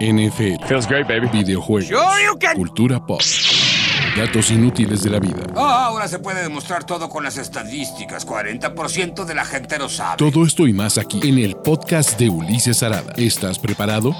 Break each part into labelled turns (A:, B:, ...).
A: NFL,
B: Feels great, baby.
A: videojuegos,
C: Sure you can.
A: cultura pop, datos inútiles de la vida.
C: Ah, ahora se puede demostrar todo con las estadísticas. 40% de la gente lo sabe.
A: Todo esto y más aquí en el podcast de Ulises Arada. ¿Estás preparado?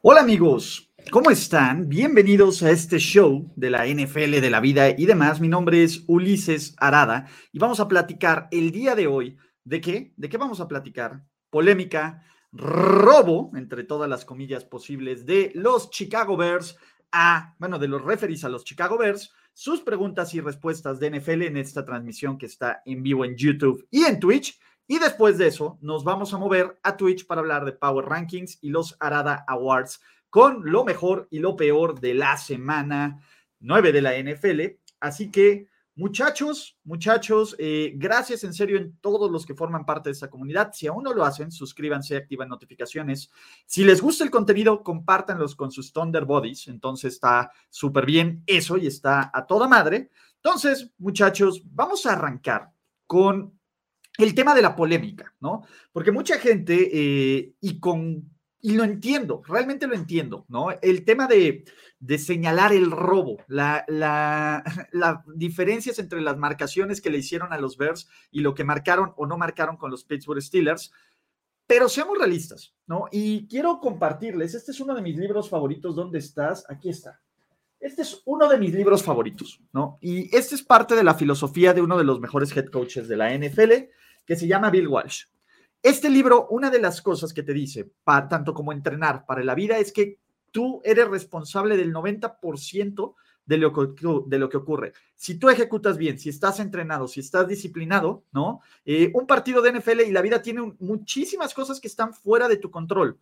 D: Hola amigos, ¿cómo están? Bienvenidos a este show de la NFL, de la vida y demás. Mi nombre es Ulises Arada y vamos a platicar el día de hoy de qué? ¿De qué vamos a platicar? Polémica, robo, entre todas las comillas posibles, de los Chicago Bears a, bueno, de los referees a los Chicago Bears, sus preguntas y respuestas de NFL en esta transmisión que está en vivo en YouTube y en Twitch. Y después de eso, nos vamos a mover a Twitch para hablar de Power Rankings y los Arada Awards con lo mejor y lo peor de la semana 9 de la NFL. Así que, muchachos, muchachos, eh, gracias en serio en todos los que forman parte de esta comunidad. Si aún no lo hacen, suscríbanse, activan notificaciones. Si les gusta el contenido, compártanlos con sus Thunder Bodies. Entonces está súper bien eso y está a toda madre. Entonces, muchachos, vamos a arrancar con el tema de la polémica, ¿no? Porque mucha gente, eh, y con, y lo entiendo, realmente lo entiendo, ¿no? El tema de, de señalar el robo, la, la, las diferencias entre las marcaciones que le hicieron a los Bears y lo que marcaron o no marcaron con los Pittsburgh Steelers, pero seamos realistas, ¿no? Y quiero compartirles, este es uno de mis libros favoritos, ¿dónde estás? Aquí está. Este es uno de mis libros favoritos, ¿no? Y este es parte de la filosofía de uno de los mejores head coaches de la NFL, que se llama Bill Walsh. Este libro, una de las cosas que te dice, para, tanto como entrenar para la vida, es que tú eres responsable del 90% de lo, que, de lo que ocurre. Si tú ejecutas bien, si estás entrenado, si estás disciplinado, ¿no? Eh, un partido de NFL y la vida tiene muchísimas cosas que están fuera de tu control.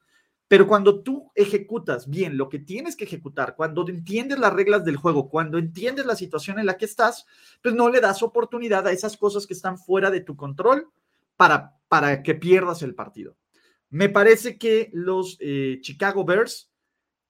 D: Pero cuando tú ejecutas bien lo que tienes que ejecutar, cuando entiendes las reglas del juego, cuando entiendes la situación en la que estás, pues no le das oportunidad a esas cosas que están fuera de tu control para, para que pierdas el partido. Me parece que los eh, Chicago Bears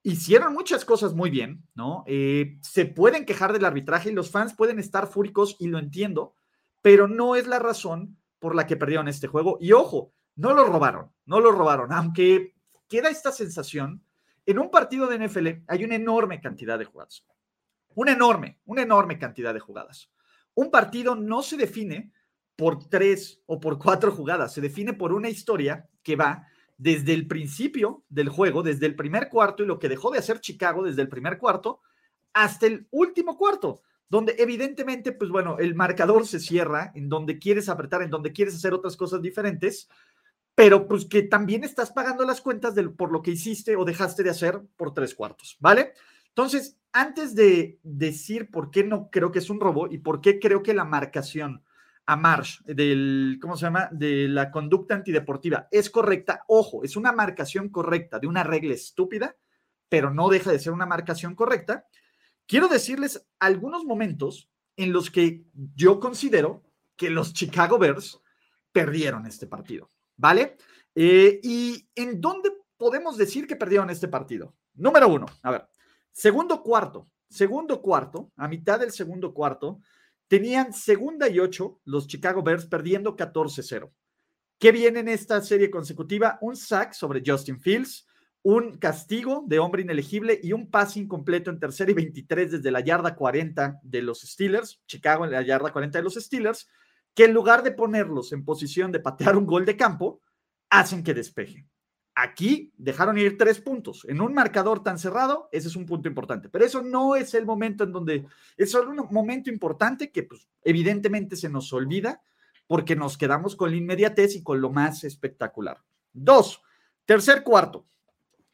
D: hicieron muchas cosas muy bien, ¿no? Eh, se pueden quejar del arbitraje y los fans pueden estar fúricos y lo entiendo, pero no es la razón por la que perdieron este juego. Y ojo, no lo robaron, no lo robaron, aunque queda esta sensación, en un partido de NFL hay una enorme cantidad de jugadas. Una enorme, una enorme cantidad de jugadas. Un partido no se define por tres o por cuatro jugadas, se define por una historia que va desde el principio del juego, desde el primer cuarto y lo que dejó de hacer Chicago desde el primer cuarto hasta el último cuarto, donde evidentemente, pues bueno, el marcador se cierra, en donde quieres apretar, en donde quieres hacer otras cosas diferentes, pero pues que también estás pagando las cuentas por lo que hiciste o dejaste de hacer por tres cuartos, ¿vale? Entonces, antes de decir por qué no creo que es un robo y por qué creo que la marcación a Marsh del, ¿cómo se llama? De la conducta antideportiva es correcta, ojo, es una marcación correcta de una regla estúpida, pero no deja de ser una marcación correcta. Quiero decirles algunos momentos en los que yo considero que los Chicago Bears perdieron este partido. ¿vale? Eh, ¿Y en dónde podemos decir que perdieron este partido? Número uno, a ver, segundo cuarto, segundo cuarto, a mitad del segundo cuarto, tenían segunda y ocho los Chicago Bears perdiendo 14-0. ¿Qué viene en esta serie consecutiva? Un sack sobre Justin Fields, un castigo de hombre inelegible y un pase incompleto en tercera y 23 desde la yarda 40 de los Steelers, Chicago en la yarda 40 de los Steelers, que en lugar de ponerlos en posición de patear un gol de campo, hacen que despejen. Aquí dejaron ir tres puntos. En un marcador tan cerrado, ese es un punto importante. Pero eso no es el momento en donde, es solo un momento importante que pues, evidentemente se nos olvida porque nos quedamos con la inmediatez y con lo más espectacular. Dos, tercer cuarto.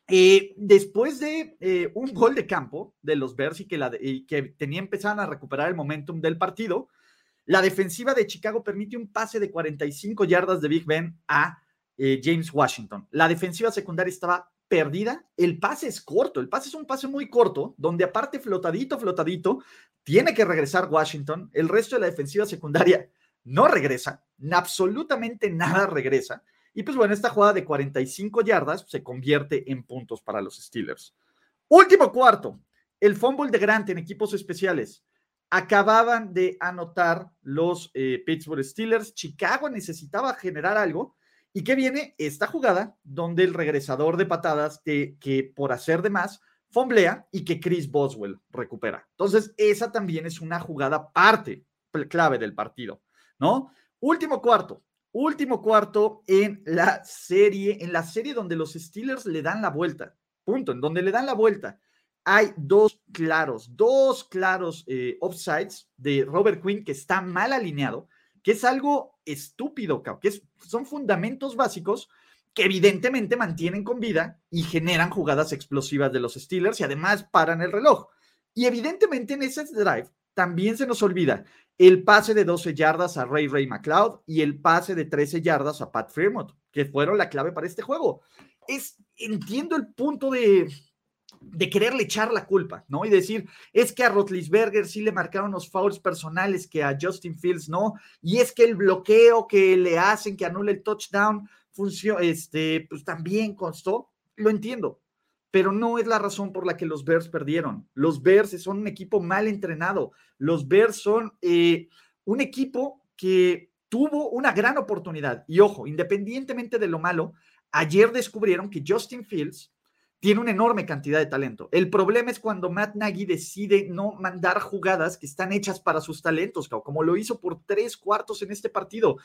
D: Eh, después de eh, un gol de campo de los Bears y que, la, y que tenía empezaban a recuperar el momentum del partido, la defensiva de Chicago permite un pase de 45 yardas de Big Ben a eh, James Washington. La defensiva secundaria estaba perdida. El pase es corto, el pase es un pase muy corto, donde aparte flotadito, flotadito, tiene que regresar Washington. El resto de la defensiva secundaria no regresa, absolutamente nada regresa. Y pues bueno, esta jugada de 45 yardas se convierte en puntos para los Steelers. Último cuarto, el fumble de Grant en equipos especiales acababan de anotar los eh, Pittsburgh Steelers. Chicago necesitaba generar algo. ¿Y qué viene? Esta jugada donde el regresador de patadas que, por hacer de más fomblea y que Chris Boswell recupera. Entonces, esa también es una jugada parte clave del partido, ¿no? Último cuarto, último cuarto en la serie, en la serie donde los Steelers le dan la vuelta, punto, en donde le dan la vuelta. Hay dos claros, dos claros eh, offsides de Robert Quinn que está mal alineado, que es algo estúpido, que son fundamentos básicos que evidentemente mantienen con vida y generan jugadas explosivas de los Steelers y además paran el reloj. Y evidentemente en ese drive también se nos olvida el pase de 12 yardas a Ray Ray McLeod y el pase de 13 yardas a Pat Fremont, que fueron la clave para este juego. Es, entiendo el punto de, de quererle echar la culpa, ¿no? Y decir, es que a Rotlisberger sí le marcaron los fouls personales que a Justin Fields no, y es que el bloqueo que le hacen que anule el touchdown funcionó, este, pues también constó, lo entiendo, pero no es la razón por la que los Bears perdieron. Los Bears son un equipo mal entrenado, los Bears son eh, un equipo que tuvo una gran oportunidad. Y ojo, independientemente de lo malo, ayer descubrieron que Justin Fields tiene una enorme cantidad de talento. El problema es cuando Matt Nagy decide no mandar jugadas que están hechas para sus talentos, como lo hizo por tres cuartos en este partido.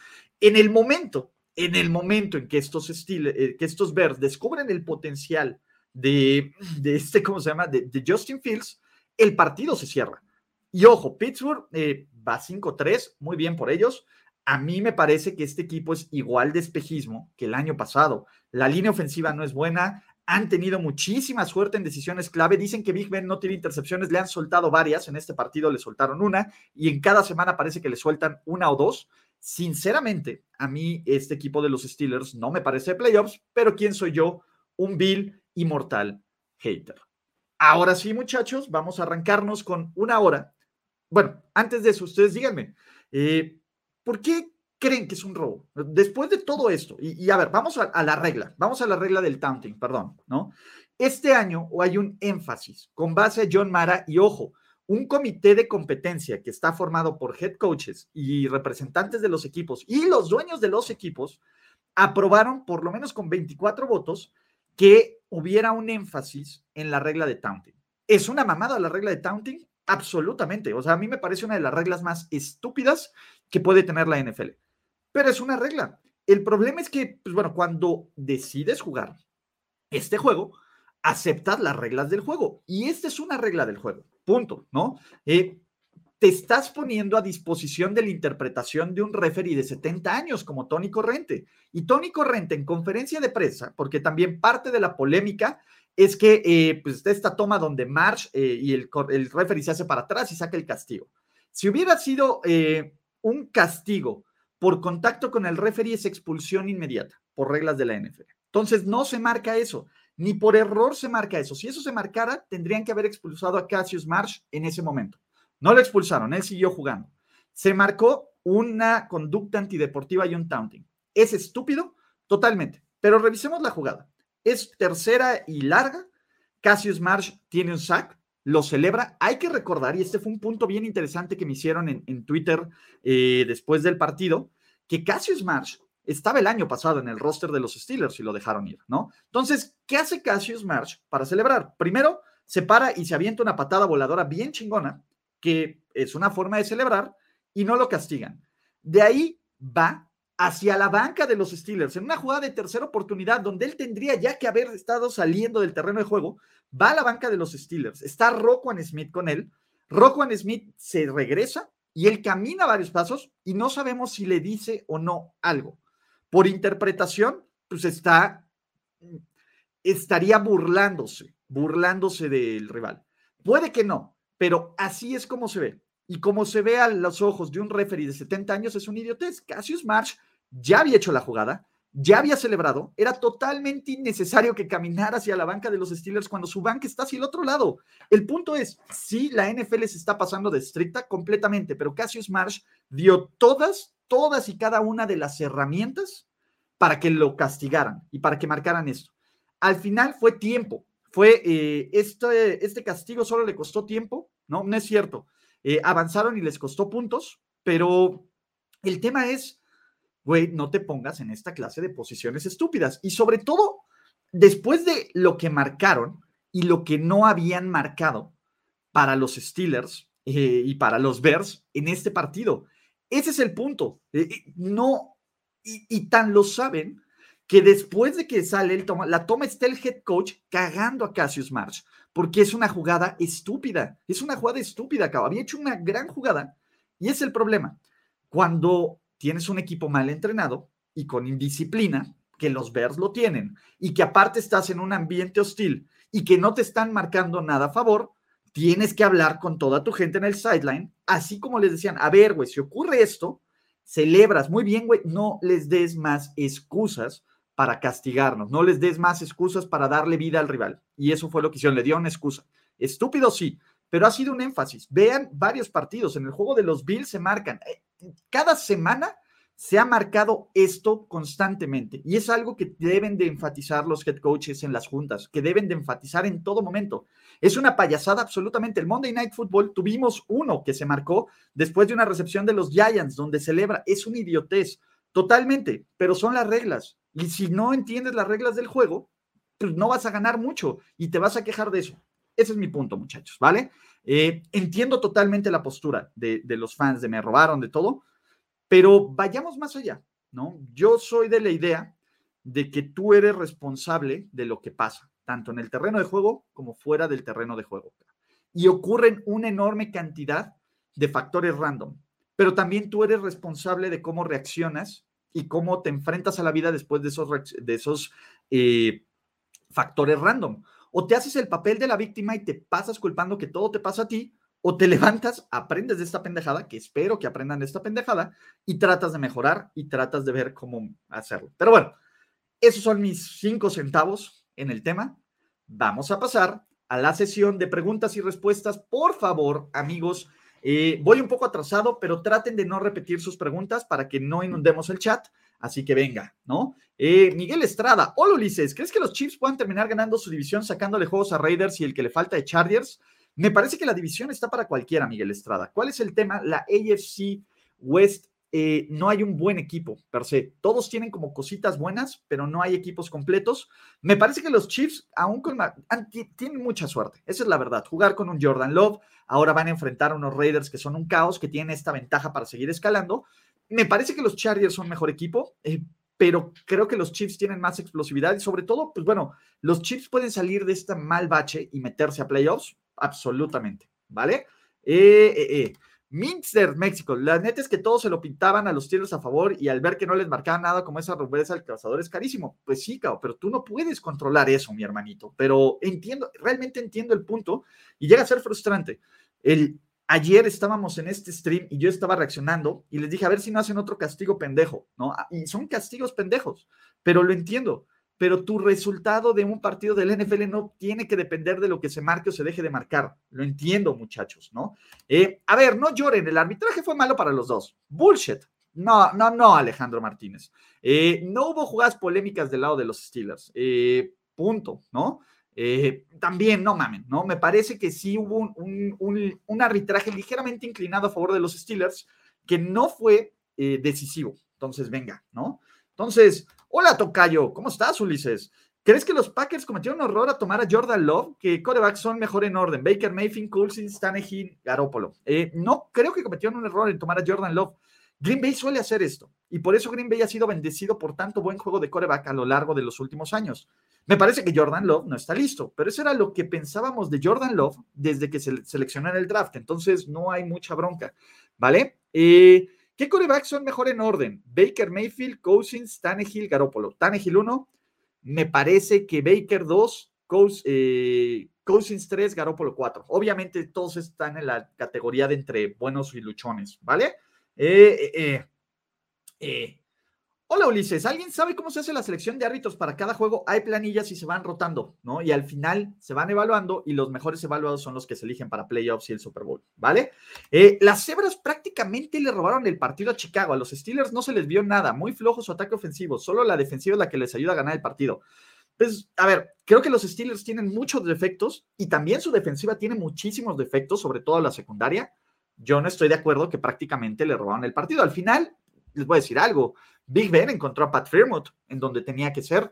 D: En el momento en el momento en que estos, eh, que estos Bears descubren el potencial de, este, ¿cómo se llama? De, Justin Fields, el partido se cierra. Y ojo, Pittsburgh eh, va 5-3, muy bien por ellos. A mí me parece que este equipo es igual de espejismo que el año pasado. La línea ofensiva no es buena, han tenido muchísima suerte en decisiones clave. Dicen que Big Ben no tiene intercepciones, le han soltado varias. En este partido le soltaron una y en cada semana parece que le sueltan una o dos. Sinceramente, a mí este equipo de los Steelers no me parece playoffs, pero ¿quién soy yo? Un Bill inmortal hater. Ahora sí, muchachos, vamos a arrancarnos con una hora. Bueno, antes de eso, ustedes díganme, eh, ¿por qué creen que es un robo? Después de todo esto, y, a ver, vamos a, a, la regla, vamos a la regla del taunting, perdón, ¿no? Este año hay un énfasis con base a John Mara y ojo, un comité de competencia que está formado por head coaches y representantes de los equipos y los dueños de los equipos aprobaron, por lo menos con 24 votos, que hubiera un énfasis en la regla de taunting. ¿Es una mamada la regla de taunting? Absolutamente. O sea, a mí me parece una de las reglas más estúpidas que puede tener la NFL. Es una regla. El problema es que, pues bueno, cuando decides jugar este juego, aceptas las reglas del juego. Y esta es una regla del juego. Punto, ¿no? Eh, te estás poniendo a disposición de la interpretación de un referee de 70 años como Tony Corrente. Y Tony Corrente en conferencia de prensa, porque también parte de la polémica es que eh, pues esta toma donde Marsh eh, y el, el referee se hace para atrás y saca el castigo. Si hubiera sido un castigo por contacto con el referee es expulsión inmediata por reglas de la NFL. Entonces no se marca eso ni por error se marca eso. Si eso se marcara, tendrían que haber expulsado a Cassius Marsh en ese momento. No lo expulsaron, él siguió jugando. Se marcó una conducta antideportiva y un taunting. ¿Es estúpido? Totalmente. Pero revisemos la jugada. Es tercera y larga. Cassius Marsh tiene un sack, lo celebra. Hay que recordar, y este fue un punto bien interesante que me hicieron en, Twitter eh, después del partido, que Cassius Marsh estaba el año pasado en el roster de los Steelers y lo dejaron ir, ¿no? Entonces, ¿qué hace Cassius Marsh para celebrar? Primero, se para y se avienta una patada voladora bien chingona, que es una forma de celebrar, y no lo castigan. De ahí va hacia la banca de los Steelers, en una jugada de tercera oportunidad, donde él tendría ya que haber estado saliendo del terreno de juego, va a la banca de los Steelers, está Roquan Smith con él, Roquan Smith se regresa y él camina varios pasos y no sabemos si le dice o no algo por interpretación, pues está, estaría burlándose, burlándose del rival. Puede que no, pero así es como se ve. Y como se ve a los ojos de un referee de 70 años, es un idiotez. Cassius Marsh ya había hecho la jugada, ya había celebrado, era totalmente innecesario que caminara hacia la banca de los Steelers cuando su banca está hacia el otro lado. El punto es, sí, la NFL se está pasando de estricta completamente, pero Cassius Marsh dio todas todas y cada una de las herramientas para que lo castigaran y para que marcaran esto. Al final fue tiempo, fue eh, este, este castigo solo le costó tiempo, ¿no? No es cierto. eh, avanzaron y les costó puntos, pero el tema es, güey, no te pongas en esta clase de posiciones estúpidas. Y sobre todo, después de lo que marcaron y lo que no habían marcado para los Steelers eh, y para los Bears en este partido. Ese es el punto. Eh, no, y, tan lo saben que después de que sale el toma, la toma está el head coach cagando a Cassius Marsh, porque es una jugada estúpida, es una jugada estúpida, Había hecho una gran jugada y es el problema. Cuando tienes un equipo mal entrenado y con indisciplina, que los Bears lo tienen, y que aparte estás en un ambiente hostil y que no te están marcando nada a favor, tienes que hablar con toda tu gente en el sideline, así como les decían, a ver, güey, si ocurre esto, celebras, muy bien, güey, no les des más excusas para castigarnos, no les des más excusas para darle vida al rival. Y eso fue lo que hicieron, le dio una excusa. Estúpido, sí, pero ha sido un énfasis. Vean varios partidos, en el juego de los Bills se marcan, eh, cada semana se ha marcado esto constantemente y es algo que deben de enfatizar los head coaches en las juntas, que deben de enfatizar en todo momento. Es una payasada absolutamente. El Monday Night Football tuvimos uno que se marcó después de una recepción de los Giants donde celebra. Es una idiotez, totalmente, pero son las reglas. Y si no entiendes las reglas del juego, pues no vas a ganar mucho y te vas a quejar de eso. Ese es mi punto, muchachos, ¿vale? Eh, entiendo totalmente la postura de, los fans de me robaron, de todo, pero vayamos más allá, ¿no? Yo soy de la idea de que tú eres responsable de lo que pasa, tanto en el terreno de juego como fuera del terreno de juego. Y ocurren una enorme cantidad de factores random, pero también tú eres responsable de cómo reaccionas y cómo te enfrentas a la vida después de esos, de esos eh, factores random. O te haces el papel de la víctima y te pasas culpando que todo te pasa a ti, o te levantas, aprendes de esta pendejada, que espero que aprendan de esta pendejada, y tratas de mejorar y tratas de ver cómo hacerlo. Pero bueno, esos son mis cinco centavos en el tema. Vamos a pasar a la sesión de preguntas y respuestas. Por favor, amigos, eh, voy un poco atrasado, pero traten de no repetir sus preguntas para que no inundemos el chat. Así que venga, ¿no? Eh, Miguel Estrada, hola Ulises, ¿crees que los Chiefs puedan terminar ganando su división sacándole juegos a Raiders y el que le falta de Chargers? Me parece que la división está para cualquiera, Miguel Estrada. ¿Cuál es el tema? La AFC West eh, no hay un buen equipo per se. Todos tienen como cositas buenas, pero no hay equipos completos. Me parece que los Chiefs, aún con tienen mucha suerte. Esa es la verdad. Jugar con un Jordan Love, ahora van a enfrentar a unos Raiders que son un caos, que tienen esta ventaja para seguir escalando. Me parece que los Chargers son mejor equipo, eh, pero creo que los Chiefs tienen más explosividad y sobre todo, pues bueno, los Chiefs pueden salir de este mal bache y meterse a playoffs absolutamente, ¿vale? Eh, eh, eh. Minster, México. La neta es que todos se lo pintaban a los tiros a favor y al ver que no les marcaba nada como esa rubreza al cazador es carísimo. Pues sí, cao, pero tú no puedes controlar eso, mi hermanito. Pero entiendo, realmente entiendo el punto y llega a ser frustrante. El, ayer estábamos en este stream y yo estaba reaccionando y les dije a ver si no hacen otro castigo pendejo, ¿no? Y son castigos pendejos, pero lo entiendo pero tu resultado de un partido del NFL no tiene que depender de lo que se marque o se deje de marcar. Lo entiendo, muchachos, ¿no? Eh, a ver, no lloren, el arbitraje fue malo para los dos. Bullshit. No, no, no, Alejandro Martínez. Eh, no hubo jugadas polémicas del lado de los Steelers. Eh, punto, ¿no? También, no mamen, ¿no? Me parece que sí hubo un, arbitraje ligeramente inclinado a favor de los Steelers que no fue decisivo. Entonces, venga, ¿no? Entonces, hola Tocayo, ¿cómo estás, Ulises? ¿Crees que los Packers cometieron un error a tomar a Jordan Love? Que corebacks son mejor en orden. Baker Mayfield, Coulson, Tannehill, Garoppolo. Eh, no creo que cometieron un error en tomar a Jordan Love. Green Bay suele hacer esto. Y por eso Green Bay ha sido bendecido por tanto buen juego de coreback a lo largo de los últimos años. Me parece que Jordan Love no está listo, pero eso era lo que pensábamos de Jordan Love desde que se seleccionó en el draft. Entonces no hay mucha bronca. ¿Vale? Eh, ¿Qué corebacks son mejor en orden? Baker Mayfield, Cousins, Tannehill, Garoppolo. Tannehill 1, me parece que Baker 2, eh, Cousins 3, Garoppolo 4. Obviamente todos están en la categoría de entre buenos y luchones, ¿vale? eh, eh, eh Hola Ulises, ¿alguien sabe cómo se hace la selección de árbitros para cada juego? Hay planillas y se van rotando, ¿no? Y al final se van evaluando y los mejores evaluados son los que se eligen para playoffs y el Super Bowl, ¿vale? Eh, las cebras prácticamente le robaron el partido a Chicago. A los Steelers no se les vio nada, muy flojo su ataque ofensivo, solo la defensiva es la que les ayuda a ganar el partido. Pues, a ver, creo que los Steelers tienen muchos defectos y también su defensiva tiene muchísimos defectos, sobre todo la secundaria, yo no estoy de acuerdo que prácticamente le robaron el partido. Al final, les voy a decir algo, Big Ben encontró a Pat Fairmouth en donde tenía que ser.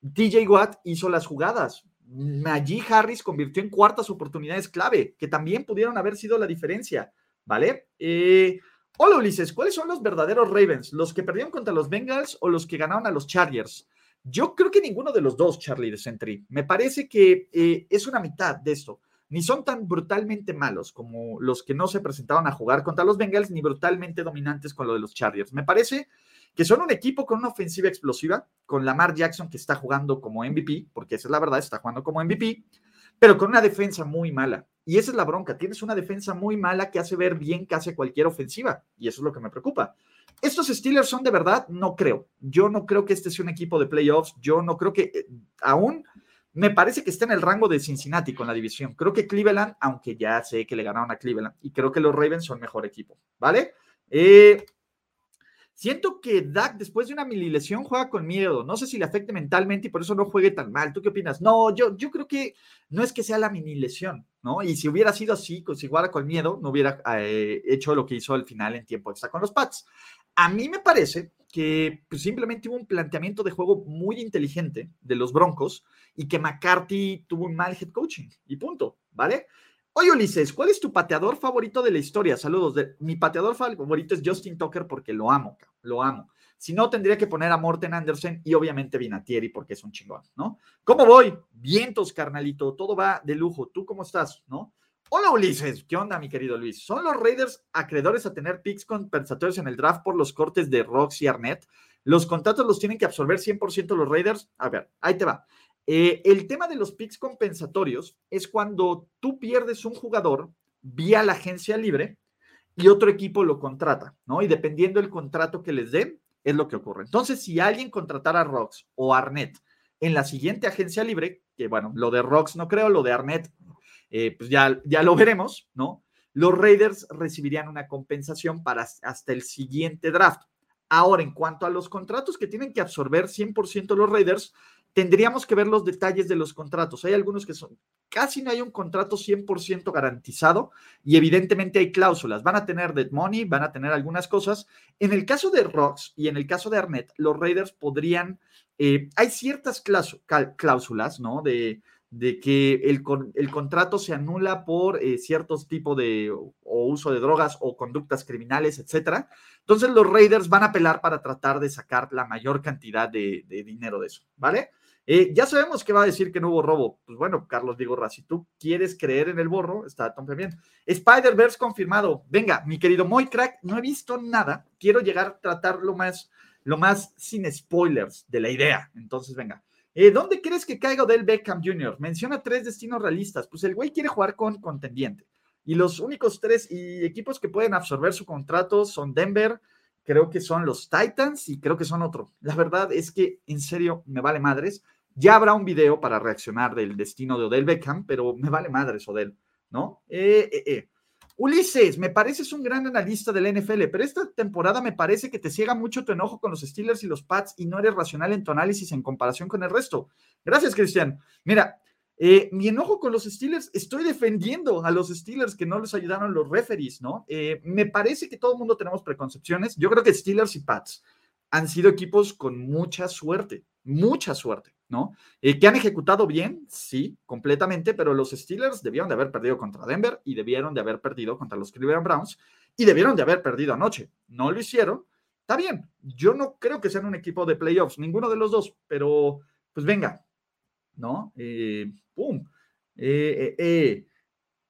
D: DJ Watt hizo las jugadas. Najee Harris convirtió en cuartas oportunidades clave, que también pudieron haber sido la diferencia, ¿vale? Eh, hola Ulises, ¿cuáles son los verdaderos Ravens? ¿Los que perdieron contra los Bengals o los que ganaron a los Chargers? Yo creo que ninguno de los dos, Charlie de Sentry. Me parece que eh, es una mitad de esto. Ni son tan brutalmente malos como los que no se presentaron a jugar contra los Bengals, ni brutalmente dominantes con lo de los Chargers. Me parece que son un equipo con una ofensiva explosiva, con Lamar Jackson que está jugando como MVP, porque esa es la verdad, está jugando como MVP, pero con una defensa muy mala. Y esa es la bronca, tienes una defensa muy mala que hace ver bien casi cualquier ofensiva, y eso es lo que me preocupa. ¿Estos Steelers son de verdad? No creo. Yo no creo que este sea un equipo de playoffs, yo no creo que eh, aún me parece que está en el rango de Cincinnati con la división. Creo que Cleveland, aunque ya sé que le ganaron a Cleveland, y creo que los Ravens son mejor equipo, ¿vale? Eh, Siento que Dak, después de una mini lesión, juega con miedo. No sé si le afecte mentalmente y por eso no juegue tan mal. ¿Tú qué opinas? No, yo, yo creo que no es que sea la mini lesión, ¿no? Y si hubiera sido así, si jugara con miedo, no hubiera eh, hecho lo que hizo al final en tiempo extra con los Pats. A mí me parece que pues, simplemente hubo un planteamiento de juego muy inteligente de los Broncos y que McCarthy tuvo un mal head coaching y punto, ¿vale? Oye, Ulises, ¿cuál es tu pateador favorito de la historia? Saludos. De, mi pateador favorito es Justin Tucker porque lo amo, lo amo. Si no, tendría que poner a Morten Andersen y obviamente Vinatieri porque es un chingón, ¿no? ¿Cómo voy? Vientos, carnalito, todo va de lujo. ¿Tú cómo estás, no? Hola, Ulises. ¿Qué onda, mi querido Luis? ¿Son los Raiders acreedores a tener picks compensatorios en el draft por los cortes de Rox y Arnett? ¿Los contratos los tienen que absorber 100% los Raiders? A ver, ahí te va. Eh, el tema de los picks compensatorios es cuando tú pierdes un jugador vía la agencia libre y otro equipo lo contrata, ¿no? Y dependiendo del contrato que les den, es lo que ocurre. Entonces, si alguien contratara a Rox o Arnett en la siguiente agencia libre, que bueno, lo de Rox no creo, lo de Arnett, eh, pues ya, ya lo veremos, ¿no? Los Raiders recibirían una compensación para hasta el siguiente draft. Ahora, en cuanto a los contratos que tienen que absorber 100% los Raiders, tendríamos que ver los detalles de los contratos. Hay algunos que son, casi no hay un contrato 100% garantizado y evidentemente hay cláusulas. Van a tener dead money, van a tener algunas cosas. En el caso de Rocks y en el caso de Arnett, los Raiders podrían, eh, hay ciertas cláusulas, ¿no? De, de que el, el, contrato se anula por eh, ciertos tipos de o uso de drogas o conductas criminales, etcétera. Entonces los Raiders van a apelar para tratar de sacar la mayor cantidad de, dinero de eso, ¿vale? Eh, ya sabemos que va a decir que no hubo robo. Pues bueno, Carlos digo, si tú quieres creer en el borro, está tan. Spider-Verse confirmado. Venga, mi querido Moy Crack, no he visto nada. Quiero llegar a tratar lo más, lo más sin spoilers de la idea. Entonces, venga. Eh, ¿Dónde crees que caiga Odell Beckham Jr.? Menciona tres destinos realistas. Pues el güey quiere jugar con contendiente. Y los únicos tres y equipos que pueden absorber su contrato son Denver, creo que son los Titans y creo que son otro. La verdad es que, en serio, me vale madres. Ya habrá un video para reaccionar del destino de Odell Beckham, pero me vale madres, Odell, ¿no? Eh, eh, eh. Ulises, me pareces un gran analista del NFL, pero esta temporada me parece que te ciega mucho tu enojo con los Steelers y los Pats y no eres racional en tu análisis en comparación con el resto. Gracias, Cristian. Mira, mi enojo con los Steelers, estoy defendiendo a los Steelers que no les ayudaron los referees, ¿no? me parece que todo el mundo tenemos preconcepciones. Yo creo que Steelers y Pats han sido equipos con mucha suerte, mucha suerte. ¿No? Eh, que han ejecutado bien, sí, completamente, pero los Steelers debieron de haber perdido contra Denver y debieron de haber perdido contra los Cleveland Browns y debieron de haber perdido anoche. No lo hicieron. Está bien, yo no creo que sean un equipo de playoffs, ninguno de los dos, pero pues venga, ¿no? Eh, ¡Pum! Eh,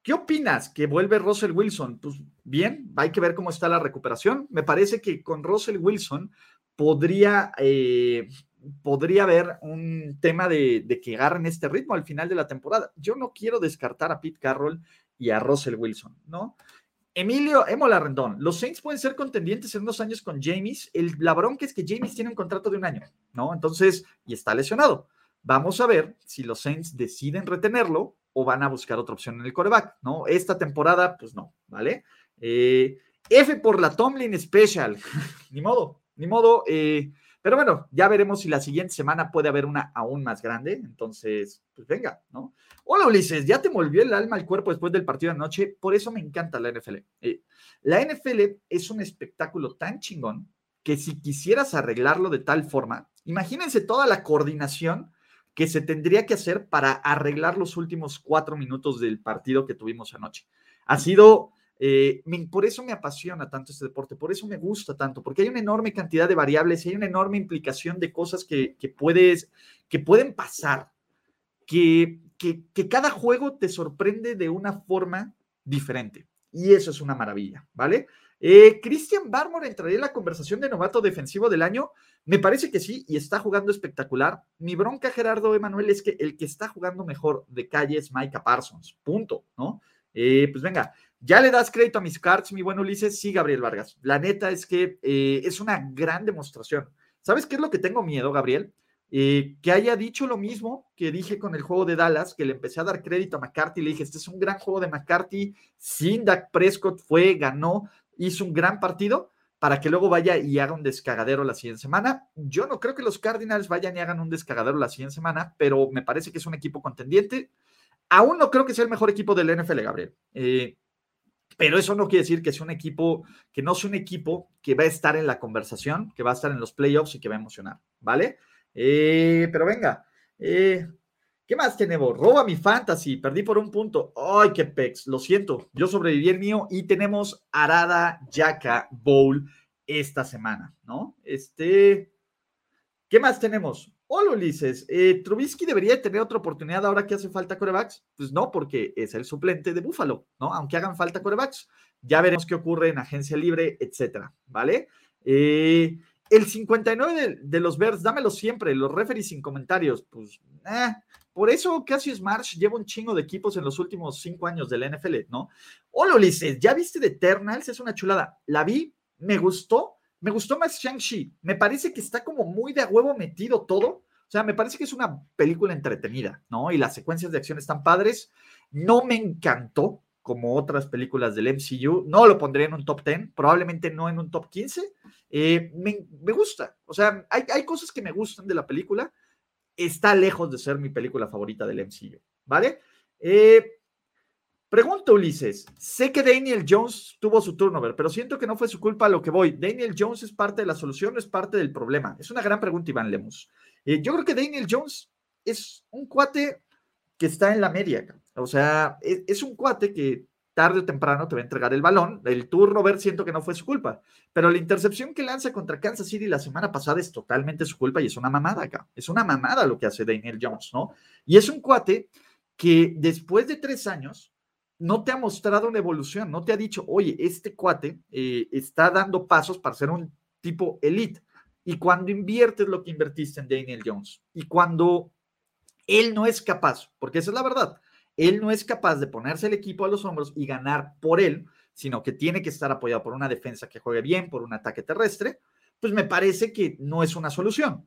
D: ¿Qué opinas que vuelve Russell Wilson? Pues bien, hay que ver cómo está la recuperación. Me parece que con Russell Wilson podría podría haber un tema de, que agarren este ritmo al final de la temporada. Yo no quiero descartar a Pete Carroll y a Russell Wilson, ¿no? Emilio Emola Rendón, los Saints pueden ser contendientes en unos años con James. El, la bronca es que James tiene un contrato de un año, ¿no? Entonces, y está lesionado. Vamos a ver si los Saints deciden retenerlo o van a buscar otra opción en el coreback, ¿no? Esta temporada, pues no, ¿vale? Eh, F por la Tomlin Special. ni modo, ni modo. Eh, Pero bueno, ya veremos si la siguiente semana puede haber una aún más grande. Entonces, pues venga, ¿no? Hola Ulises, ya te volvió el alma al cuerpo después del partido anoche. Por eso me encanta la NFL. Eh, la NFL es un espectáculo tan chingón que si quisieras arreglarlo de tal forma, imagínense toda la coordinación que se tendría que hacer para arreglar los últimos cuatro minutos del partido que tuvimos anoche. Ha sido eh, por eso me apasiona tanto este deporte, por eso me gusta tanto, porque hay una enorme cantidad de variables y hay una enorme implicación de cosas que, puedes, que pueden pasar, que, que, cada juego te sorprende de una forma diferente. Y eso es una maravilla, ¿vale? Eh, Christian Barmore entraría en la conversación de novato defensivo del año. Me parece que sí, y está jugando espectacular. Mi bronca, Gerardo Emanuel, es que el que está jugando mejor de calle es Micah Parsons. Punto, ¿no? Eh, pues venga, ¿Ya le das crédito a mis cards, mi buen Ulises? Sí, Gabriel Vargas. La neta es que eh, es una gran demostración. ¿Sabes qué es lo que tengo miedo, Gabriel? Eh, que haya dicho lo mismo que dije con el juego de Dallas, que le empecé a dar crédito a McCarthy, le dije, este es un gran juego de McCarthy, sin Dak Prescott fue, ganó, hizo un gran partido, para que luego vaya y haga un descagadero la siguiente semana. Yo no creo que los Cardinals vayan y hagan un descagadero la siguiente semana, pero me parece que es un equipo contendiente. Aún no creo que sea el mejor equipo del NFL, Gabriel. Eh, pero eso no quiere decir que sea un equipo, que no sea un equipo que va a estar en la conversación, que va a estar en los playoffs y que va a emocionar, ¿vale? Eh, pero venga, eh, ¿qué más tenemos? Roba mi fantasy, perdí por un punto. Ay, qué pex, lo siento, yo sobreviví el mío y tenemos Arada Yaka Bowl esta semana, ¿no? Este, ¿qué más tenemos? Hola Ulises, eh, ¿Trubisky debería tener otra oportunidad ahora que hace falta corebacks? Pues no, porque es el suplente de Buffalo, ¿no? Aunque hagan falta corebacks. Ya veremos qué ocurre en agencia libre, etcétera, ¿vale? Eh, el 59 de, los Bears, dámelo siempre, los referees sin comentarios, pues, eh, por eso Cassius Marsh lleva un chingo de equipos en los últimos cinco años del NFL, ¿no? Hola Ulises, ¿ya viste de Eternals? Es una chulada. La vi, me gustó, me gustó más Shang-Chi. Me parece que está como muy de a huevo metido todo. O sea, me parece que es una película entretenida, ¿no? Y las secuencias de acción están padres. No me encantó como otras películas del MCU. No lo pondría en un top 10, probablemente no en un top 15. Eh, me, gusta. O sea, hay, hay cosas que me gustan de la película. Está lejos de ser mi película favorita del MCU, ¿vale? Eh, Pregunta Ulises, sé que Daniel Jones tuvo su turnover, pero siento que no fue su culpa a lo que voy. ¿Daniel Jones es parte de la solución o es parte del problema? Es una gran pregunta, Iván Lemus. Eh, yo creo que Daniel Jones es un cuate que está en la media. O sea, es, es, un cuate que tarde o temprano te va a entregar el balón. El turnover siento que no fue su culpa, pero la intercepción que lanza contra Kansas City la semana pasada es totalmente su culpa y es una mamada acá. Es una mamada lo que hace Daniel Jones, ¿no? Y es un cuate que después de tres años no te ha mostrado una evolución, no te ha dicho, oye, este cuate eh, está dando pasos para ser un tipo elite. Y cuando inviertes lo que invertiste en Daniel Jones y cuando él no es capaz, porque esa es la verdad, él no es capaz de ponerse el equipo a los hombros y ganar por él, sino que tiene que estar apoyado por una defensa que juegue bien, por un ataque terrestre, pues me parece que no es una solución.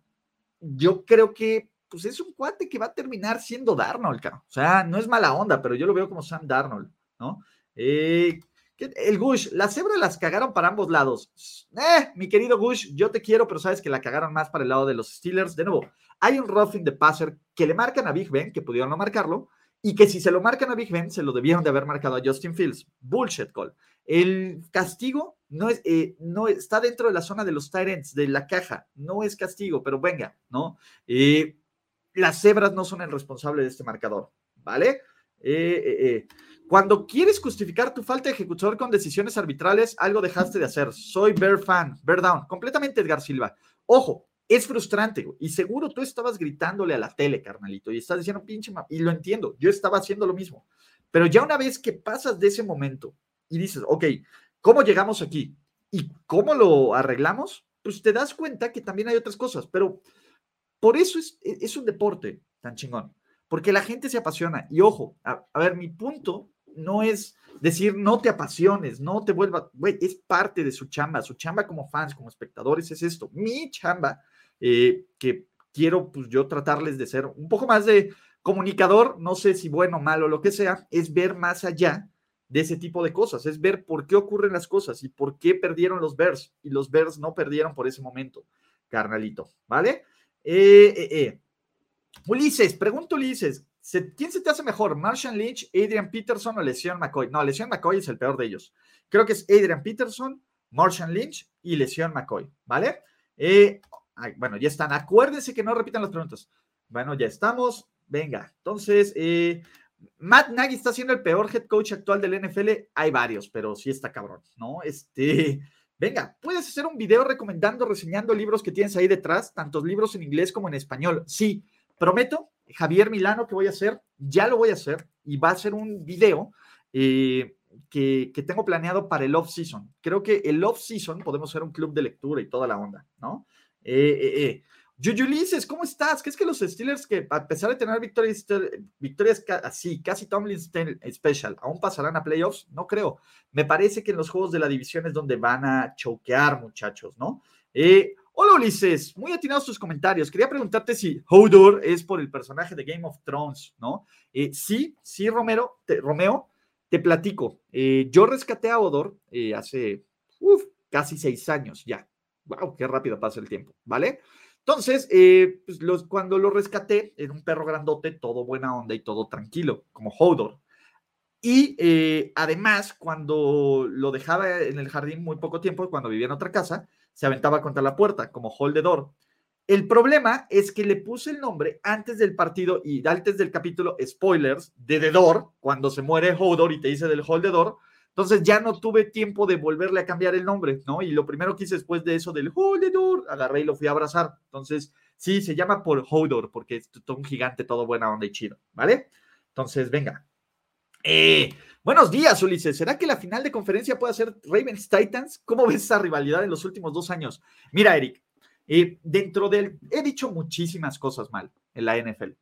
D: Yo creo que pues es un cuate que va a terminar siendo Darnold, O sea, no es mala onda, pero yo lo veo como Sam Darnold, ¿no? Eh, el Gush, las cebras las cagaron para ambos lados. Eh, mi querido Gush, yo te quiero, pero sabes que la cagaron más para el lado de los Steelers. De nuevo, hay un roughing de passer que le marcan a Big Ben, que pudieron no marcarlo, y que si se lo marcan a Big Ben, se lo debieron de haber marcado a Justin Fields. Bullshit call. El castigo no, es, eh, no está dentro de la zona de los Tyrants, de la caja. No es castigo, pero venga, ¿no? Eh, las cebras no son el responsable de este marcador, ¿vale? Eh, eh, eh. Cuando quieres justificar tu falta de ejecutor con decisiones arbitrales, algo dejaste de hacer. Soy Bear fan, Bear down, completamente Edgar Silva. Ojo, es frustrante y seguro tú estabas gritándole a la tele, carnalito, y estás diciendo pinche, y lo entiendo, yo estaba haciendo lo mismo. Pero ya una vez que pasas de ese momento y dices, ok, ¿cómo llegamos aquí? ¿Y cómo lo arreglamos? Pues te das cuenta que también hay otras cosas, pero por eso es, e, es un deporte tan chingón, porque la gente se apasiona. Y ojo, a, ver, mi punto no es decir no te apasiones, no te vuelvas, güey, es parte de su chamba, su chamba como fans, como espectadores es esto. Mi chamba, eh, que quiero pues yo tratarles de ser un poco más de comunicador, no sé si bueno malo, lo que sea, es ver más allá de ese tipo de cosas, es ver por qué ocurren las cosas y por qué perdieron los Bears y los Bears no perdieron por ese momento. carnalito, ¿vale? Eh, eh, eh. Ulises, pregunto Ulises, ¿quién se te hace mejor? ¿Marshall Lynch, Adrian Peterson o Lesión McCoy? No, Lesión McCoy es el peor de ellos. Creo que es Adrian Peterson, Marshall Lynch y Lesión McCoy, ¿vale? bueno, ya están. Acuérdense que no repitan las preguntas. Bueno, ya estamos. Venga, entonces, Matt Nagy está siendo el peor head coach actual del NFL. Hay varios, pero sí está cabrón, ¿no? Este, venga, puedes hacer un video recomendando, reseñando libros que tienes ahí detrás, tantos libros en inglés como en español. Sí, prometo, Javier Milano, que voy a hacer, ya lo voy a hacer y va a ser un video eh, que, tengo planeado para el off-season. Creo que el off-season podemos hacer un club de lectura y toda la onda, ¿no? Eh, eh, eh. Yuyulises, ¿cómo estás? ¿Qué es que los Steelers, que a pesar de tener victorias, victorias así, casi Tomlin Special, aún pasarán a playoffs? No creo. Me parece que en los juegos de la división es donde van a choquear, muchachos, ¿no? Eh, hola Ulises, muy atinados tus comentarios. Quería preguntarte si Hodor es por el personaje de Game of Thrones, ¿no? Eh, sí, sí, Romero, Romeo, te platico. Eh, yo rescaté a Hodor hace casi seis años ya. ¡Wow! ¡Qué rápido pasa el tiempo! ¿Vale? Entonces, eh, pues cuando lo rescaté, era un perro grandote, todo buena onda y todo tranquilo, como Hodor. Y eh, además, cuando lo dejaba en el jardín muy poco tiempo, cuando vivía en otra casa, se aventaba contra la puerta, como Holdedor. El problema es que le puse el nombre antes del partido y antes del capítulo, spoilers, de Dedor, cuando se muere Hodor y te dice del Holdedor, entonces ya no tuve tiempo de volverle a cambiar el nombre, ¿no? Y lo primero que hice después de eso del Hodor, agarré y lo fui a abrazar. Entonces, sí, se llama por Hodor, porque es un gigante, todo buena onda y chido, ¿vale? Entonces, venga. Eh, buenos días, Ulises. ¿Será que la final de conferencia puede ser Ravens Titans? ¿Cómo ves esa rivalidad en los últimos dos años? Mira, Eric, eh, dentro del. He dicho muchísimas cosas mal en la NFL.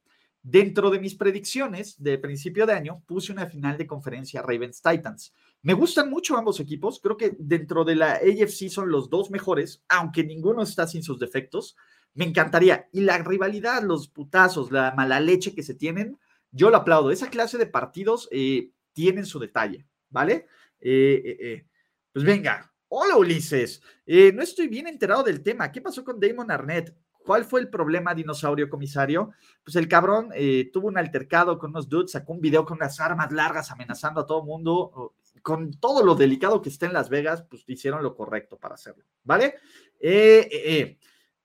D: Dentro de mis predicciones de principio de año, puse una final de conferencia Ravens Titans. Me gustan mucho ambos equipos. Creo que dentro de la AFC son los dos mejores, aunque ninguno está sin sus defectos. Me encantaría. Y la rivalidad, los putazos, la mala leche que se tienen, yo lo aplaudo. Esa clase de partidos eh, tienen su detalle, ¿vale? Eh, eh, pues venga. Hola Ulises, no estoy bien enterado del tema. ¿Qué pasó con Damon Arnett? ¿Cuál fue el problema, dinosaurio comisario? Pues el cabrón tuvo un altercado con unos dudes, sacó un video con unas armas largas amenazando a todo mundo con todo lo delicado que está en Las Vegas, pues hicieron lo correcto para hacerlo, ¿vale? Eh, eh, eh.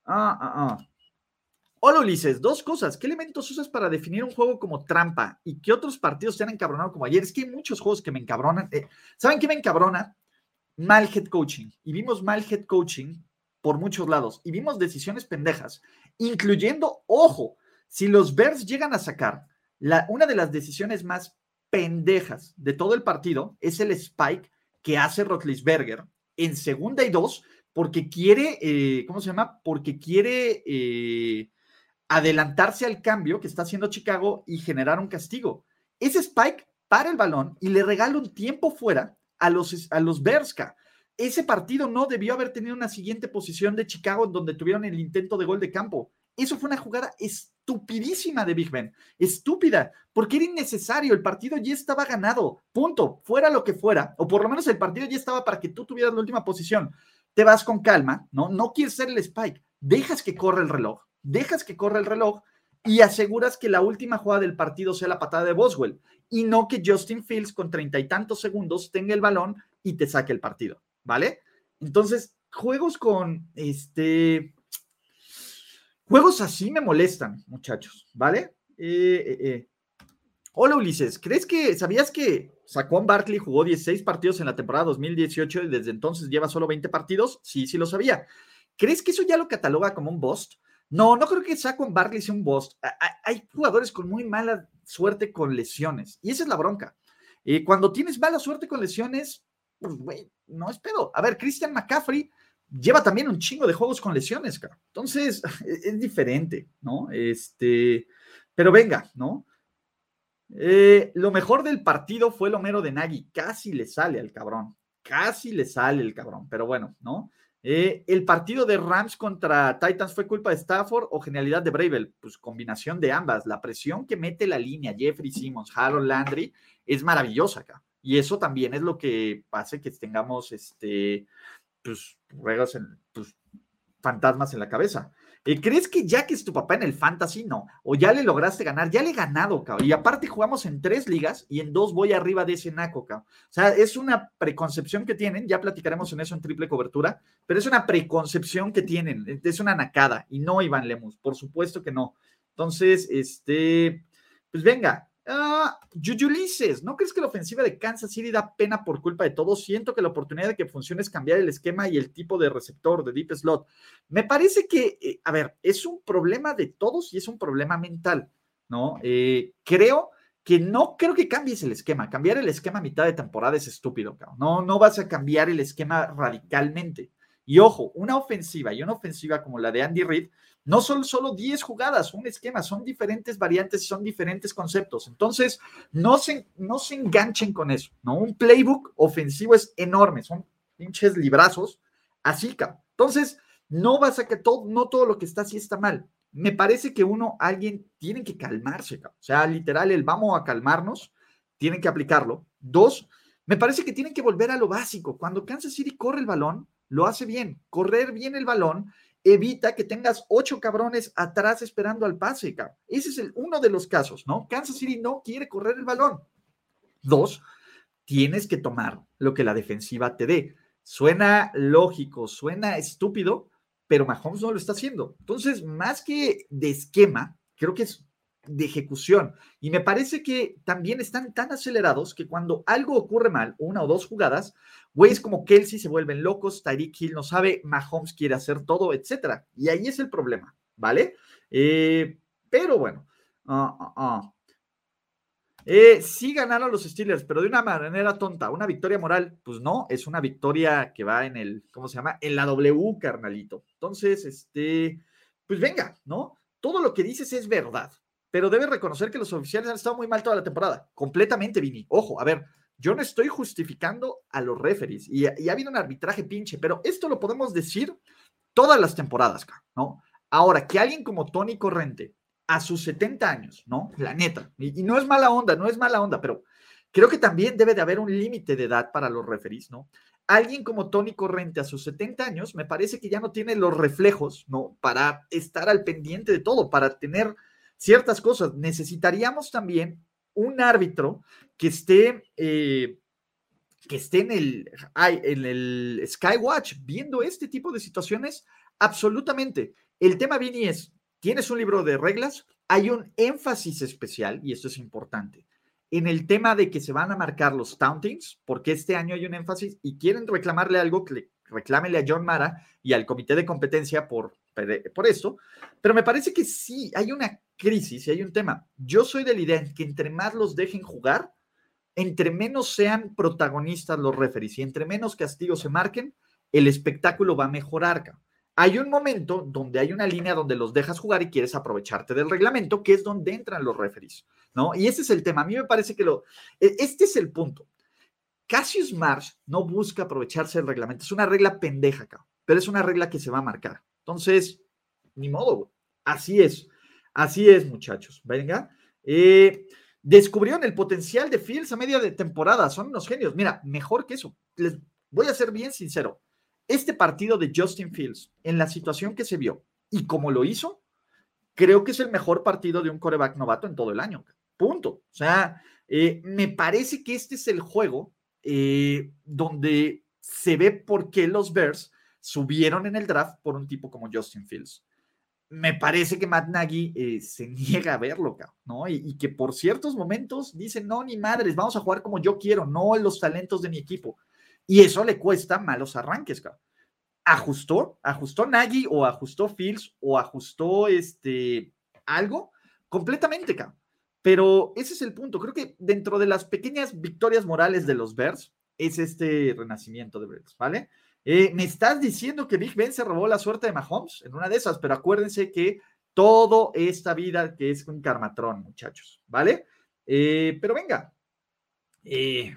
D: Ah, ah, ah. Hola Ulises, dos cosas. ¿Qué elementos usas para definir un juego como trampa? ¿Y qué otros partidos te han encabronado como ayer? Es que hay muchos juegos que me encabronan. ¿Saben qué me encabrona? Mal head coaching. Y vimos mal head coaching por muchos lados. Y vimos decisiones pendejas, incluyendo, ojo, si los Bears llegan a sacar la, una de las decisiones más pendejas de todo el partido es el spike que hace Rotlisberger en segunda y dos, porque quiere, eh, ¿cómo se llama? Porque quiere eh, adelantarse al cambio que está haciendo Chicago y generar un castigo. Ese spike para el balón y le regala un tiempo fuera a los, a los Berska. Ese partido no debió haber tenido una siguiente posición de Chicago donde tuvieron el intento de gol de campo. Eso fue una jugada estupidísima de Big Ben. Estúpida, porque era innecesario. El partido ya estaba ganado. Punto. Fuera lo que fuera, o por lo menos el partido ya estaba para que tú tuvieras la última posición. Te vas con calma, ¿no? No quieres ser el spike. Dejas que corra el reloj. Dejas que corra el reloj y aseguras que la última jugada del partido sea la patada de Boswell y no que Justin Fields con treinta y tantos segundos tenga el balón y te saque el partido, ¿vale? Entonces, juegos con este Juegos así me molestan, muchachos, ¿vale? Eh, eh, eh. Hola Ulises, ¿crees que sabías que Saquon Barkley jugó 16 partidos en la temporada 2018 y desde entonces lleva solo 20 partidos? Sí, sí lo sabía. ¿Crees que eso ya lo cataloga como un bust? No, no creo que Saquon Barkley sea un bust. Hay jugadores con muy mala suerte con lesiones y esa es la bronca. cuando tienes mala suerte con lesiones, pues, güey, no es pedo. A ver, Christian McCaffrey lleva también un chingo de juegos con lesiones, cara. Entonces, es, diferente, ¿no? Este, pero venga, ¿no? Eh, lo mejor del partido fue el Homero de Nagy. Casi le sale al cabrón. Casi le sale el cabrón. Pero bueno, ¿no? Eh, el partido de Rams contra Titans fue culpa de Stafford o genialidad de Bravel. Pues combinación de ambas. La presión que mete la línea Jeffrey Simmons, Harold Landry es maravillosa acá. Y eso también es lo que hace que tengamos este, pues, juegos en, pues, fantasmas en la cabeza. Eh, ¿Crees que ya que es tu papá en el fantasy? No. O ya le lograste ganar, ya le he ganado, cabrón. Y aparte jugamos en tres ligas y en dos voy arriba de ese naco, cabrón. O sea, es una preconcepción que tienen, ya platicaremos en eso en triple cobertura, pero es una preconcepción que tienen, es una nacada. Y no, Iván Lemus, por supuesto que no. Entonces, este, pues venga, Ah, Yuyulises, ¿no crees que la ofensiva de Kansas City da pena por culpa de todo? Siento que la oportunidad de que funcione es cambiar el esquema y el tipo de receptor de deep slot. Me parece que, eh, a ver, es un problema de todos y es un problema mental, ¿no? Eh, creo que no creo que cambies el esquema. Cambiar el esquema a mitad de temporada es estúpido. No, no vas a cambiar el esquema radicalmente. Y ojo, una ofensiva y una ofensiva como la de Andy Reid no son solo 10 jugadas, un esquema, son diferentes variantes y son diferentes conceptos. Entonces, no se, no se enganchen con eso, ¿no? Un playbook ofensivo es enorme, son pinches librazos, así, que Entonces, no vas a que todo, no todo lo que está así está mal. Me parece que uno, alguien, tiene que calmarse, O sea, literal, el vamos a calmarnos, tienen que aplicarlo. Dos, me parece que tienen que volver a lo básico. Cuando Kansas City corre el balón, lo hace bien. Correr bien el balón evita que tengas ocho cabrones atrás esperando al pase, cabrón. Ese es el, uno de los casos, ¿no? Kansas City no quiere correr el balón. Dos, tienes que tomar lo que la defensiva te dé. Suena lógico, suena estúpido, pero Mahomes no lo está haciendo. Entonces, más que de esquema, creo que es de ejecución. Y me parece que también están tan acelerados que cuando algo ocurre mal, una o dos jugadas, güeyes como Kelsey se vuelven locos, Tyreek Hill no sabe, Mahomes quiere hacer todo, etcétera. Y ahí es el problema, ¿vale? Eh, pero bueno, uh, uh, sí ganaron los Steelers, pero de una manera tonta. Una victoria moral, pues no, es una victoria que va en el, ¿cómo se llama? En la W, carnalito. Entonces, este, pues venga, ¿no? Todo lo que dices es verdad pero debe reconocer que los oficiales han estado muy mal toda la temporada. Completamente, Vini. Ojo, a ver, yo no estoy justificando a los referees y, ha habido un arbitraje pinche, pero esto lo podemos decir todas las temporadas, ¿no? Ahora, que alguien como Tony Corrente, a sus 70 años, ¿no? La neta, y, y no es mala onda, no es mala onda, pero creo que también debe de haber un límite de edad para los referees, ¿no? Alguien como Tony Corrente a sus 70 años, me parece que ya no tiene los reflejos, ¿no? Para estar al pendiente de todo, para tener ciertas cosas. Necesitaríamos también un árbitro que esté, eh, que esté en el, en el Skywatch viendo este tipo de situaciones. Absolutamente. El tema, Vini, es, tienes un libro de reglas, hay un énfasis especial, y esto es importante, en el tema de que se van a marcar los tauntings, porque este año hay un énfasis y quieren reclamarle algo que reclámele a John Mara y al comité de competencia por, por esto, pero me parece que sí, hay una crisis y hay un tema. Yo soy de la idea que entre más los dejen jugar, entre menos sean protagonistas los referees y entre menos castigos se marquen, el espectáculo va a mejorar. Hay un momento donde hay una línea donde los dejas jugar y quieres aprovecharte del reglamento, que es donde entran los referees, ¿no? Y ese es el tema. A mí me parece que lo, e, este es el punto. Cassius Marsh no busca aprovecharse del reglamento. Es una regla pendeja, pero es una regla que se va a marcar. Entonces, ni modo, así es. Así es, muchachos. Venga. Eh, descubrieron el potencial de Fields a media de temporada. Son unos genios. Mira, mejor que eso. Les voy a ser bien sincero. Este partido de Justin Fields, en la situación que se vio y como lo hizo, creo que es el mejor partido de un coreback novato en todo el año. Punto. O sea, eh, me parece que este es el juego eh, donde se ve por qué los Bears subieron en el draft por un tipo como Justin Fields me parece que Matt Nagy eh, se niega a verlo, ¿no? Y, que por ciertos momentos dice, no, ni madres, vamos a jugar como yo quiero, no los talentos de mi equipo. Y eso le cuesta malos arranques, cabrón. ¿Ajustó? ¿Ajustó Nagy o ajustó Fields o ajustó este algo? Completamente, cabrón. Pero ese es el punto. Creo que dentro de las pequeñas victorias morales de los Bears es este renacimiento de Bears, ¿vale? Eh, me estás diciendo que Big Ben se robó la suerte de Mahomes en una de esas, pero acuérdense que todo esta vida que es un carmatrón, muchachos, ¿vale? Eh, pero venga. Eh,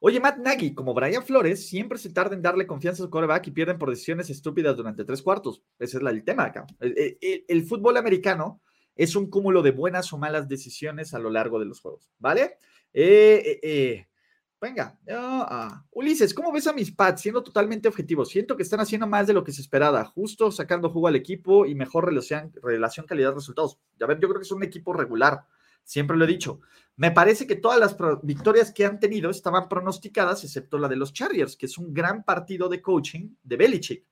D: oye, Matt Nagy, como Brian Flores, siempre se tarda en darle confianza a su coreback y pierden por decisiones estúpidas durante tres cuartos. Ese es el tema acá. El, fútbol americano es un cúmulo de buenas o malas decisiones a lo largo de los juegos, ¿vale? Venga, ah, Ulises, ¿cómo ves a mis pads? Siendo totalmente objetivo, siento que están haciendo más de lo que se esperaba, justo sacando jugo al equipo y mejor relación, relación calidad-resultados. Ya ver, yo creo que es un equipo regular, siempre lo he dicho. Me parece que todas las victorias que han tenido estaban pronosticadas, excepto la de los Chargers, que es un gran partido de coaching de Belichick.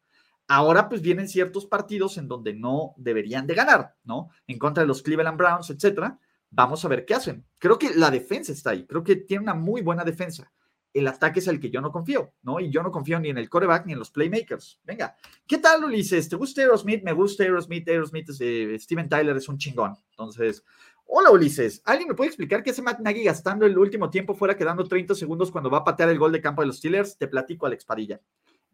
D: Ahora pues vienen ciertos partidos en donde no deberían de ganar, ¿no? En contra de los Cleveland Browns, etcétera. Vamos a ver qué hacen. Creo que la defensa está ahí, creo que tiene una muy buena defensa. El ataque es el que yo no confío, ¿no? Y yo no confío ni en el coreback ni en los playmakers. Venga, ¿qué tal, Ulises? ¿Te gusta Aerosmith? Me gusta Aerosmith. Aerosmith es Steven Tyler, es un chingón. Entonces, hola, Ulises. ¿Alguien me puede explicar qué hace Matt Nagy gastando el último tiempo fuera quedando 30 segundos cuando va a patear el gol de campo de los Steelers? Te platico, Alex Padilla.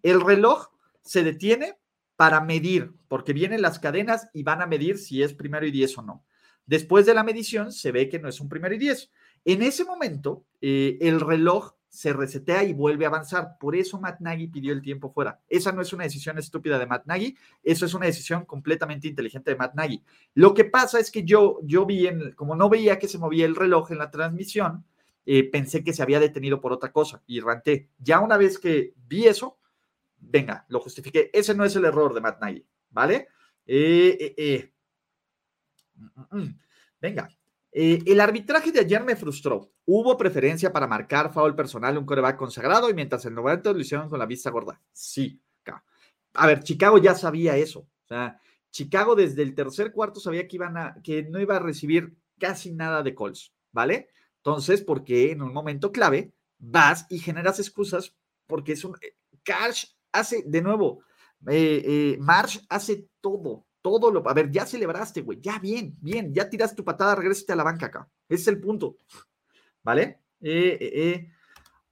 D: El reloj se detiene para medir, porque vienen las cadenas y van a medir si es primero y diez o no. Después de la medición se ve que no es un primero y diez. En ese momento, eh, el reloj se resetea y vuelve a avanzar. Por eso Matt Nagy pidió el tiempo fuera. Esa no es una decisión estúpida de Matt Nagy, eso es una decisión completamente inteligente de Matt Nagy. Lo que pasa es que yo, yo vi, como no veía que se movía el reloj en la transmisión, eh, pensé que se había detenido por otra cosa y ranté. Ya una vez que vi eso, venga, lo justifiqué. Ese no es el error de Matt Nagy, ¿vale? Eh, eh, eh. Mm, mm, mm. Venga, el arbitraje de ayer me frustró. Hubo preferencia para marcar foul personal un coreback consagrado y mientras el 90 lo hicieron con la vista gorda. Sí. A ver, Chicago ya sabía eso. Chicago desde el tercer cuarto sabía que, iban a, que no iba a recibir casi nada de calls, ¿vale? Entonces, porque en un momento clave vas y generas excusas porque es un cash hace, de nuevo, eh, eh, Marsh hace todo, todo lo. A ver, ya celebraste, güey, ya bien, bien, ya tiraste tu patada, regrésate a la banca acá. Ese es el punto. ¿Vale? Eh,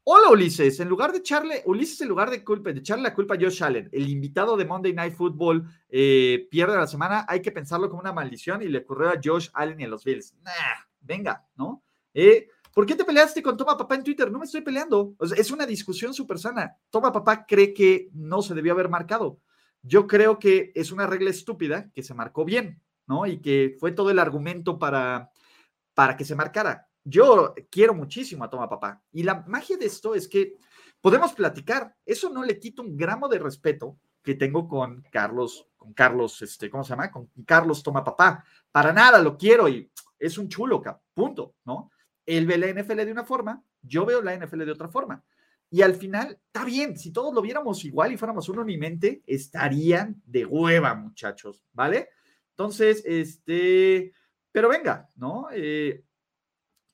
D: Hola Ulises, en lugar de echarle, Ulises en lugar de, culpa, de echarle la culpa a Josh Allen, el invitado de Monday Night Football pierde la semana, hay que pensarlo como una maldición y le ocurrió a Josh Allen y a los Bills. Nah, venga, ¿no? Eh, ¿Por qué te peleaste con Toma Papá en Twitter? No me estoy peleando. es una discusión súper sana. Toma Papá cree que no se debió haber marcado. Yo creo que es una regla estúpida que se marcó bien, ¿no? Y que fue todo el argumento para, para que se marcara. Yo quiero muchísimo a Toma Papá. Y la magia de esto es que podemos platicar. Eso no le quita un gramo de respeto que tengo con Carlos, con Carlos, este, ¿cómo se llama? Con Carlos Toma Papá. Para nada, lo quiero y es un chulo, punto, ¿no? Él ve la NFL de una forma, yo veo la NFL de otra forma. Y al final, está bien, si todos lo viéramos igual y fuéramos uno mente, estarían de hueva, muchachos, ¿vale? Entonces, este, pero venga, ¿no? Eh,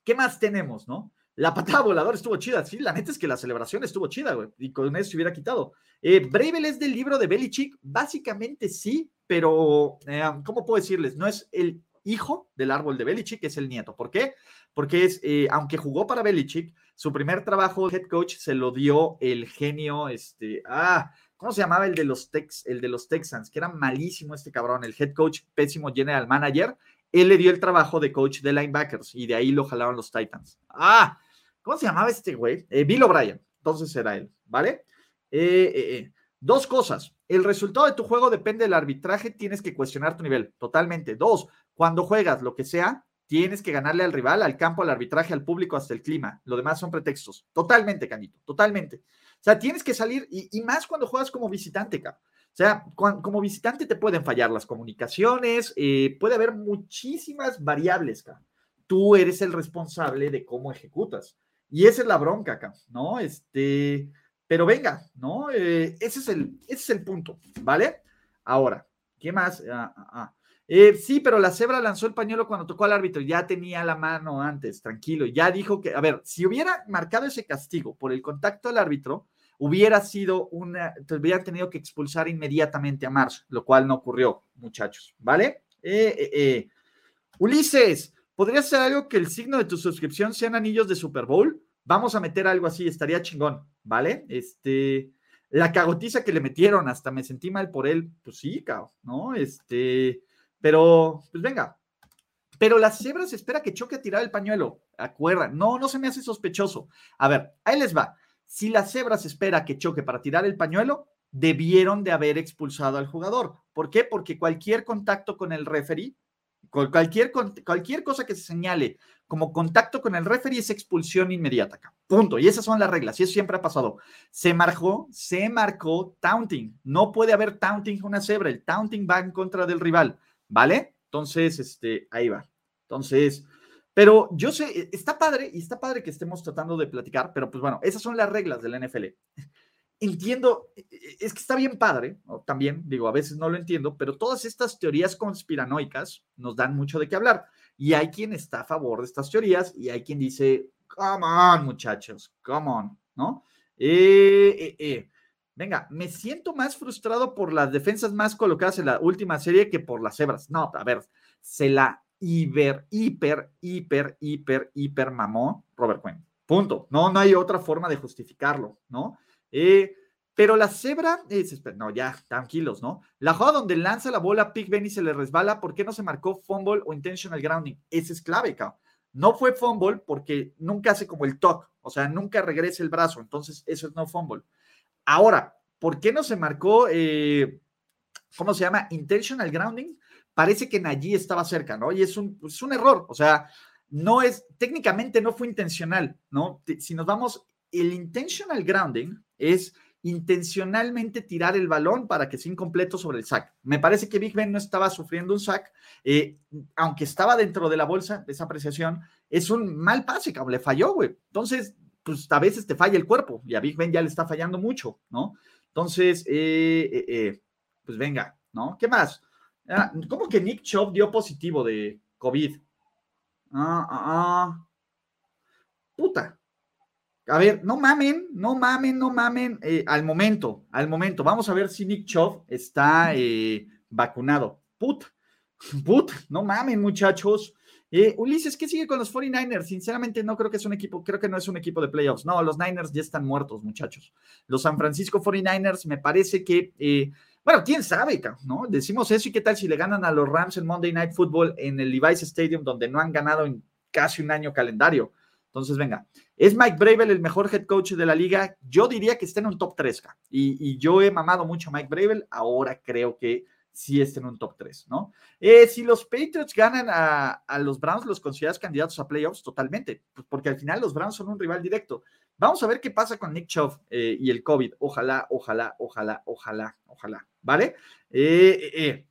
D: ¿Qué más tenemos, no? La patada voladora estuvo chida, sí, la neta es que la celebración estuvo chida, güey, y con eso se hubiera quitado. Eh, Bravel es del libro de Belichick, básicamente sí, pero, eh, ¿cómo puedo decirles? No es el hijo del árbol de Belichick, es el nieto. ¿Por qué? Porque es, eh, aunque jugó para Belichick, su primer trabajo head coach se lo dio el genio, este, ah, ¿cómo se llamaba el de los Tex, el de los Texans? Que era malísimo este cabrón, el head coach, pésimo general manager. Él le dio el trabajo de coach de linebackers y de ahí lo jalaron los Titans. Ah, ¿cómo se llamaba este güey? Eh, Bill O'Brien. Entonces era él, ¿vale? Eh, dos cosas. El resultado de tu juego depende del arbitraje, tienes que cuestionar tu nivel, totalmente. Dos, cuando juegas lo que sea, tienes que ganarle al rival, al campo, al arbitraje, al público, hasta el clima. Lo demás son pretextos. Totalmente, Canito, totalmente. O sea, tienes que salir, y, más cuando juegas como visitante, O sea, como visitante te pueden fallar las comunicaciones, eh, puede haber muchísimas variables, Tú eres el responsable de cómo ejecutas. Y esa es la bronca acá, ¿no? Este, pero venga, ¿no? Eh, ese, es el, ese es el punto, ¿vale? Ahora, ¿qué más? Ah, ah, ah. Eh, sí, pero la cebra lanzó el pañuelo cuando tocó al árbitro, ya tenía la mano antes, tranquilo, ya dijo que, a ver, si hubiera marcado ese castigo por el contacto al árbitro, hubiera sido una, hubieran tenido que expulsar inmediatamente a Marsh, lo cual no ocurrió, muchachos, ¿vale? Eh, eh, Ulises, ¿podría ser algo que el signo de tu suscripción sean anillos de Super Bowl? Vamos a meter algo así, estaría chingón, ¿vale? Este, la cagotiza que le metieron, hasta me sentí mal por él, pues sí, cabrón, ¿no? Este, pero, pues venga. Pero la cebra se espera que choque a tirar el pañuelo. Acuerda, no, no se me hace sospechoso. A ver, ahí les va. Si la cebra se espera que choque para tirar el pañuelo, debieron de haber expulsado al jugador. ¿Por qué? Porque cualquier contacto con el referee, Cualquier, cualquier cosa que se señale como contacto con el referee es expulsión inmediata. Punto. Y esas son las reglas. Y eso siempre ha pasado. Se marcó, se marcó taunting. No puede haber taunting una cebra. El taunting va en contra del rival. ¿Vale? Entonces, este, ahí va. Entonces, pero yo sé, e, está padre y está padre que estemos tratando de platicar, pero pues bueno, esas son las reglas del NFL. Entiendo, e, e, es que está bien padre, también digo, a veces no lo entiendo, pero todas estas teorías conspiranoicas nos dan mucho de qué hablar. Y hay quien está a favor de estas teorías y hay quien dice, come on, muchachos, come on, ¿no? Eh, eh, eh. Venga, me siento más frustrado por las defensas más colocadas en la última serie que por las cebras. No, a ver, se la hiper, hiper, hiper, hiper, hiper mamó Robert Quinn. Punto. No, no hay otra forma de justificarlo, ¿no? Eh, pero la cebra, es, no, ya, tranquilos, ¿no? La jugada donde lanza la bola Pick Benny se le resbala, ¿por qué no se marcó fumble o intentional grounding? Ese es clave, cabrón. No fue fumble porque nunca hace como el talk, o sea, nunca regresa el brazo, entonces eso es no fumble. Ahora, ¿por qué no se marcó, eh, ¿cómo se llama? Intentional grounding. Parece que allí estaba cerca, ¿no? Y es un, es un error, o sea, no es, técnicamente no fue intencional, ¿no? Si nos vamos, el intentional grounding es intencionalmente tirar el balón para que sea incompleto sobre el sack. Me parece que Big Ben no estaba sufriendo un sack, eh, aunque estaba dentro de la bolsa esa apreciación, es un mal pase, cabrón, le falló, güey. Entonces, pues a veces te falla el cuerpo y a Big Ben ya le está fallando mucho, ¿no? Entonces, eh, eh, eh, pues venga, ¿no? ¿Qué más? Ah, ¿Cómo que Nick Chubb dio positivo de COVID? Ah, ah, ah. Puta. A ver, no mamen, no mamen, no mamen. al momento, al momento. Vamos a ver si Nick Chubb está vacunado. Put, put, no mamen, muchachos. Eh, Ulises, ¿qué sigue con los 49ers? Sinceramente, no creo que es un equipo, creo que no es un equipo de playoffs. No, los Niners ya están muertos, muchachos. Los San Francisco 49ers me parece que, eh, bueno, quién sabe, ¿no? Decimos eso y qué tal si le ganan a los Rams en Monday Night Football en el Levi's Stadium, donde no han ganado en casi un año calendario. Entonces, venga, ¿es Mike Bravel el mejor head coach de la liga? Yo diría que está en un top 3, y, y yo he mamado mucho a Mike Bravel, ahora creo que si está en un top 3, ¿no? Eh, si los Patriots ganan a, los Browns, ¿los consideras candidatos a playoffs? Totalmente, pues porque al final los Browns son un rival directo. Vamos a ver qué pasa con Nick Chubb eh, y el COVID. Ojalá, ojalá, ojalá, ojalá, ojalá, ¿vale? Eh,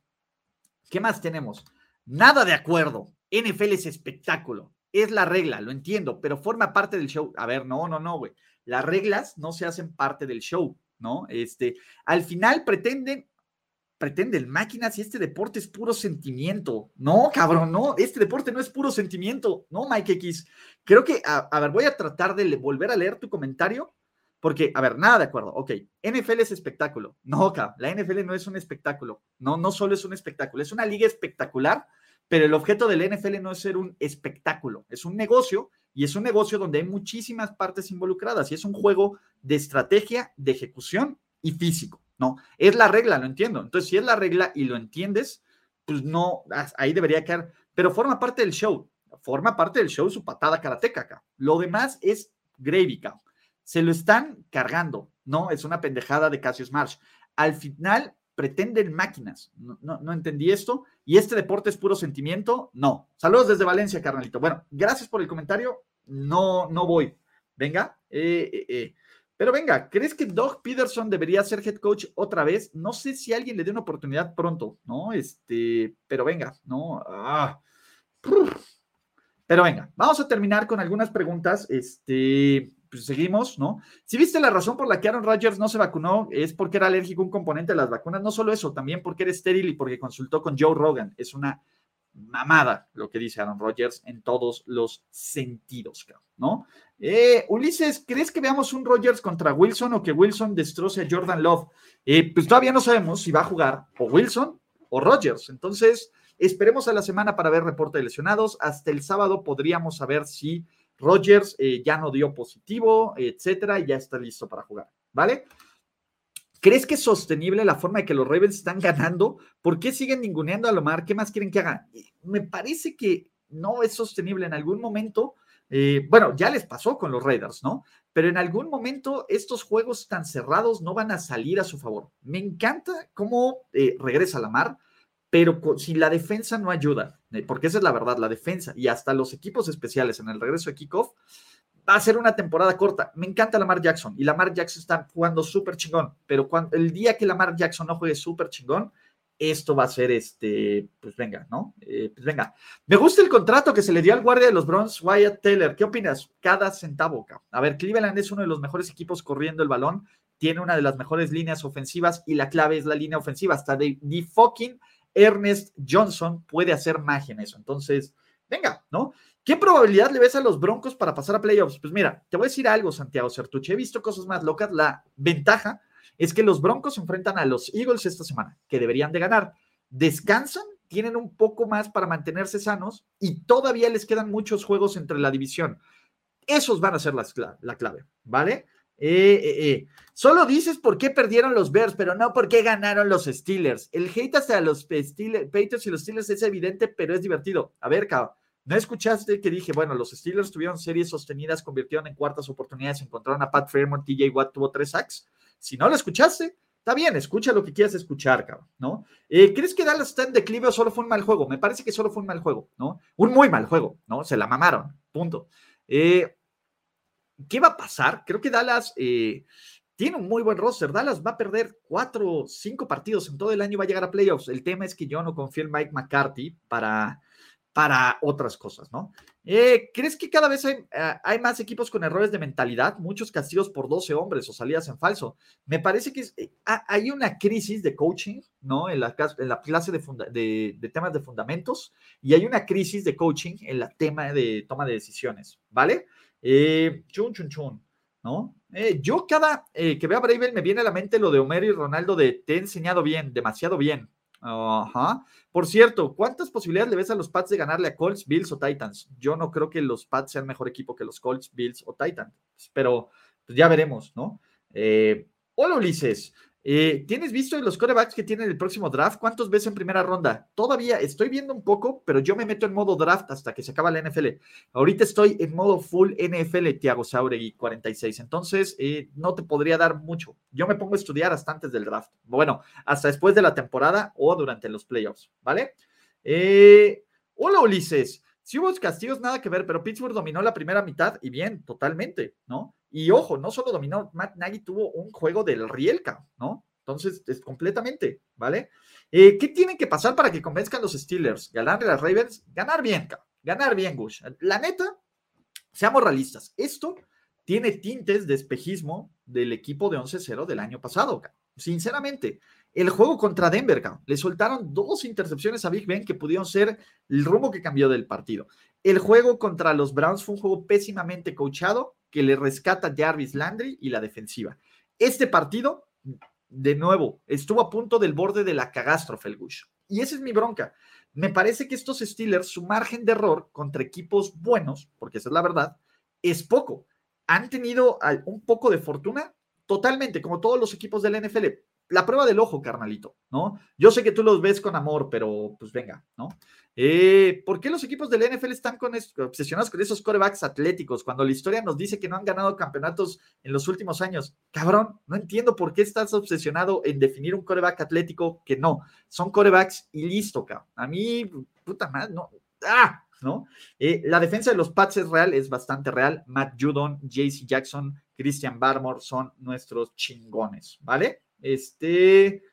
D: ¿Qué más tenemos? Nada de acuerdo. NFL es espectáculo. Es la regla, lo entiendo, pero forma parte del show. A ver, no, no, no, güey. Las reglas no se hacen parte del show, ¿no? Este, al final pretenden pretenden máquinas y este deporte es puro sentimiento. No, cabrón, no, este deporte no es puro sentimiento. No, Mike X. Creo que, a, ver, voy a tratar de volver a leer tu comentario, porque, a ver, nada de acuerdo. Ok, NFL es espectáculo. No, cabrón, la NFL no es un espectáculo. No, no solo es un espectáculo, es una liga espectacular, pero el objeto del NFL no es ser un espectáculo, es un negocio y es un negocio donde hay muchísimas partes involucradas y es un juego de estrategia, de ejecución y físico. No, es la regla, lo entiendo. Entonces, si es la regla y lo entiendes, pues no, ahí debería quedar, pero forma parte del show, forma parte del show su patada karateca acá. Lo demás es gravy, Se lo están cargando, ¿no? Es una pendejada de Cassius Marsh. Al final pretenden máquinas. No, no, entendí esto. ¿Y este deporte es puro sentimiento? No. Saludos desde Valencia, carnalito. Bueno, gracias por el comentario. No, no voy. Venga. Eh, eh, eh. Pero venga, ¿crees que Doug Peterson debería ser head coach otra vez? No sé si alguien le dé una oportunidad pronto, ¿no? Este, pero venga, ¿no? Ah, pero venga, vamos a terminar con algunas preguntas. Este, pues seguimos, ¿no? Si viste la razón por la que Aaron Rodgers no se vacunó, es porque era alérgico a un componente de las vacunas. No solo eso, también porque era estéril y porque consultó con Joe Rogan. Es una mamada lo que dice Aaron Rodgers en todos los sentidos, ¿no? Eh, Ulises, ¿crees que veamos un Rodgers contra Wilson o que Wilson destroce a Jordan Love? Eh, pues todavía no sabemos si va a jugar o Wilson o Rodgers. Entonces, esperemos a la semana para ver reporte de lesionados. Hasta el sábado podríamos saber si Rodgers eh, ya no dio positivo, etcétera, y ya está listo para jugar, ¿vale? ¿Crees que es sostenible la forma de que los Ravens están ganando? ¿Por qué siguen ninguneando a Lomar? ¿Qué más quieren que haga? Me parece que no es sostenible en algún momento. Eh, bueno, ya les pasó con los Raiders, ¿no? Pero en algún momento estos juegos tan cerrados no van a salir a su favor. Me encanta cómo eh, regresa Lamar, pero si la defensa no ayuda, eh, porque esa es la verdad, la defensa y hasta los equipos especiales en el regreso de kickoff, va a ser una temporada corta. Me encanta Lamar Jackson y Lamar Jackson está jugando súper chingón, pero cuando, el día que Lamar Jackson no juegue súper chingón, esto va a ser este, pues venga, ¿no? Eh, pues venga. Me gusta el contrato que se le dio al guardia de los Browns, Wyatt Taylor. ¿Qué opinas? Cada centavo, A ver, Cleveland es uno de los mejores equipos corriendo el balón, tiene una de las mejores líneas ofensivas y la clave es la línea ofensiva. Hasta de fucking Ernest Johnson puede hacer magia en eso. Entonces, venga, ¿no? ¿Qué probabilidad le ves a los Broncos para pasar a playoffs? Pues mira, te voy a decir algo, Santiago Sertuche. He visto cosas más locas. La ventaja es que los Broncos se enfrentan a los Eagles esta semana, que deberían de ganar. Descansan, tienen un poco más para mantenerse sanos y todavía les quedan muchos juegos entre la división. Esos van a ser la, la clave, ¿vale? Eh, eh, eh. Solo dices por qué perdieron los Bears, pero no por qué ganaron los Steelers. El hate hacia los Steelers, y los Steelers es evidente, pero es divertido. A ver, cabrón. ¿No escuchaste que dije, bueno, los Steelers tuvieron series sostenidas, convirtieron en cuartas oportunidades, encontraron a Pat Fairmont, TJ Watt tuvo tres sacks? Si no lo escuchaste, está bien, escucha lo que quieras escuchar, cabrón, ¿no? ¿Crees que Dallas está en declive o solo fue un mal juego? Me parece que solo fue un mal juego, ¿no? Un muy mal juego, ¿no? Se la mamaron, punto. Eh, ¿Qué va a pasar? Creo que Dallas eh, tiene un muy buen roster. Dallas va a perder cuatro, cinco partidos en todo el año y va a llegar a playoffs. El tema es que yo no confío en Mike McCarthy para, para otras cosas, ¿no? Eh, ¿Crees que cada vez hay, ah, más equipos con errores de mentalidad? Muchos castigos por 12 hombres o salidas en falso. Me parece que eh, hay una crisis de coaching, ¿no? En la, clase de, de, de, temas de fundamentos y hay una crisis de coaching en la tema de toma de decisiones, ¿vale? Eh, chun, chun, chun, ¿no? Eh, yo cada que veo a Bravel me viene a la mente lo de Homero y Ronaldo de te he enseñado bien, demasiado bien. Ajá. Por cierto, ¿cuántas posibilidades le ves a los Pats de ganarle a Colts, Bills o Titans? Yo no creo que los Pats sean mejor equipo que los Colts, Bills o Titans, pero pues, ya veremos, ¿no? hola Ulises, eh, ¿Tienes visto los corebacks que tienen el próximo draft? ¿Cuántos ves en primera ronda? Todavía estoy viendo un poco, pero yo me meto en modo draft hasta que se acaba la NFL. Ahorita estoy en modo full NFL, Tiago Sauregui 46. Entonces, eh, no te podría dar mucho. Yo me pongo a estudiar hasta antes del draft. Bueno, hasta después de la temporada o durante los playoffs, ¿vale? Eh, hola, Ulises. Si hubo castigos, nada que ver, pero Pittsburgh dominó la primera mitad y bien, totalmente, ¿no? Y ojo, no solo dominó, Matt Nagy tuvo un juego del Rielka, ¿no? Entonces, es completamente, ¿vale? Eh, ¿Qué tienen que pasar para que convenzcan los Steelers? Ganar las Ravens, ganar bien, ganar bien, Gush. La neta, seamos realistas, esto tiene tintes de espejismo del equipo de 11-0 del año pasado, sinceramente. El juego contra Denver, le soltaron dos intercepciones a Big Ben que pudieron ser el rumbo que cambió del partido. El juego contra los Browns fue un juego pésimamente coachado que le rescata Jarvis Landry y la defensiva. Este partido, de nuevo, estuvo a punto del borde de la cagástrofe el Gush. Y esa es mi bronca. Me parece que estos Steelers, su margen de error contra equipos buenos, porque esa es la verdad, es poco. Han tenido un poco de fortuna, totalmente, como todos los equipos del NFL. La prueba del ojo, carnalito, ¿no? Yo sé que tú los ves con amor, pero pues venga, ¿no? Eh, ¿Por qué los equipos del NFL están obsesionados con esos corebacks atléticos cuando la historia nos dice que no han ganado campeonatos en los últimos años? Cabrón, no entiendo por qué estás obsesionado en definir un coreback atlético que no. Son corebacks y listo, cabrón. A mí, puta madre, no. ¡Ah! ¿No? Eh, la defensa de los Pats es real, es bastante real. Matt Judon, JC Jackson, Christian Barmore son nuestros chingones, ¿vale? Este.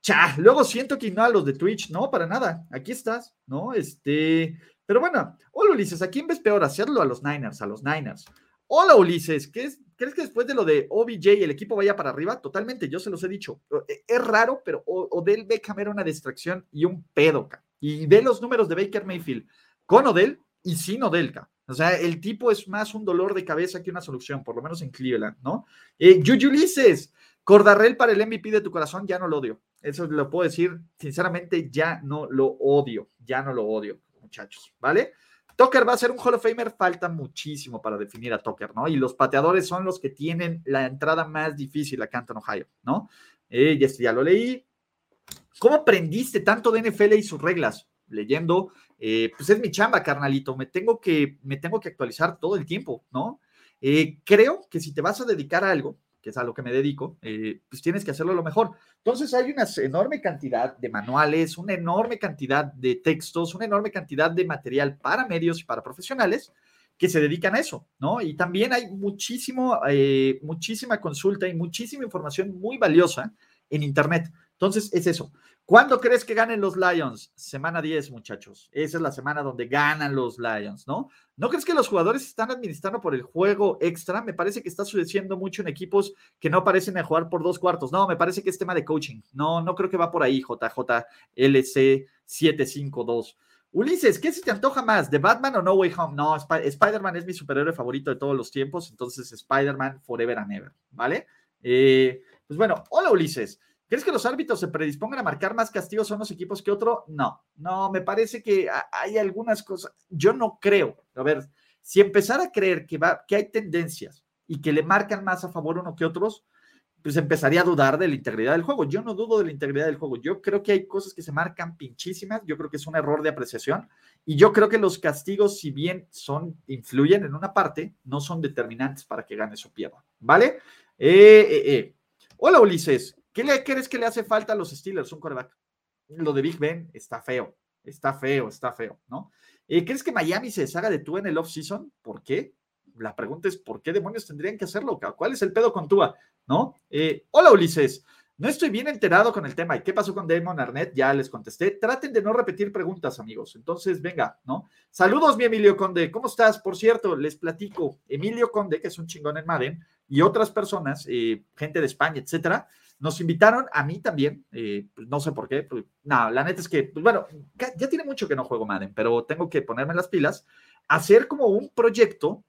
D: Cha, luego siento que no a los de Twitch, no, para nada, aquí estás, ¿no? Este, pero bueno, hola Ulises, ¿a quién ves peor? Hacerlo a los Niners, a los Niners. Hola Ulises, ¿qué es, ¿crees que después de lo de OBJ el equipo vaya para arriba? Totalmente, yo se los he dicho. E, es raro, pero Odell Beckham era una distracción y un pedo, Y ve los números de Baker Mayfield con Odell y sin Odell, O sea, el tipo es más un dolor de cabeza que una solución, por lo menos en Cleveland, ¿no? Eh, Ulises, Cordarrell para el MVP de tu corazón, ya no lo odio. Eso lo puedo decir, sinceramente, ya no lo odio. Ya no lo odio, muchachos, ¿vale? Tucker va a ser un Hall of Famer, falta muchísimo para definir a Tucker, ¿no? Y los pateadores son los que tienen la entrada más difícil acá en Ohio, ¿no? Eh, ya, ya lo leí. ¿Cómo aprendiste tanto de NFL y sus reglas? Leyendo, eh, pues es mi chamba, carnalito. Me tengo que, me tengo que actualizar todo el tiempo, ¿no? Eh, creo que si te vas a dedicar a algo, que es a lo que me dedico, eh, pues tienes que hacerlo lo mejor. Entonces hay una enorme cantidad de manuales, una enorme cantidad de textos, una enorme cantidad de material para medios y para profesionales que se dedican a eso, ¿no? Y también hay muchísimo, eh, muchísima consulta y muchísima información muy valiosa en Internet. Entonces, es eso. ¿Cuándo crees que ganen los Lions? Semana 10, muchachos. Esa es la semana donde ganan los Lions, ¿no? ¿No crees que los jugadores están administrando por el juego extra? Me parece que está sucediendo mucho en equipos que no parecen a jugar por dos cuartos. No, me parece que es tema de coaching. No, no creo que va por ahí, JJLC 752. Ulises, ¿qué se te antoja más? ¿De Batman o No Way Home? No, Spider-Man es mi superhéroe favorito de todos los tiempos, entonces Spider-Man Forever and Ever, ¿vale? Eh, pues bueno, hola Ulises. ¿Crees que los árbitros se predispongan a marcar más castigos a unos equipos que otro? No, no, me parece que hay algunas cosas. Yo no creo. A ver, si empezara a creer que, va, que hay tendencias y que le marcan más a favor uno que otros, pues empezaría a dudar de la integridad del juego. Yo no dudo de la integridad del juego. Yo creo que hay cosas que se marcan pinchísimas. Yo creo que es un error de apreciación. Y yo creo que los castigos, si bien son, influyen en una parte, no son determinantes para que gane o pierda. ¿Vale? Eh, eh, eh. Hola, Ulises. ¿Qué le crees que le hace falta a los Steelers? Un coreback. Lo de Big Ben está feo, está feo, está feo, ¿no? Eh, ¿Crees que Miami se deshaga de Tua en el off-season? ¿Por qué? La pregunta es, ¿por qué demonios tendrían que hacerlo? ¿Cuál es el pedo con Tua? ¿No? Eh, hola, Ulises. No estoy bien enterado con el tema. ¿Y qué pasó con Damon Arnett? Ya les contesté. Traten de no repetir preguntas, amigos. Entonces, venga, ¿no? Saludos, mi Emilio Conde. ¿Cómo estás? Por cierto, les platico. Emilio Conde, que es un chingón en Madden, y otras personas, eh, gente de España, etcétera, nos invitaron, a mí también, eh, pues, no sé por qué, pues, no, la neta es que, pues, bueno, ya tiene mucho que no juego Madden, pero tengo que ponerme las pilas, hacer como un proyecto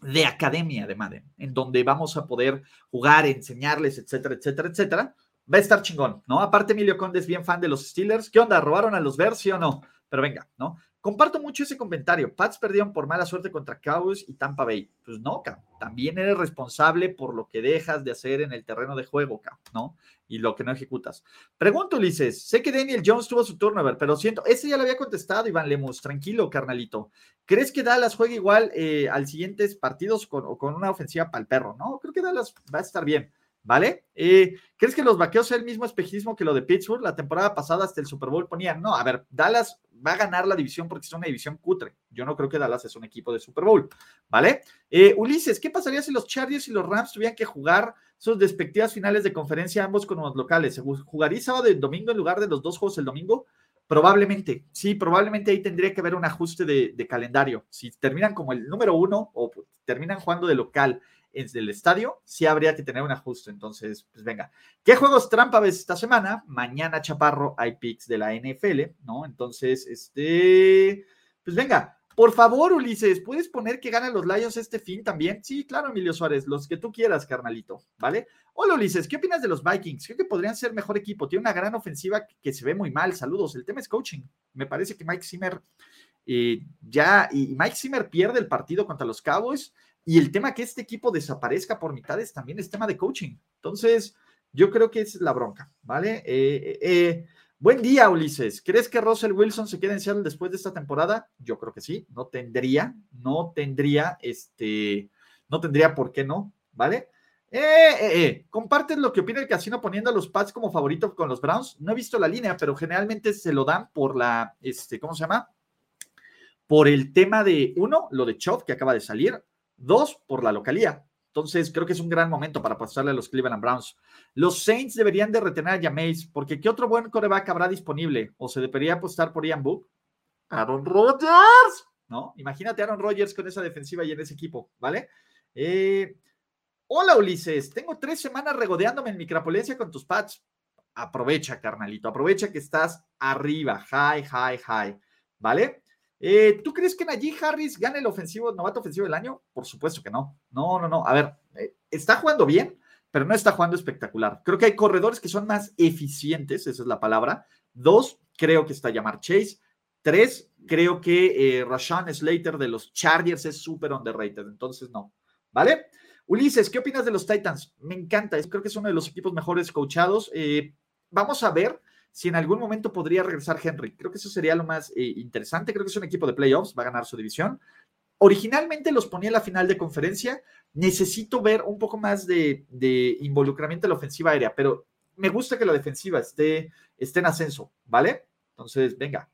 D: de academia de Madden, en donde vamos a poder jugar, enseñarles, etcétera, etcétera, etcétera. Va a estar chingón, ¿no? Aparte, Emilio Conde es bien fan de los Steelers. ¿Qué onda? ¿Robaron a los Bears, sí o no? Pero venga, ¿no? Comparto mucho ese comentario. Pats perdieron por mala suerte contra Cowboys y Tampa Bay. Pues no, también eres responsable por lo que dejas de hacer en el terreno de juego, ¿no? Y lo que no ejecutas. Pregunto, Ulises, sé que Daniel Jones tuvo su turnover, pero siento, ese ya lo había contestado, Iván Lemus. Tranquilo, carnalito. ¿Crees que Dallas juegue igual eh, al siguientes partidos con, o con una ofensiva para el perro? No, creo que Dallas va a estar bien. ¿Vale? Eh, ¿Crees que los vaqueos sea el mismo espejismo que lo de Pittsburgh? La temporada pasada hasta el Super Bowl ponían, no, a ver, Dallas va a ganar la división porque es una división cutre. Yo no creo que Dallas es un equipo de Super Bowl, ¿vale? Eh, Ulises, ¿qué pasaría si los Chargers y los Rams tuvieran que jugar sus despectivas finales de conferencia ambos con los locales? ¿Jugaría sábado y domingo en lugar de los dos juegos el domingo? Probablemente, sí, probablemente ahí tendría que haber un ajuste de, de calendario. Si terminan como el número uno o terminan jugando de local en el estadio, sí habría que tener un ajuste. Entonces, pues venga. ¿Qué juegos trampa ves esta semana? Mañana, Chaparro, hay picks de la NFL, ¿no? Entonces, este, pues venga. Por favor, Ulises, ¿puedes poner que ganan los Lions este fin también? Sí, claro, Emilio Suárez, los que tú quieras, carnalito, ¿vale? Hola, Ulises, ¿qué opinas de los Vikings? Creo que podrían ser mejor equipo. Tiene una gran ofensiva que, se ve muy mal. Saludos. El tema es coaching. Me parece que Mike Zimmer eh, ya, y Mike Zimmer pierde el partido contra los Cowboys y el tema que este equipo desaparezca por mitades también es tema de coaching. Entonces, yo creo que es la bronca, ¿vale? Eh, eh, eh, buen día, Ulises. ¿Crees que Russell Wilson se quede en Seattle después de esta temporada? Yo creo que sí. No tendría, no tendría, este, no tendría por qué no, ¿vale? Eh, lo que opina el casino poniendo a los Pats como favorito con los Browns. No he visto la línea, pero generalmente se lo dan por la, este, ¿cómo se llama? Por el tema de, uno, lo de Chov que acaba de salir. Dos, por la localía. Entonces, creo que es un gran momento para pasarle a los Cleveland Browns. Los Saints deberían de retener a Jameis, porque ¿qué otro buen coreback habrá disponible? ¿O se debería apostar por Ian Book? Aaron Rodgers, ¿no? Imagínate Aaron Rodgers con esa defensiva y en ese equipo, ¿vale? Eh, hola, Ulises. Tengo tres semanas regodeándome en micropolencia con tus pads. Aprovecha, carnalito. Aprovecha que estás arriba. High, high, high. ¿Vale? Eh, ¿Tú crees que Najee Harris gane el ofensivo, novato ofensivo del año? Por supuesto que no. No, no, no. A ver, eh, está jugando bien, pero no está jugando espectacular. Creo que hay corredores que son más eficientes, esa es la palabra. Dos, creo que está llamar Chase. Tres, creo que eh, Rashawn Slater de los Chargers es súper underrated, entonces no. ¿Vale? Ulises, ¿qué opinas de los Titans? Me encanta, creo que es uno de los equipos mejores coachados. vamos a ver si en algún momento podría regresar Henry. Creo que eso sería lo más eh, interesante. Creo que es un equipo de playoffs, va a ganar su división. originalmente los ponía en la final de conferencia. Necesito ver un poco más de, involucramiento en la ofensiva aérea, pero me gusta que la defensiva esté, esté en ascenso, ¿vale? Entonces, venga.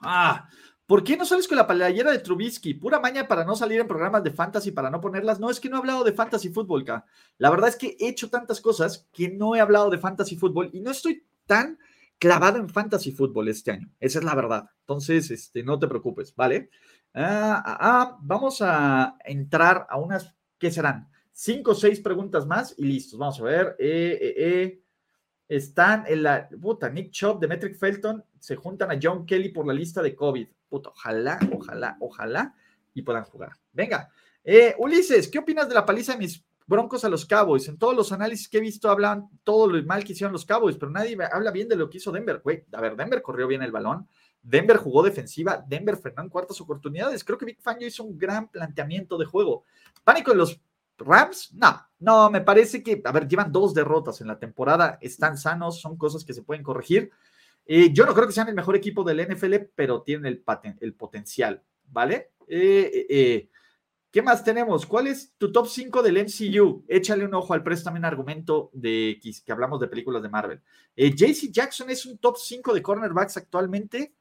D: Ah, ¿Por qué no sales con la playera de Trubisky? Pura maña para no salir en programas de fantasy, para no ponerlas. No, es que no he hablado de fantasy fútbol. La verdad es que he hecho tantas cosas que no he hablado de fantasy fútbol y no estoy tan clavado en fantasy fútbol este año. Esa es la verdad. Entonces, este, no te preocupes, ¿vale? Ah, ah, ah, vamos a entrar a unas, ¿qué serán? Cinco o seis preguntas más y listos. Vamos a ver. Eh, eh, eh. Están en la, puta, Nick Chop, Demetric Felton, se juntan a John Kelly por la lista de COVID. Puta, ojalá, ojalá, ojalá y puedan jugar. Venga. Ulises, ¿qué opinas de la paliza de mis Broncos a los Cowboys. En todos los análisis que he visto hablan todo lo mal que hicieron los Cowboys, pero nadie habla bien de lo que hizo Denver. Güey, a ver, Denver corrió bien el balón. Denver jugó defensiva, Denver frenó en cuartas oportunidades. Creo que Big Fangio hizo un gran planteamiento de juego. Pánico en los Rams, no, no, me parece que, a ver, llevan dos derrotas en la temporada, están sanos, son cosas que se pueden corregir. Eh, yo no creo que sean el mejor equipo del NFL, pero tienen el, el potencial, ¿vale? Eh, eh, eh ¿Qué más tenemos? ¿Cuál es tu top 5 del MCU? Échale un ojo al préstamo en argumento de que hablamos de películas de Marvel. Eh, JC Jackson es un top 5 de cornerbacks actualmente.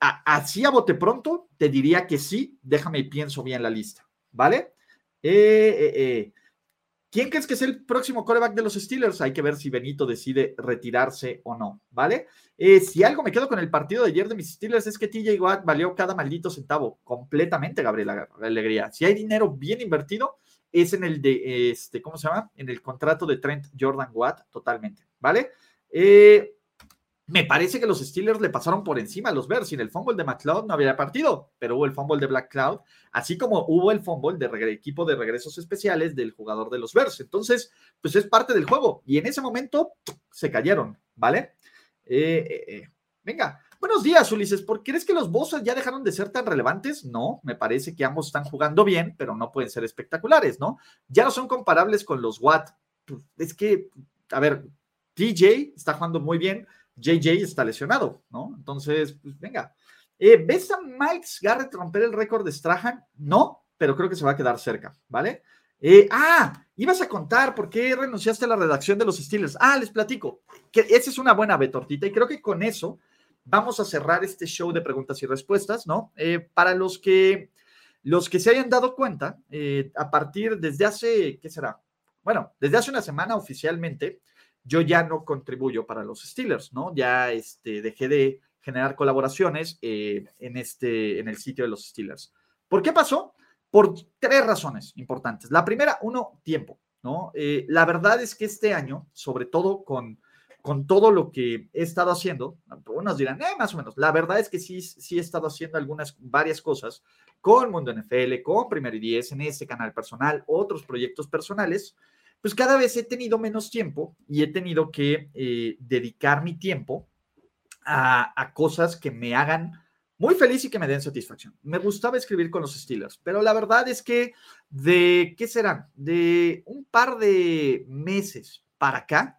D: así a bote pronto, te diría que sí. Déjame y pienso bien la lista. ¿Vale? Eh, eh, eh ¿Quién crees que es el próximo coreback de los Steelers? Hay que ver si Benito decide retirarse o no, ¿vale? Eh, si algo me quedo con el partido de ayer de mis Steelers es que TJ Watt valió cada maldito centavo, completamente, Gabriela Alegría. Si hay dinero bien invertido, es en el de, este, ¿cómo se llama? En el contrato de Trent Jordan Watt, totalmente, ¿vale? Eh, me parece que los Steelers le pasaron por encima a los Bears. Sin el fumble de McLeod no había partido, pero hubo el fumble de Black Cloud, así como hubo el fumble de equipo de regresos especiales del jugador de los Bears. Entonces, pues es parte del juego. Y en ese momento se cayeron, ¿vale? Eh, eh, eh. Venga, buenos días, Ulises. ¿Por crees que los Bosses ya dejaron de ser tan relevantes? No, me parece que ambos están jugando bien, pero no pueden ser espectaculares, ¿no? Ya no son comparables con los Watt. Pues, es que, a ver, TJ está jugando muy bien JJ está lesionado, ¿no? Entonces, pues venga. Eh, ¿Ves a Mike Garrett romper el récord de Strahan? No, pero creo que se va a quedar cerca, ¿vale? Eh, ah, ibas a contar por qué renunciaste a la redacción de los Steelers. Ah, les platico. Que esa es una buena betortita y creo que con eso vamos a cerrar este show de preguntas y respuestas, ¿no? Eh, para los que, los que se hayan dado cuenta, a partir desde hace, ¿qué será? Bueno, desde hace una semana oficialmente, yo ya no contribuyo para los Steelers, ¿no? Ya este, dejé de generar colaboraciones eh, en, este, en el sitio de los Steelers. ¿Por qué pasó? Por tres razones importantes. La primera, uno, tiempo, ¿no? Eh, la verdad es que este año, sobre todo con, con todo lo que he estado haciendo, unos dirán, eh, más o menos, la verdad es que sí, sí he estado haciendo algunas, varias cosas con Mundo NFL, con Primero y Diez, en ese canal personal, otros proyectos personales, pues cada vez he tenido menos tiempo y he tenido que eh, dedicar mi tiempo a, cosas que me hagan muy feliz y que me den satisfacción. Me gustaba escribir con los Steelers, pero la verdad es que de, ¿qué serán? De un par de meses para acá,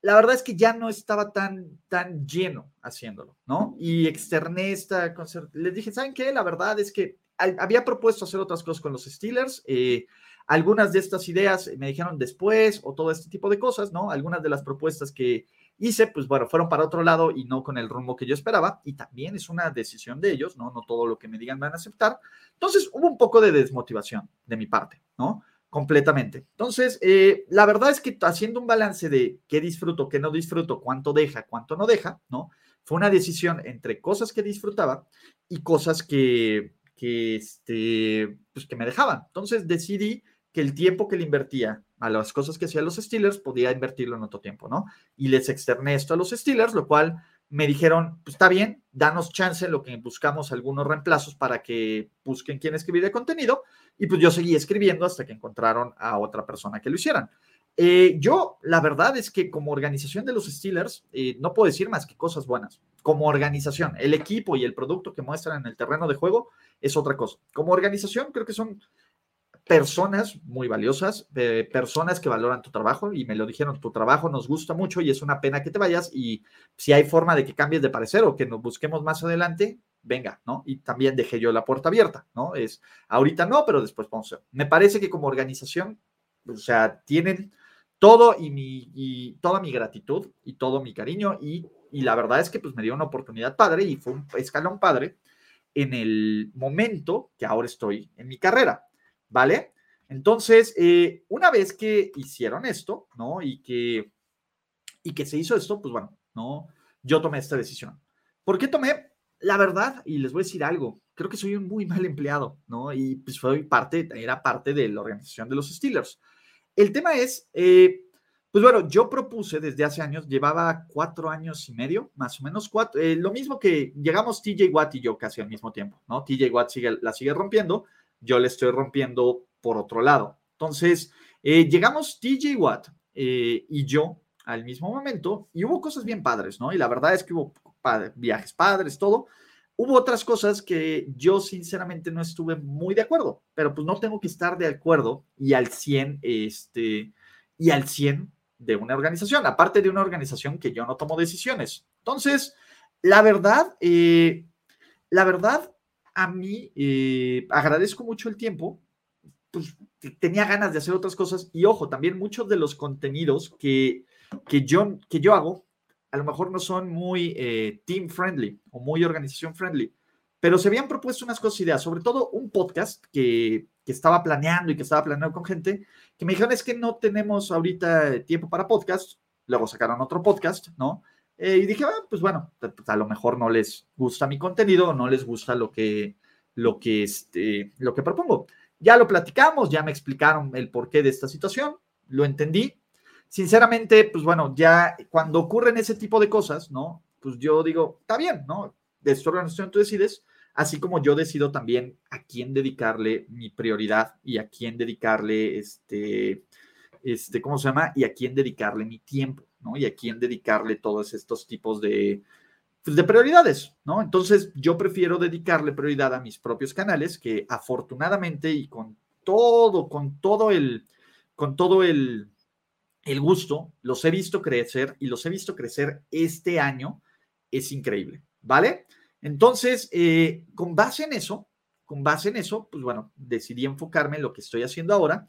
D: la verdad es que ya no estaba tan, tan lleno haciéndolo, ¿no? Y externé esta, les dije, ¿saben qué? La verdad es que había propuesto hacer otras cosas con los Steelers. Eh, algunas de estas ideas me dijeron después o todo este tipo de cosas, ¿no? Algunas de las propuestas que hice, pues bueno, fueron para otro lado y no con el rumbo que yo esperaba. Y también es una decisión de ellos, ¿no? No todo lo que me digan van a aceptar. Entonces hubo un poco de desmotivación de mi parte, ¿no? Completamente. Entonces, eh, la verdad es que haciendo un balance de qué disfruto, qué no disfruto, cuánto deja, cuánto no deja, ¿no? Fue una decisión entre cosas que disfrutaba y cosas que, que, este, pues que me dejaban. Entonces decidí que el tiempo que le invertía a las cosas que hacían los Steelers podía invertirlo en otro tiempo, ¿no? Y les externé esto a los Steelers, lo cual me dijeron, pues está bien, danos chance en lo que buscamos algunos reemplazos para que busquen quién escribir de contenido. Y pues yo seguí escribiendo hasta que encontraron a otra persona que lo hicieran. Eh, yo, la verdad es que como organización de los Steelers, eh, no puedo decir más que cosas buenas. Como organización, el equipo y el producto que muestran en el terreno de juego es otra cosa. Como organización, creo que son personas muy valiosas, personas que valoran tu trabajo y me lo dijeron, tu trabajo nos gusta mucho y es una pena que te vayas y si hay forma de que cambies de parecer o que nos busquemos más adelante, venga, ¿no? Y también dejé yo la puerta abierta, ¿no? Es, ahorita no, pero después vamos Me parece que como organización, o sea, tienen todo y, mi, y toda mi gratitud y todo mi cariño y, y la verdad es que pues me dio una oportunidad padre y fue un escalón padre en el momento que ahora estoy en mi carrera, ¿vale? Entonces, eh, una vez que hicieron esto, ¿no? Y que, y que se hizo esto, pues bueno, ¿no? Yo tomé esta decisión. ¿Por qué tomé? La verdad, y les voy a decir algo, creo que soy un muy mal empleado, ¿no? Y pues fue parte, era parte de la organización de los Steelers. El tema es, eh, pues bueno, yo propuse desde hace años, llevaba cuatro años y medio, más o menos cuatro, eh, lo mismo que llegamos TJ Watt y yo casi al mismo tiempo, ¿no? TJ Watt sigue, la sigue rompiendo, yo le estoy rompiendo por otro lado. Entonces, eh, llegamos TJ Watt eh, y yo al mismo momento y hubo cosas bien padres, ¿no? Y la verdad es que hubo viajes padres, todo. Hubo otras cosas que yo sinceramente no estuve muy de acuerdo, pero pues no tengo que estar de acuerdo y al 100, este, y al 100 de una organización, aparte de una organización que yo no tomo decisiones. Entonces, la verdad, eh, la verdad, a mí eh, agradezco mucho el tiempo, pues tenía ganas de hacer otras cosas y ojo, también muchos de los contenidos que, que, yo, que yo hago, a lo mejor no son muy eh, team friendly o muy organización friendly, pero se habían propuesto unas cosas, ideas, sobre todo un podcast que, que estaba planeando y que estaba planeando con gente, que me dijeron es que no tenemos ahorita tiempo para podcast, luego sacaron otro podcast, ¿no? Eh, y dije, ah, pues bueno, a lo mejor no les gusta mi contenido, no les gusta lo que, lo que, este, lo que propongo. Ya lo platicamos, ya me explicaron el porqué de esta situación, lo entendí. Sinceramente, pues bueno, ya cuando ocurren ese tipo de cosas, ¿no? Pues yo digo, está bien, ¿no? De esta organización tú decides, así como yo decido también a quién dedicarle mi prioridad y a quién dedicarle este, este, ¿cómo se llama? Y a quién dedicarle mi tiempo, ¿no? Y a quién dedicarle todos estos tipos de, pues, de prioridades, ¿no? Entonces, yo prefiero dedicarle prioridad a mis propios canales que afortunadamente y con todo, con todo el, con todo el, el gusto, los he visto crecer y los he visto crecer este año. Es increíble, ¿vale? Entonces, eh, con base en eso, con base en eso, pues bueno, decidí enfocarme en lo que estoy haciendo ahora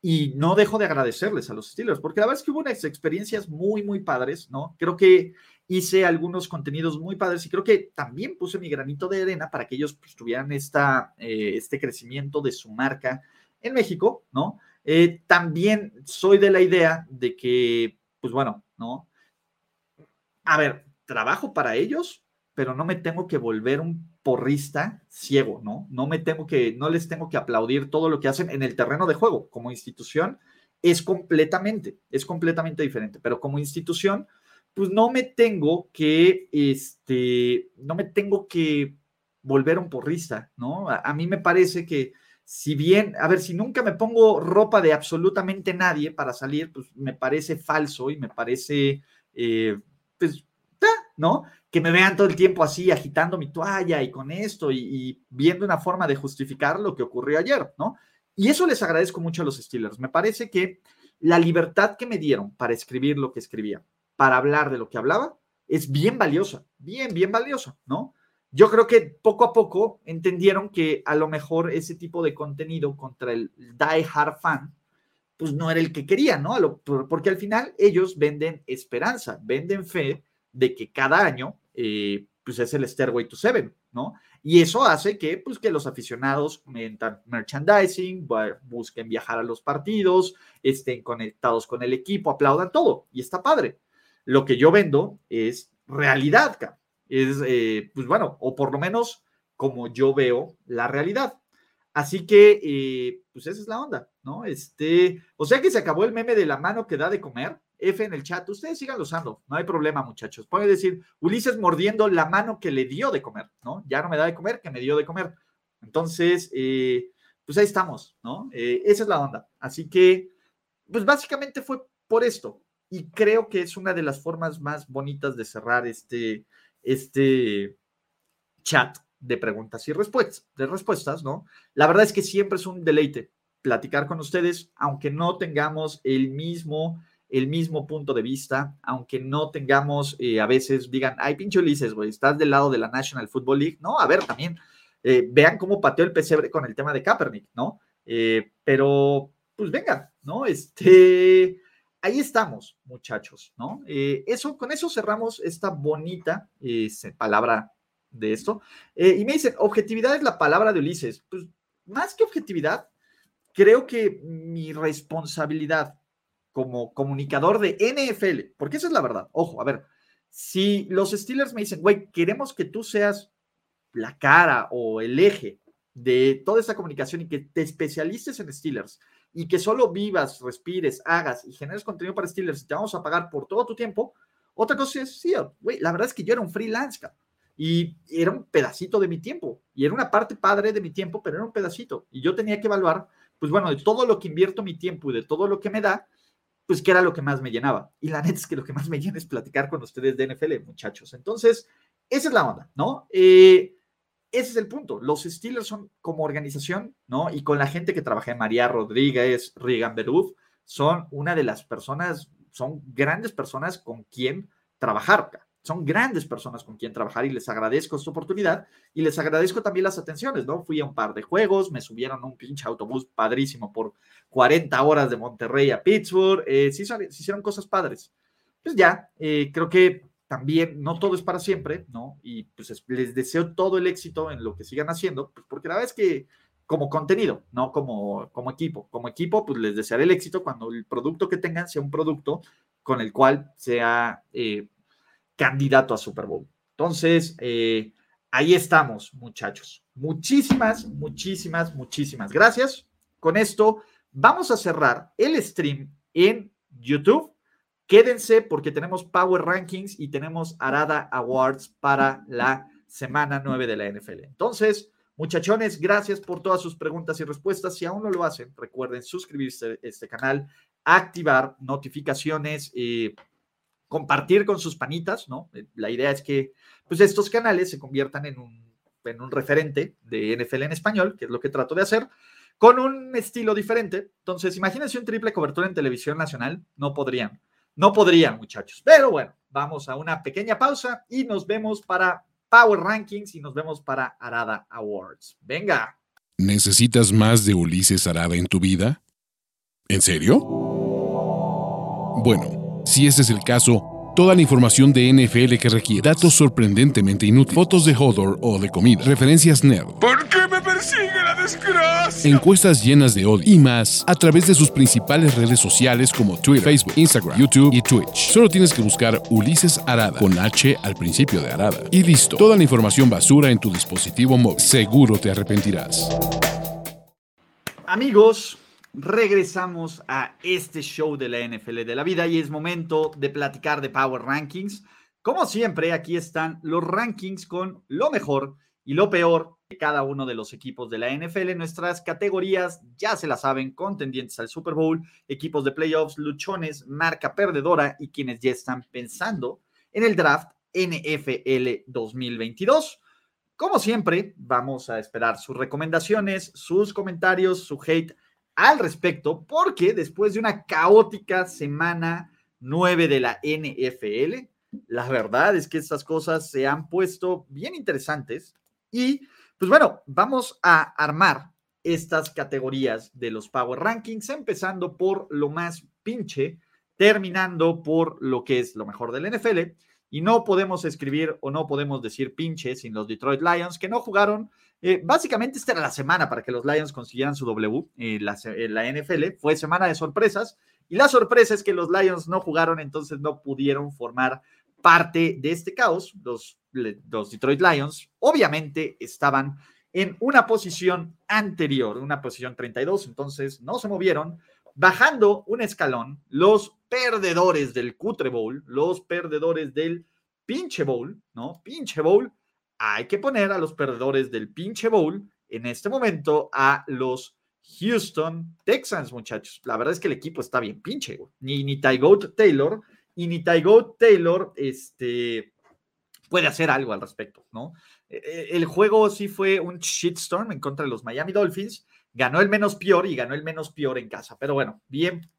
D: y no dejo de agradecerles a los Steelers, porque la verdad es que hubo unas experiencias muy, muy padres, ¿no? Creo que hice algunos contenidos muy padres y creo que también puse mi granito de arena para que ellos pues, tuvieran esta, eh, este crecimiento de su marca en México, ¿no? Eh, también soy de la idea de que, pues bueno, ¿no? A ver, trabajo para ellos, pero no me tengo que volver un porrista ciego, ¿no? No me tengo que, no les tengo que aplaudir todo lo que hacen en el terreno de juego. Como institución es completamente, es completamente diferente, pero como institución, pues no me tengo que, este, no me tengo que volver un porrista, ¿no? A, mí me parece que si bien, a ver, si nunca me pongo ropa de absolutamente nadie para salir, pues me parece falso y me parece, eh, pues, ¿no? que me vean todo el tiempo así agitando mi toalla y con esto y, viendo una forma de justificar lo que ocurrió ayer, ¿no? Y eso les agradezco mucho a los Steelers. Me parece que la libertad que me dieron para escribir lo que escribía, para hablar de lo que hablaba, es bien valiosa, bien, bien valiosa, ¿no? Yo creo que poco a poco entendieron que a lo mejor ese tipo de contenido contra el die hard fan, pues no era el que querían, ¿no? Porque al final ellos venden esperanza, venden fe de que cada año eh, pues es el Stairway to Seven, ¿no? Y eso hace que, pues, que los aficionados metan merchandising, busquen viajar a los partidos, estén conectados con el equipo, aplaudan todo, y está padre. Lo que yo vendo es realidad, es, eh, pues bueno, o por lo menos como yo veo la realidad. Así que, eh, pues esa es la onda, ¿no? Este, o sea que se acabó el meme de la mano que da de comer. F en el chat, ustedes sigan usando, no hay problema, muchachos. Puede decir, Ulises mordiendo la mano que le dio de comer, ¿no? Ya no me da de comer, que me dio de comer. Entonces, eh, pues ahí estamos, ¿no? Eh, esa es la onda. Así que, pues básicamente fue por esto. Y creo que es una de las formas más bonitas de cerrar este, este chat de preguntas y respuestas, de respuestas, ¿no? La verdad es que siempre es un deleite platicar con ustedes, aunque no tengamos el mismo el mismo punto de vista, aunque no tengamos, eh, a veces digan, ay, pinche Ulises, güey, estás del lado de la National Football League. No, a ver, también eh, vean cómo pateó el pesebre con el tema de Kaepernick, ¿no? Eh, pero, pues venga, ¿no? Este, ahí estamos, muchachos, ¿no? eso, con eso cerramos esta bonita palabra de esto. y me dicen, objetividad es la palabra de Ulises. Pues más que objetividad, creo que mi responsabilidad como comunicador de NFL, porque esa es la verdad. Ojo, a ver, si los Steelers me dicen, güey, queremos que tú seas la cara o el eje de toda esta comunicación y que te especialices en Steelers y que solo vivas, respires, hagas y generes contenido para Steelers y te vamos a pagar por todo tu tiempo, otra cosa es, sí, güey, la verdad es que yo era un freelance, y era un pedacito de mi tiempo y era una parte padre de mi tiempo, pero era un pedacito y yo tenía que evaluar, pues bueno, de todo lo que invierto mi tiempo y de todo lo que me da, pues que era lo que más me llenaba. Y la neta es que lo que más me llena es platicar con ustedes de NFL, muchachos. Entonces, esa es la onda, ¿no? Eh, ese es el punto. Los Steelers son como organización, ¿no? Y con la gente que trabaja en María Rodríguez, Regan Beruf, son una de las personas, son grandes personas con quien trabajar son grandes personas con quien trabajar y les agradezco esta oportunidad y les agradezco también las atenciones, ¿no? Fui a un par de juegos, me subieron un pinche autobús padrísimo por 40 horas de Monterrey a Pittsburgh, eh, se, hicieron cosas padres. Pues ya, eh, creo que también no todo es para siempre, ¿no? Y pues les deseo todo el éxito en lo que sigan haciendo, pues porque la verdad es que como contenido, no como, como equipo. Como equipo, pues les desearé el éxito cuando el producto que tengan sea un producto con el cual sea eh, candidato a Super Bowl. Entonces, eh, ahí estamos, muchachos. Muchísimas, muchísimas, muchísimas gracias. Con esto vamos a cerrar el stream en YouTube. Quédense porque tenemos Power Rankings y tenemos Arada Awards para la semana 9 de la NFL. Entonces, muchachones, gracias por todas sus preguntas y respuestas. Si aún no lo hacen, recuerden suscribirse a este canal, activar notificaciones. Eh, compartir con sus panitas, ¿no? Eh, la idea es que pues estos canales se conviertan en un, en un referente de NFL en español, que es lo que trato de hacer, con un estilo diferente. Entonces, imagínense un triple cobertura en televisión nacional, no podrían, no podrían, muchachos. Pero bueno, vamos a una pequeña pausa y nos vemos para Power Rankings y nos vemos para Arada Awards. Venga.
A: ¿Necesitas más de Ulises Arada en tu vida? ¿En serio? Bueno. Si ese es el caso, toda la información de NFL que requiere, datos sorprendentemente inútiles, fotos de Hodor o de comida, referencias nerd.
C: ¿Por qué me persigue la desgracia?
A: Encuestas llenas de odio y más a través de sus principales redes sociales como Twitter, Facebook, Instagram, YouTube y Twitch. Solo tienes que buscar Ulises Arada con H al principio de Arada. Y listo, toda la información basura en tu dispositivo móvil. Seguro te arrepentirás.
D: Amigos, regresamos a este show de la NFL de la vida y es momento de platicar de Power Rankings. Como siempre, aquí están los rankings con lo mejor y lo peor de cada uno de los equipos de la NFL. Nuestras categorías ya se las saben, contendientes al Super Bowl, equipos de playoffs, luchones, marca perdedora y quienes ya están pensando en el draft NFL 2022. Como siempre, vamos a esperar sus recomendaciones, sus comentarios, su hate al respecto, porque después de una caótica semana 9 de la NFL, la verdad es que estas cosas se han puesto bien interesantes y pues bueno, vamos a armar estas categorías de los Power Rankings, empezando por lo más pinche, terminando por lo que es lo mejor del NFL. Y no podemos escribir o no podemos decir pinche sin los Detroit Lions, que no jugaron eh, básicamente esta era la semana para que los Lions consiguieran su W en la, la, NFL. Fue semana de sorpresas y la sorpresa es que los Lions no jugaron, entonces no pudieron formar parte de este caos. Los, los Detroit Lions obviamente estaban en una posición anterior, una posición 32, entonces no se movieron. Bajando un escalón, los perdedores del Cutre Bowl, los perdedores del Pinche Bowl, ¿no? Pinche Bowl hay que poner a los perdedores del pinche bowl en este momento a los Houston Texans, muchachos. La verdad es que el equipo está bien pinche, Ni, ni Tygoat Taylor y ni Tygoat Taylor este, puede hacer algo al respecto, ¿no? E, e, el juego sí fue un shitstorm en contra de los Miami Dolphins. Ganó el menos peor y ganó el menos peor en casa. Pero bueno, bien,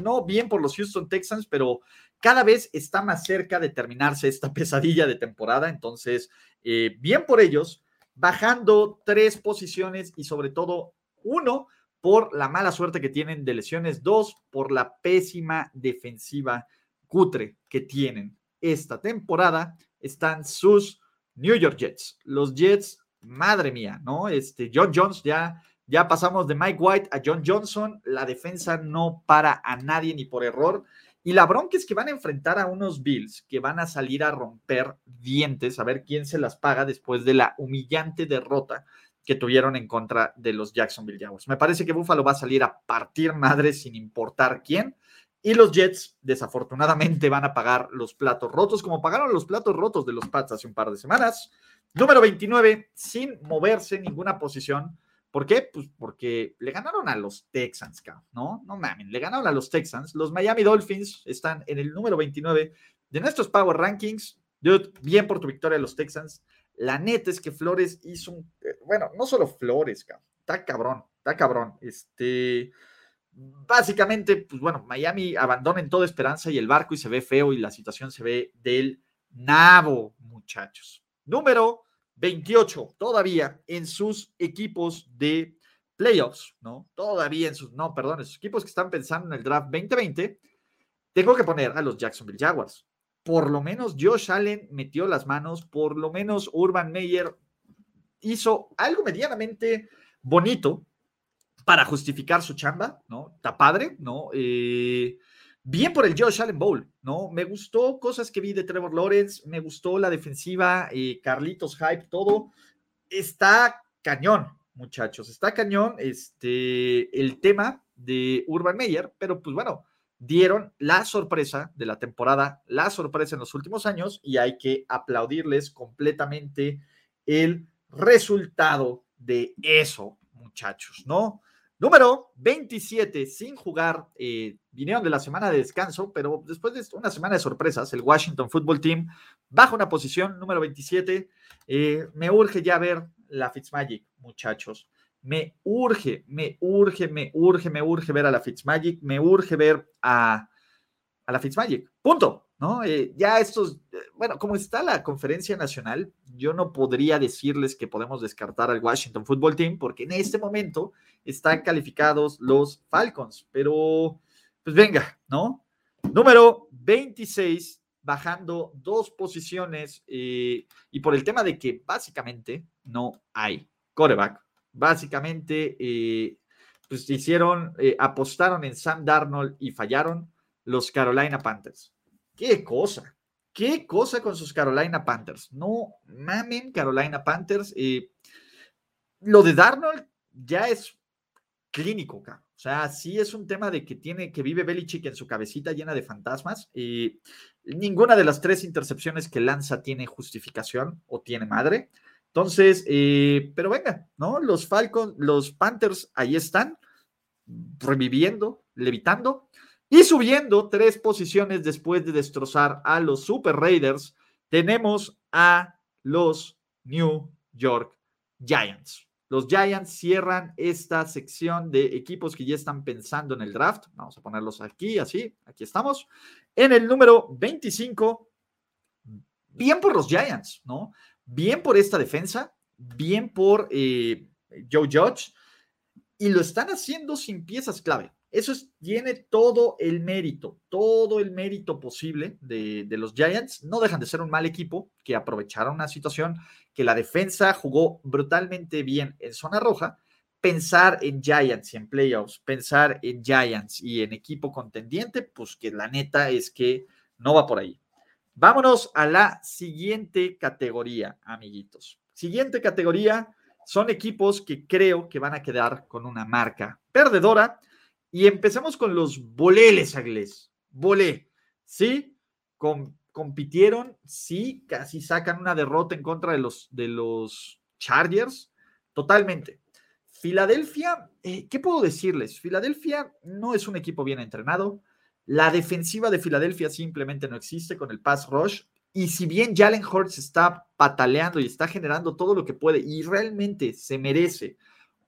D: no bien por los Houston Texans, pero cada vez está más cerca de terminarse esta pesadilla de temporada. Entonces, eh, bien por ellos, bajando tres posiciones y sobre todo uno por la mala suerte que tienen de lesiones, dos por la pésima defensiva cutre que tienen esta temporada, están sus New York Jets. Los Jets, madre mía, ¿no? Este John Jones ya ya pasamos de Mike White a John Johnson. La defensa no para a nadie ni por error. Y la bronca es que van a enfrentar a unos Bills que van a salir a romper dientes, a ver quién se las paga después de la humillante derrota que tuvieron en contra de los Jacksonville Jaguars. Me parece que Buffalo va a salir a partir madre sin importar quién. Y los Jets, desafortunadamente, van a pagar los platos rotos, como pagaron los platos rotos de los Pats hace un par de semanas. Número 29, sin moverse ninguna posición. ¿Por qué? Pues porque le ganaron a los Texans, ¿no? No mames, le ganaron a los Texans. Los Miami Dolphins están en el número 29 de nuestros Power Rankings. Bien por tu victoria a los Texans. La neta es que Flores hizo un. Eh, bueno, no solo Flores, cabrón. Está cabrón, está cabrón. Este. Básicamente, pues bueno, Miami abandona en toda esperanza y el barco y se ve feo y la situación se ve del nabo, muchachos. Número 28 todavía en sus equipos de playoffs, ¿no? Todavía en sus, no, perdón, en sus equipos que están pensando en el draft 2020, tengo que poner a los Jacksonville Jaguars. Por lo menos Josh Allen metió las manos, por lo menos Urban Meyer hizo algo medianamente bonito para justificar su chamba, ¿no? Está padre, ¿no? Eh, Bien por el Josh Allen Bowl, ¿no? Me gustó cosas que vi de Trevor Lawrence, me gustó la defensiva, eh, Carlitos Hype, todo. Está cañón, muchachos, está cañón este, el tema de Urban Meyer, pero pues bueno, dieron la sorpresa de la temporada, la sorpresa en los últimos años y hay que aplaudirles completamente el resultado de eso, muchachos, ¿no? Número 27, sin jugar, eh, vinieron de la semana de descanso, pero después de una semana de sorpresas, el Washington Football Team baja una posición, número 27. Eh, me urge ya ver la Fitzmagic, muchachos. Me urge, me urge, me urge, me urge ver a la Fitzmagic, me urge ver a, a la Fitzmagic. Punto. ¿No? Eh, ya estos, eh, bueno, como está la conferencia nacional, yo no podría decirles que podemos descartar al Washington Football Team porque en este momento están calificados los Falcons, pero pues venga, ¿no? Número 26, bajando dos posiciones eh, y por el tema de que básicamente no hay coreback, básicamente pues hicieron, apostaron en Sam Darnold y fallaron los Carolina Panthers. Qué cosa, qué cosa con sus Carolina Panthers. No mamen, Carolina Panthers. Eh, lo de Darnold ya es clínico, O sea, sí es un tema de que tiene, que vive Belichick en su cabecita llena de fantasmas. y ninguna de las tres intercepciones que lanza tiene justificación o tiene madre. Entonces, eh, pero venga, ¿no? Los Falcons, los Panthers ahí están, reviviendo, levitando. Y subiendo tres posiciones después de destrozar a los Super Raiders, tenemos a los New York Giants. Los Giants cierran esta sección de equipos que ya están pensando en el draft. Vamos a ponerlos aquí, así, aquí estamos. En el número 25, bien por los Giants, ¿no? Bien por esta defensa, bien por eh, Joe Judge, y lo están haciendo sin piezas clave. Eso tiene todo el mérito, todo el mérito posible de, de, los Giants. No dejan de ser un mal equipo que aprovecharon una situación que la defensa jugó brutalmente bien en zona roja. Pensar en Giants y en playoffs, pensar en Giants y en equipo contendiente, pues que la neta es que no va por ahí. Vámonos a la siguiente categoría, amiguitos. Siguiente categoría son equipos que creo que van a quedar con una marca perdedora y empezamos con los boleles, Aglés. Volé, ¿sí? compitieron, sí, casi sacan una derrota en contra de los, de los Chargers, totalmente. Filadelfia, eh, ¿qué puedo decirles? Filadelfia no es un equipo bien entrenado. La defensiva de Filadelfia simplemente no existe con el pass rush. Y si bien Jalen Hurts está pataleando y está generando todo lo que puede y realmente se merece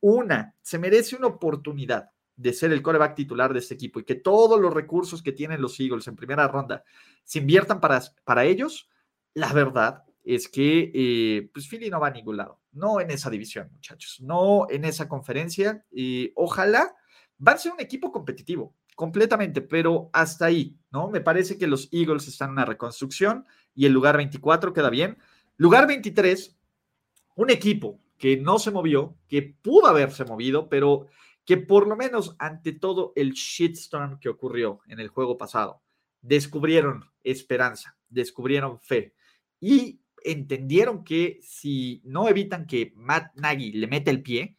D: una, se merece una oportunidad de ser el coreback titular de este equipo y que todos los recursos que tienen los Eagles en primera ronda se inviertan para, para ellos, la verdad es que eh, pues Philly no va a ningún lado. No en esa división, muchachos. No en esa conferencia. Ojalá van a ser un equipo competitivo, completamente, pero hasta ahí, ¿no? Me parece que los Eagles están en una reconstrucción y el lugar 24 queda bien. Lugar 23, un equipo que no se movió, que pudo haberse movido, pero que por lo menos ante todo el shitstorm que ocurrió en el juego pasado, descubrieron esperanza, descubrieron fe y entendieron que si no evitan que Matt Nagy le mete el pie,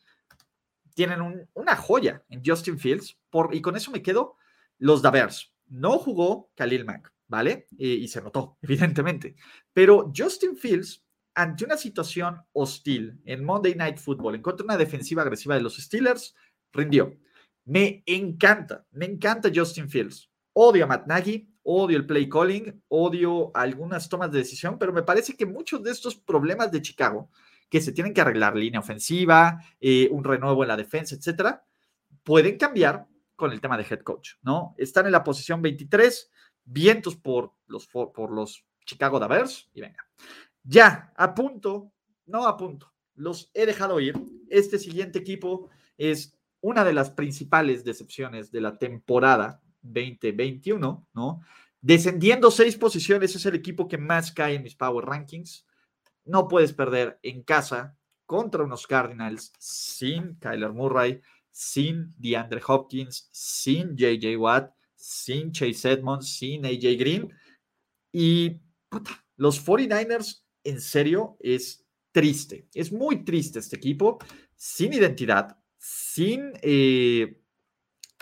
D: tienen una joya en Justin Fields, y con eso me quedo los Davers. No jugó Khalil Mack, ¿vale? y se notó, evidentemente. Pero Justin Fields, ante una situación hostil en Monday Night Football, en contra de una defensiva agresiva de los Steelers, rindió. Me encanta, me encanta Justin Fields. Odio a Matt Nagy, odio el play calling, odio algunas tomas de decisión, pero me parece que muchos de estos problemas de Chicago, que se tienen que arreglar, línea ofensiva, eh, un renuevo en la defensa, etcétera, pueden cambiar con el tema de head coach, ¿no? Están en la posición 23, vientos por los, por los Chicago Bears, y venga. Ya, a punto, no a punto, los he dejado ir. Este siguiente equipo es una de las principales decepciones de la temporada 2021, ¿no? Descendiendo seis posiciones, es el equipo que más cae en mis Power Rankings. No puedes perder en casa contra unos Cardinals sin Kyler Murray, sin DeAndre Hopkins, sin JJ Watt, sin Chase Edmonds, sin AJ Green. Y los 49ers, en serio, es triste. Es muy triste este equipo, sin identidad, sin eh,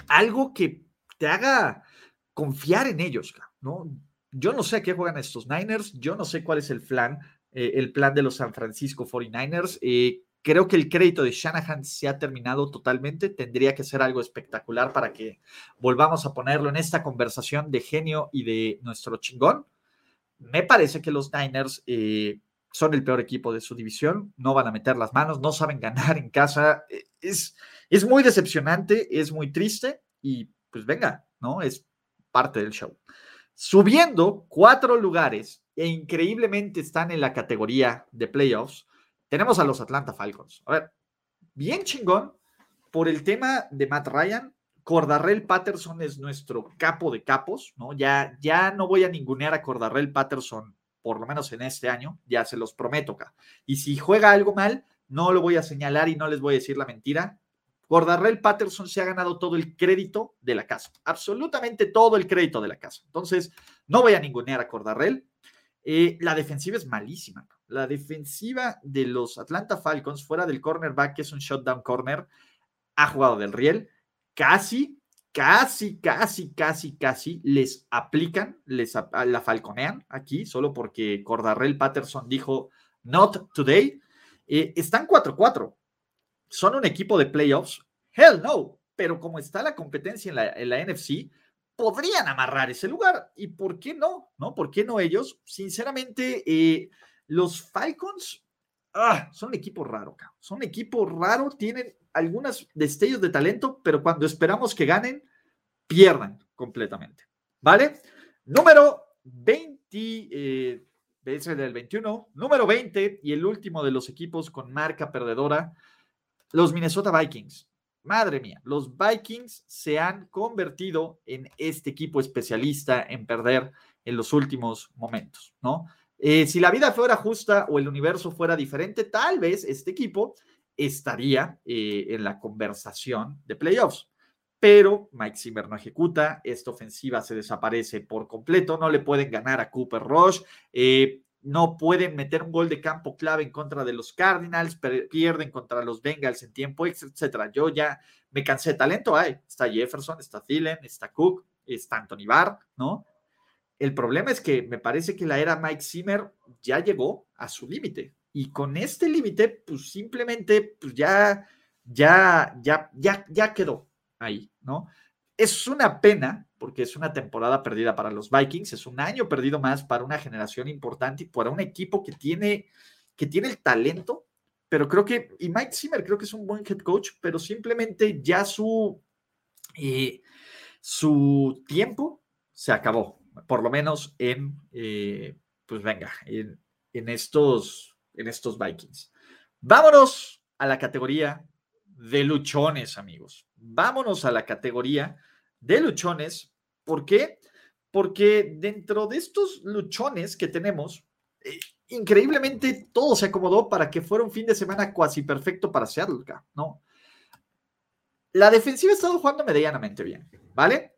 D: algo que te haga confiar en ellos, ¿no? Yo no sé a qué juegan estos Niners, yo no sé cuál es el plan, eh, el plan de los San Francisco 49ers. Eh, creo que el crédito de Shanahan se ha terminado totalmente. Tendría que ser algo espectacular para que volvamos a ponerlo en esta conversación de genio y de nuestro chingón. Me parece que los Niners eh, son el peor equipo de su división, no van a meter las manos, no saben ganar en casa. Es, es muy decepcionante, es muy triste y pues venga, ¿no? Es parte del show. Subiendo cuatro lugares e increíblemente están en la categoría de playoffs, tenemos a los Atlanta Falcons. A ver, bien chingón por el tema de Matt Ryan. Cordarrell Patterson es nuestro capo de capos, ¿no? Ya, ya no voy a ningunear a Cordarrell Patterson, por lo menos en este año, ya se los prometo acá. Y si juega algo mal, no lo voy a señalar y no les voy a decir la mentira. Gordarrell Patterson se ha ganado todo el crédito de la casa, absolutamente todo el crédito de la casa. Entonces, no voy a ningunear a Gordarrell. Eh, la defensiva es malísima. La defensiva de los Atlanta Falcons, fuera del cornerback, que es un shutdown corner, ha jugado del riel. Casi, casi, casi, casi, casi les aplican, les la falconean aquí, solo porque Cordarrell Patterson dijo, not today. Eh, están 4-4 ¿Son un equipo de playoffs? Hell no, pero como está la competencia en la, NFC, podrían amarrar ese lugar. ¿Y por qué no? ¿No? ¿Por qué no ellos? Sinceramente, eh, los Falcons ah, son equipo raro, son un equipo raro, tienen algunos destellos de talento, pero cuando esperamos que ganen, pierdan completamente. ¿Vale? Número 20, eh, del 21, número 20 y el último de los equipos con marca perdedora los Minnesota Vikings. Madre mía, los Vikings se han convertido en este equipo especialista en perder en los últimos momentos, ¿no? Eh, si la vida fuera justa o el universo fuera diferente, tal vez este equipo estaría eh, en la conversación de playoffs. Pero Mike Zimmer no ejecuta, esta ofensiva se desaparece por completo, no le pueden ganar a Cooper Rush. Eh, no pueden meter un gol de campo clave en contra de los Cardinals, pierden contra los Bengals en tiempo extra. Yo ya me cansé. Talento hay. Está Jefferson, está Thielen, está Cook, está Anthony Barr, ¿no? El problema es que me parece que la era Mike Zimmer ya llegó a su límite. Y con este límite, pues simplemente, pues ya, ya, ya, ya, ya quedó ahí, ¿no? Es una pena porque es una temporada perdida para los Vikings, es un año perdido más para una generación importante y para un equipo que tiene, que tiene el talento, pero creo que, y Mike Zimmer creo que es un buen head coach, pero simplemente ya su, Y su tiempo se acabó, por lo menos en, eh, pues venga, en, estos, en estos Vikings. Vámonos a la categoría de luchones, amigos. Vámonos a la categoría de luchones. ¿Por qué? Porque dentro de estos luchones que tenemos, eh, increíblemente todo se acomodó para que fuera un fin de semana cuasi perfecto para Seattle, ¿no? La defensiva ha estado jugando medianamente bien, ¿vale?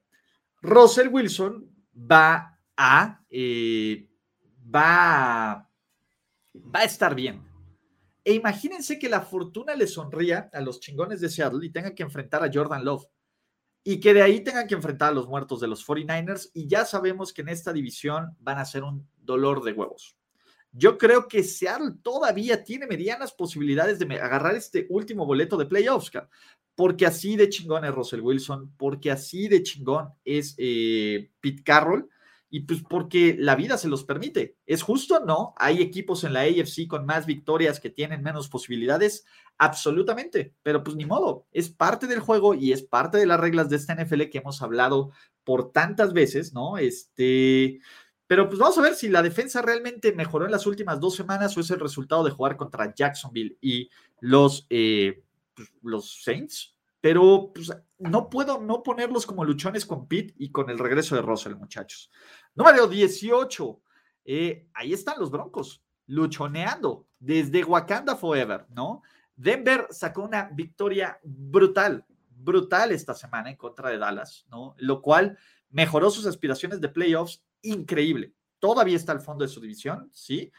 D: Russell Wilson va a, eh, va, va a estar bien. E imagínense que la fortuna le sonría a los chingones de Seattle y tengan que enfrentar a Jordan Love. Y que de ahí tengan que enfrentar a los muertos de los 49ers. Y ya sabemos que en esta división van a ser un dolor de huevos. Yo creo que Seattle todavía tiene medianas posibilidades de agarrar este último boleto de playoffs, porque así de chingón es Russell Wilson, porque así de chingón es eh, Pete Carroll y pues porque la vida se los permite. ¿Es justo? No. ¿Hay equipos en la AFC con más victorias que tienen menos posibilidades? Absolutamente, pero pues ni modo, es parte del juego y es parte de las reglas de esta NFL que hemos hablado por tantas veces, ¿no? Este, pero pues vamos a ver si la defensa realmente mejoró en las últimas dos semanas o es el resultado de jugar contra Jacksonville y los, eh, pues, los Saints pero pues, no puedo no ponerlos como luchones con Pitt y con el regreso de Russell, muchachos. Número 18. Eh, ahí están los Broncos, luchoneando desde Wakanda Forever, ¿no? Denver sacó una victoria brutal, brutal esta semana en contra de Dallas, ¿no? Lo cual mejoró sus aspiraciones de playoffs increíble. Todavía está al fondo de su división, sí,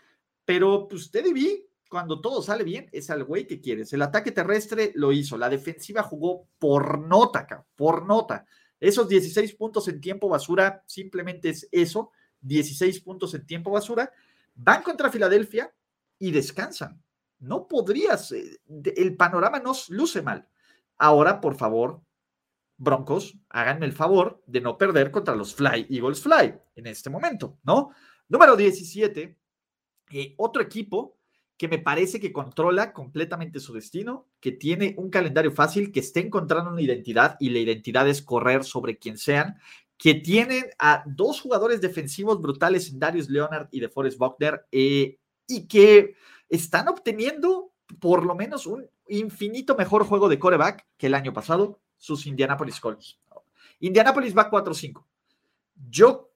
D: pero pues vi cuando todo sale bien, es al güey que quieres. El ataque terrestre lo hizo, la defensiva jugó por nota, por nota. Esos 16 puntos en tiempo basura, simplemente es eso, 16 puntos en tiempo basura. Van contra Filadelfia y descansan. No podrías, el panorama nos luce mal. Ahora, por favor, Broncos, háganme el favor de no perder contra los Fly Eagles Fly en este momento, ¿no? Número 17, eh, otro equipo que me parece que controla completamente su destino, que tiene un calendario fácil, que está encontrando una identidad y la identidad es correr sobre quien sean, que tienen a dos jugadores defensivos brutales Darius Leonard y de Forrest Buckner eh, y que están obteniendo por lo menos un infinito mejor juego de coreback que el año pasado, sus Indianapolis Colts. Indianapolis va 4-5. Yo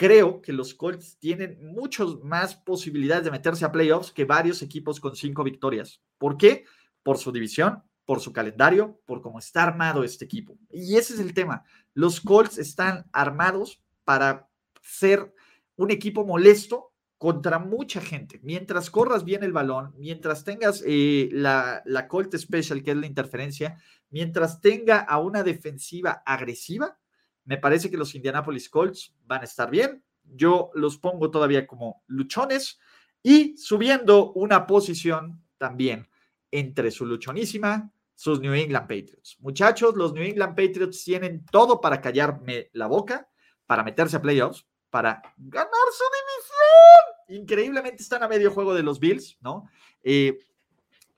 D: creo que los Colts tienen muchas más posibilidades de meterse a playoffs que varios equipos con cinco victorias. ¿Por qué? Por su división, por su calendario, por cómo está armado este equipo. Y ese es el tema. Los Colts están armados para ser un equipo molesto contra mucha gente. Mientras corras bien el balón, mientras tengas eh, la, la Colt Special, que es la interferencia, mientras tenga a una defensiva agresiva, me parece que los Indianapolis Colts van a estar bien. Yo los pongo todavía como luchones y subiendo una posición también entre su luchonísima, sus New England Patriots. Muchachos, los New England Patriots tienen todo para callarme la boca, para meterse a playoffs, para ganar su división. Increíblemente están a medio juego de los Bills, ¿no? Eh,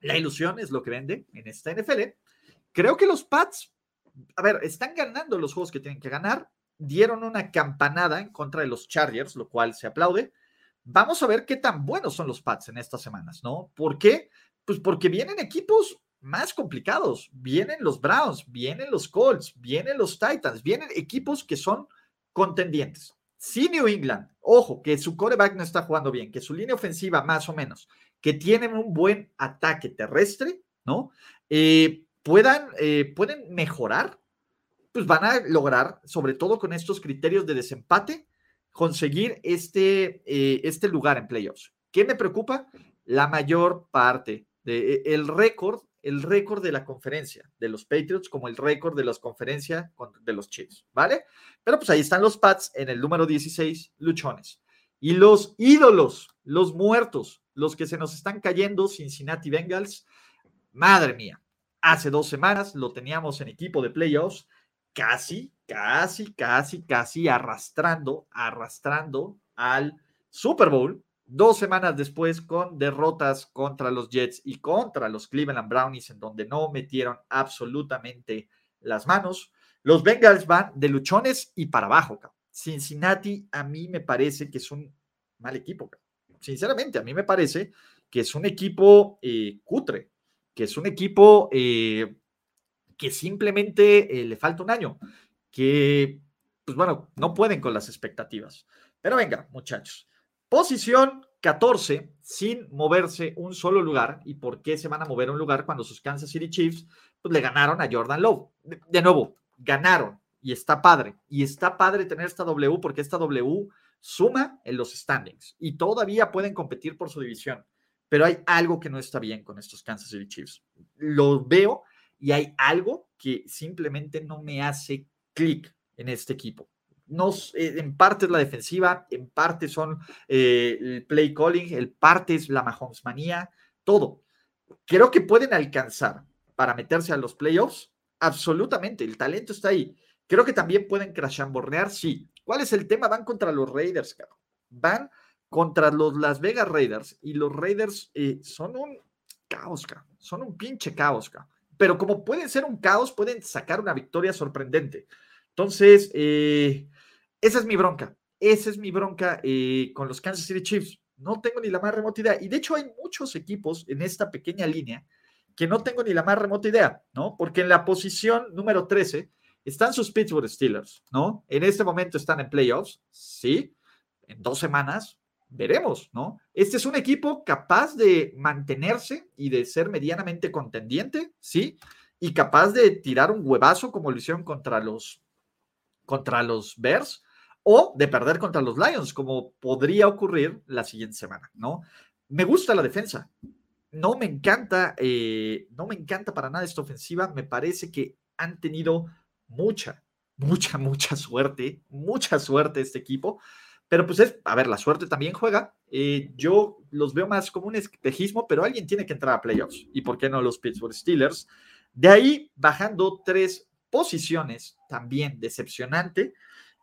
D: la ilusión es lo que vende en esta NFL. Creo que los Pats a ver, están ganando los juegos que tienen que ganar. Dieron una campanada en contra de los Chargers, lo cual se aplaude. Vamos a ver qué tan buenos son los Pats en estas semanas, ¿no? ¿Por qué? Pues porque vienen equipos más complicados. Vienen los Browns, vienen los Colts, vienen los Titans, vienen equipos que son contendientes. Si New England, ojo, que su coreback no está jugando bien, que su línea ofensiva más o menos, que tienen un buen ataque terrestre, ¿no? Eh, puedan, eh, pueden mejorar, pues van a lograr, sobre todo con estos criterios de desempate, conseguir este, eh, este lugar en playoffs. ¿Qué me preocupa? La mayor parte del e, récord, el récord de la conferencia de los Patriots como el récord de las conferencias de los Chiefs, ¿vale? Pero pues ahí están los Pats en el número 16, luchones. Y los ídolos, los muertos, los que se nos están cayendo, Cincinnati Bengals, madre mía, Hace dos semanas lo teníamos en equipo de playoffs, casi, casi, casi, casi arrastrando, arrastrando al Super Bowl. Dos semanas después con derrotas contra los Jets y contra los Cleveland Brownies, en donde no metieron absolutamente las manos. Los Bengals van de luchones y para abajo. Cincinnati a mí me parece que es un mal equipo. Sinceramente, a mí me parece que es un equipo eh, cutre, que es un equipo eh, que simplemente eh, le falta un año, que, pues bueno, no pueden con las expectativas. Pero venga, muchachos. Posición 14 sin moverse un solo lugar. ¿Y por qué se van a mover un lugar cuando sus Kansas City Chiefs pues, le ganaron a Jordan Love? De, nuevo, ganaron y está padre. Y está padre tener esta W porque esta W suma en los standings y todavía pueden competir por su división. Pero hay algo que no está bien con estos Kansas City Chiefs. Lo veo y hay algo que simplemente no me hace clic en este equipo. Eh, en parte es la defensiva, en parte son eh, el play calling, en parte es la Mahomes manía, todo. Creo que pueden alcanzar para meterse a los playoffs, absolutamente, el talento está ahí. Creo que también pueden crashambornear, sí. ¿Cuál es el tema? Van contra los Raiders, cabrón. Van contra los Las Vegas Raiders y los Raiders eh, son un caos. Son un pinche caos. Pero como pueden ser un caos, pueden sacar una victoria sorprendente. Entonces, eh, esa es mi bronca. Esa es mi bronca eh, con los Kansas City Chiefs. No tengo ni la más remota idea. Y de hecho hay muchos equipos en esta pequeña línea que no tengo ni la más remota idea, ¿no? Porque en la posición número 13 están sus Pittsburgh Steelers, ¿no? En este momento están en playoffs, sí. En dos semanas veremos, ¿no? Este es un equipo capaz de mantenerse y de ser medianamente contendiente, sí. Y capaz de tirar un huevazo como lo hicieron contra los, contra los Bears o de perder contra los Lions, como podría ocurrir la siguiente semana, ¿no? Me gusta la defensa. No me encanta, eh, no me encanta para nada esta ofensiva. Me parece que han tenido mucha, mucha, mucha suerte, mucha suerte este equipo. Pero pues es, a ver, la suerte también juega. Eh, yo los veo más como un espejismo, pero alguien tiene que entrar a playoffs. ¿Y por qué no los Pittsburgh Steelers? De ahí bajando tres posiciones, también decepcionante.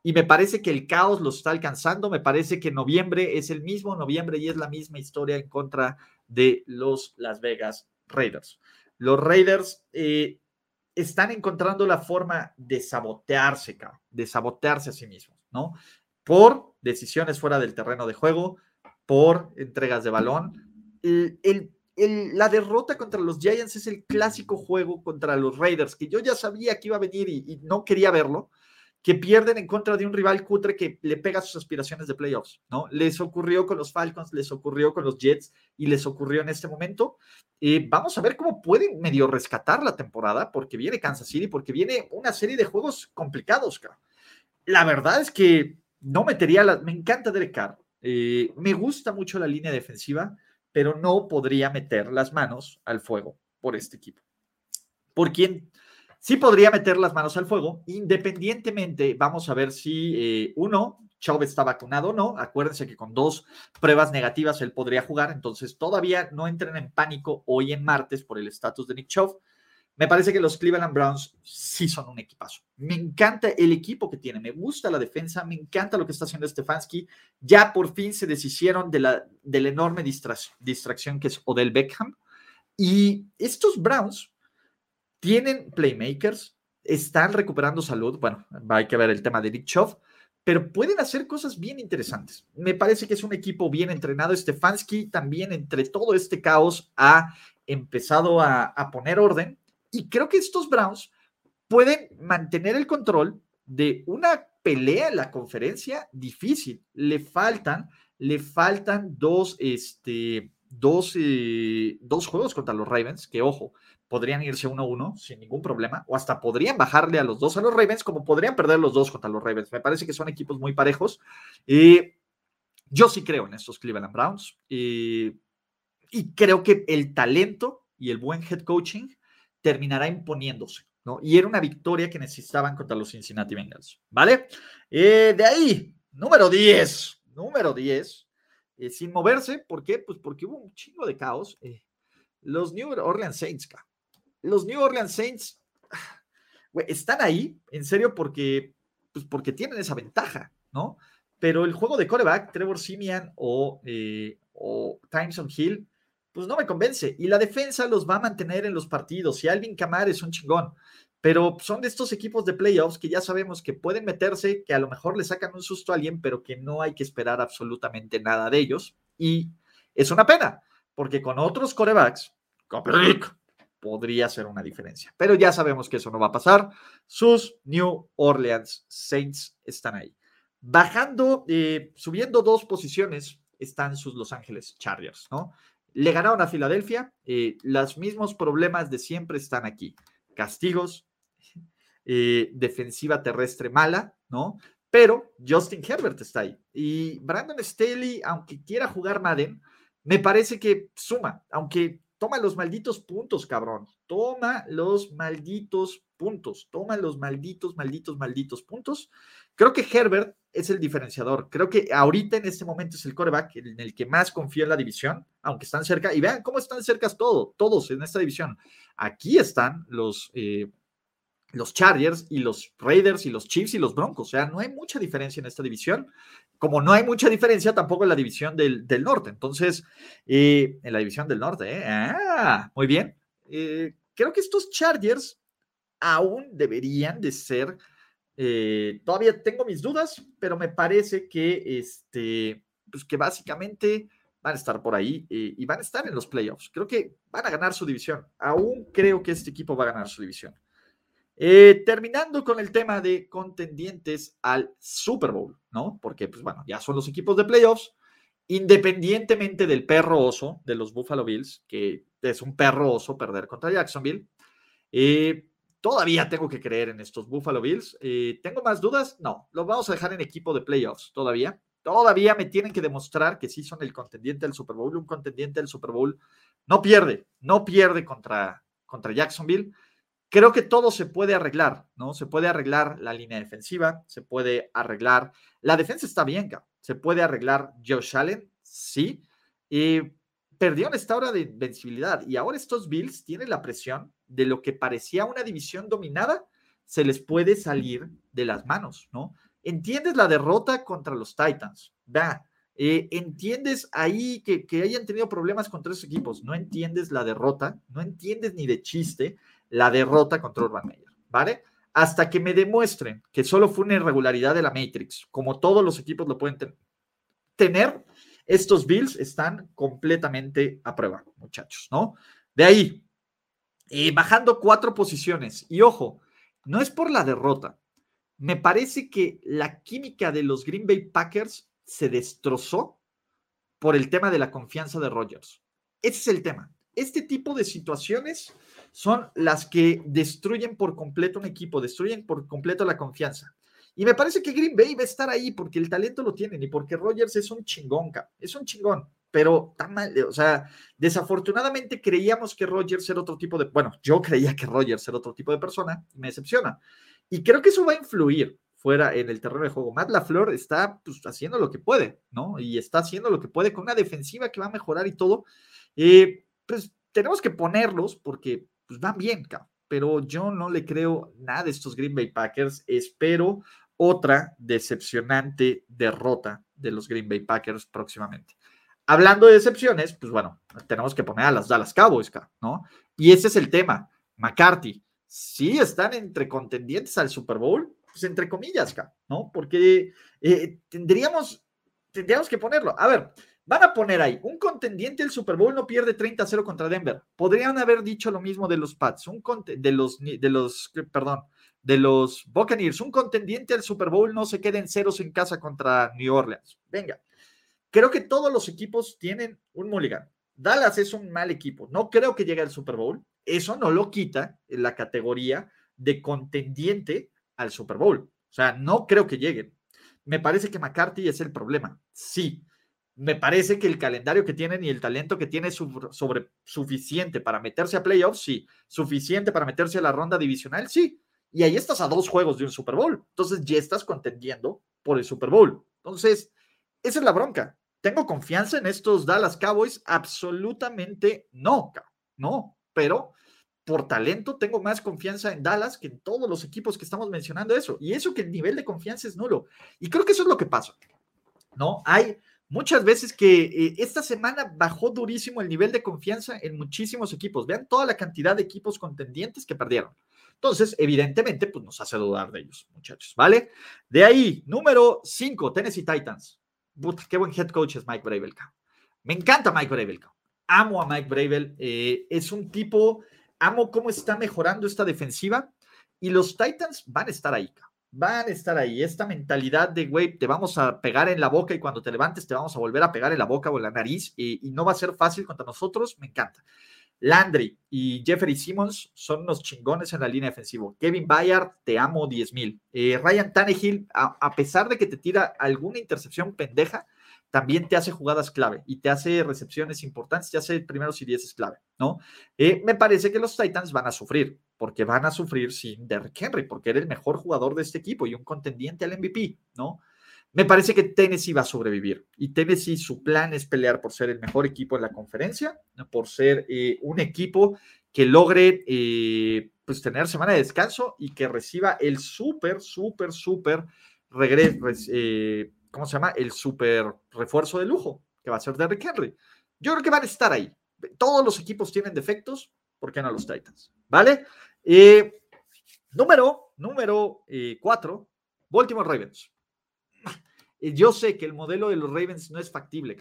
D: Y me parece que el caos lo está alcanzando. Me parece que noviembre es el mismo noviembre y es la misma historia en contra de los Las Vegas Raiders. Los Raiders eh, están encontrando la forma de sabotearse, de sabotearse a sí mismos, ¿no? Por decisiones fuera del terreno de juego, por entregas de balón. la derrota contra los Giants es el clásico juego contra los Raiders, que yo ya sabía que iba a venir y no quería verlo que pierden en contra de un rival cutre que le pega sus aspiraciones de playoffs, ¿no? Les ocurrió con los Falcons, les ocurrió con los Jets y les ocurrió en este momento. Eh, vamos a ver cómo pueden medio rescatar la temporada, porque viene Kansas City, porque viene una serie de juegos complicados, cara. La verdad es que no metería la... Me encanta Derek Carr, eh, me gusta mucho la línea defensiva, pero no podría meter las manos al fuego por este equipo. Por quien sí podría meter las manos al fuego, independientemente, vamos a ver si eh, uno, Chubb está vacunado o no. Acuérdense que con dos pruebas negativas él podría jugar, entonces todavía no entren en pánico hoy en martes por el estatus de Nick Chubb. Me parece que los Cleveland Browns sí son un equipazo. Me encanta el equipo que tiene, me gusta la defensa, me encanta lo que está haciendo Stefanski. Ya por fin se deshicieron de la, enorme distracción que es Odell Beckham. Y estos Browns tienen playmakers, están recuperando salud. Bueno, hay que ver el tema de Nick Chubb, pero pueden hacer cosas bien interesantes. Me parece que es un equipo bien entrenado. Stefanski también, entre todo este caos, ha empezado a, a poner orden. Y creo que estos Browns pueden mantener el control de una pelea en la conferencia difícil. Le faltan, le faltan dos, este, dos, eh, dos juegos contra los Ravens, que ojo, podrían irse 1-1 sin ningún problema, o hasta podrían bajarle a los dos a los Ravens, como podrían perder los dos contra los Ravens. Me parece que son equipos muy parejos. y yo sí creo en estos Cleveland Browns y creo que el talento y el buen head coaching terminará imponiéndose. ¿no? Y era una victoria que necesitaban contra los Cincinnati Bengals. ¿Vale? Eh, de ahí, número 10. Número 10. Eh, sin moverse. ¿Por qué? Pues porque hubo un chingo de caos. Eh, los New Orleans Saints, los New Orleans Saints están ahí, en serio, porque, pues porque tienen esa ventaja, ¿no? Pero el juego de coreback, Trevor Simeon o, eh, o Timeson Hill, pues no me convence. Y la defensa los va a mantener en los partidos. Y Alvin Kamar es un chingón. pero son de estos equipos de playoffs que ya sabemos que pueden meterse, que a lo mejor le sacan un susto a alguien, pero que no hay que esperar absolutamente nada de ellos. Y es una pena, porque con otros corebacks, podría ser una diferencia. Pero ya sabemos que eso no va a pasar. Sus New Orleans Saints están ahí. Bajando, eh, subiendo dos posiciones, están sus Los Ángeles Chargers, ¿no? Le ganaron a Filadelfia, eh, los mismos problemas de siempre están aquí. Castigos, eh, defensiva terrestre mala, ¿no? Pero Justin Herbert está ahí. Y Brandon Staley, aunque quiera jugar Madden, me parece que suma, aunque toma los malditos puntos, cabrón. Toma los malditos puntos. Toma los malditos, malditos, malditos puntos. Creo que Herbert es el diferenciador. Creo que ahorita en este momento es el coreback en el que más confío en la división, aunque están cerca. Y vean cómo están cerca todos, todos en esta división. Aquí están los, eh, los Chargers y los Raiders y los Chiefs y los Broncos. O sea, no hay mucha diferencia en esta división, como no hay mucha diferencia tampoco en la división del, norte. Entonces, eh, en la división del norte, ¿eh? Ah, muy bien. Eh, creo que estos Chargers aún deberían de ser, todavía tengo mis dudas, pero me parece que, este, pues que básicamente van a estar por ahí y van a estar en los playoffs. Creo que van a ganar su división. Aún creo que este equipo va a ganar su división. Eh, terminando con el tema de contendientes al Super Bowl, ¿no? Porque, pues bueno, ya son los equipos de playoffs, independientemente del perro oso de los Buffalo Bills, que es un perro oso perder contra Jacksonville. Eh, todavía tengo que creer en estos Buffalo Bills. Eh, ¿Tengo más dudas? No, los vamos a dejar en equipo de playoffs todavía. Todavía me tienen que demostrar que sí son el contendiente del Super Bowl. Un contendiente del Super Bowl no pierde, no pierde contra, contra Jacksonville creo que todo se puede arreglar, ¿no? Se puede arreglar la línea defensiva, se puede arreglar. La defensa está bien, se puede arreglar Josh Allen, sí. Y perdió en esta hora de invencibilidad y ahora estos Bills tienen la presión de lo que parecía una división dominada, se les puede salir de las manos, ¿no? Entiendes la derrota contra los Titans, va. Eh, entiendes ahí que, que hayan tenido problemas con tres equipos, no entiendes la derrota, no entiendes ni de chiste la derrota contra Urban Meyer, ¿vale? Hasta que me demuestren que solo fue una irregularidad de la Matrix, como todos los equipos lo pueden tener, estos Bills están completamente a prueba, muchachos, ¿no? De ahí, eh, bajando cuatro posiciones, y ojo, no es por la derrota, me parece que la química de los Green Bay Packers se destrozó por el tema de la confianza de Rodgers. Ese es el tema. Este tipo de situaciones son las que destruyen por completo un equipo, destruyen por completo la confianza. Y me parece que Green Bay va a estar ahí porque el talento lo tienen y porque Rogers es un chingón, es un chingón, pero tan mal, o sea, desafortunadamente creíamos que Rogers era otro tipo de, bueno, yo creía que Rogers era otro tipo de persona, me decepciona. Y creo que eso va a influir fuera en el terreno de juego. Matt LaFleur está pues, haciendo lo que puede, ¿no? Y está haciendo lo que puede con una defensiva que va a mejorar y todo. Eh, pues tenemos que ponerlos porque pues van bien, pero yo no le creo nada a estos Green Bay Packers. Espero otra decepcionante derrota de los Green Bay Packers próximamente. Hablando de decepciones, pues bueno, tenemos que poner a las Dallas Cowboys, ¿no? Y ese es el tema. McCarthy, sí están entre contendientes al Super Bowl, pues entre comillas, ¿no? Porque eh, tendríamos, tendríamos que ponerlo. A ver, Van a poner ahí, un contendiente del Super Bowl no pierde 30-0 contra Denver. Podrían haber dicho lo mismo de los Pats, un de los, de los, perdón, de los Buccaneers. Un contendiente del Super Bowl no se queda en ceros en casa contra New Orleans. Venga, creo que todos los equipos tienen un mulligan. Dallas es un mal equipo. No creo que llegue al Super Bowl. Eso no lo quita en la categoría de contendiente al Super Bowl. O sea, no creo que lleguen. Me parece que McCarthy es el problema. Sí, me parece que el calendario que tienen y el talento que tiene es sobre, suficiente para meterse a playoffs, sí. Suficiente para meterse a la ronda divisional, sí. Y ahí estás a dos juegos de un Super Bowl. Entonces ya estás contendiendo por el Super Bowl. Entonces, esa es la bronca. ¿Tengo confianza en estos Dallas Cowboys? Absolutamente no, no. Pero por talento tengo más confianza en Dallas que en todos los equipos que estamos mencionando eso. Y eso que el nivel de confianza es nulo. Y creo que eso es lo que pasa. ¿No? Hay muchas veces que eh, esta semana bajó durísimo el nivel de confianza en muchísimos equipos. Vean toda la cantidad de equipos contendientes que perdieron. Entonces, evidentemente, pues nos hace dudar de ellos, muchachos, ¿vale? De ahí, número 5, Tennessee Titans. Qué buen head coach es Mike Bravel. Me encanta Mike Bravel. Amo a Mike Bravel. Eh, es un tipo, amo cómo está mejorando esta defensiva y los Titans van a estar ahí. Van a estar ahí. Esta mentalidad de, güey, te vamos a pegar en la boca y cuando te levantes te vamos a volver a pegar en la boca o en la nariz y, no va a ser fácil contra nosotros. Me encanta. Landry y Jeffrey Simmons son unos chingones en la línea defensiva. Kevin Bayard, te amo 10 mil. Eh, Ryan Tannehill, a, pesar de que te tira alguna intercepción pendeja, también te hace jugadas clave y te hace recepciones importantes, te hace primeros y dieces clave, ¿no? Eh, me parece que los Titans van a sufrir, porque van a sufrir sin Derrick Henry, porque era el mejor jugador de este equipo y un contendiente al MVP, ¿no? Me parece que Tennessee va a sobrevivir y Tennessee su plan es pelear por ser el mejor equipo en la conferencia, por ser eh, un equipo que logre eh, pues tener semana de descanso y que reciba el súper, súper, súper regreso, eh, ¿cómo se llama? El súper refuerzo de lujo que va a ser Derrick Henry. Yo creo que van a estar ahí. Todos los equipos tienen defectos, ¿por qué no los Titans? ¿Vale? Número, número cuatro, Baltimore Ravens. Eh, yo sé que el modelo de los Ravens no es factible,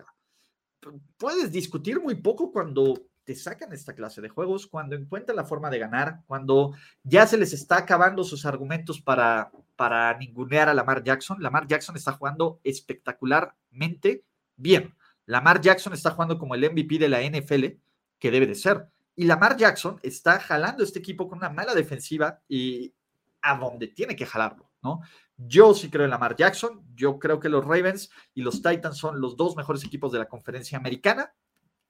D: Puedes discutir muy poco cuando te sacan esta clase de juegos, cuando encuentran la forma de ganar, cuando ya se les está acabando sus argumentos para, para ningunear a Lamar Jackson. Lamar Jackson está jugando espectacularmente bien. Lamar Jackson está jugando como el MVP de la NFL, que debe de ser. Y Lamar Jackson está jalando este equipo con una mala defensiva y a donde tiene que jalarlo, ¿no? Yo sí creo en Lamar Jackson. Yo creo que los Ravens y los Titans son los dos mejores equipos de la conferencia americana.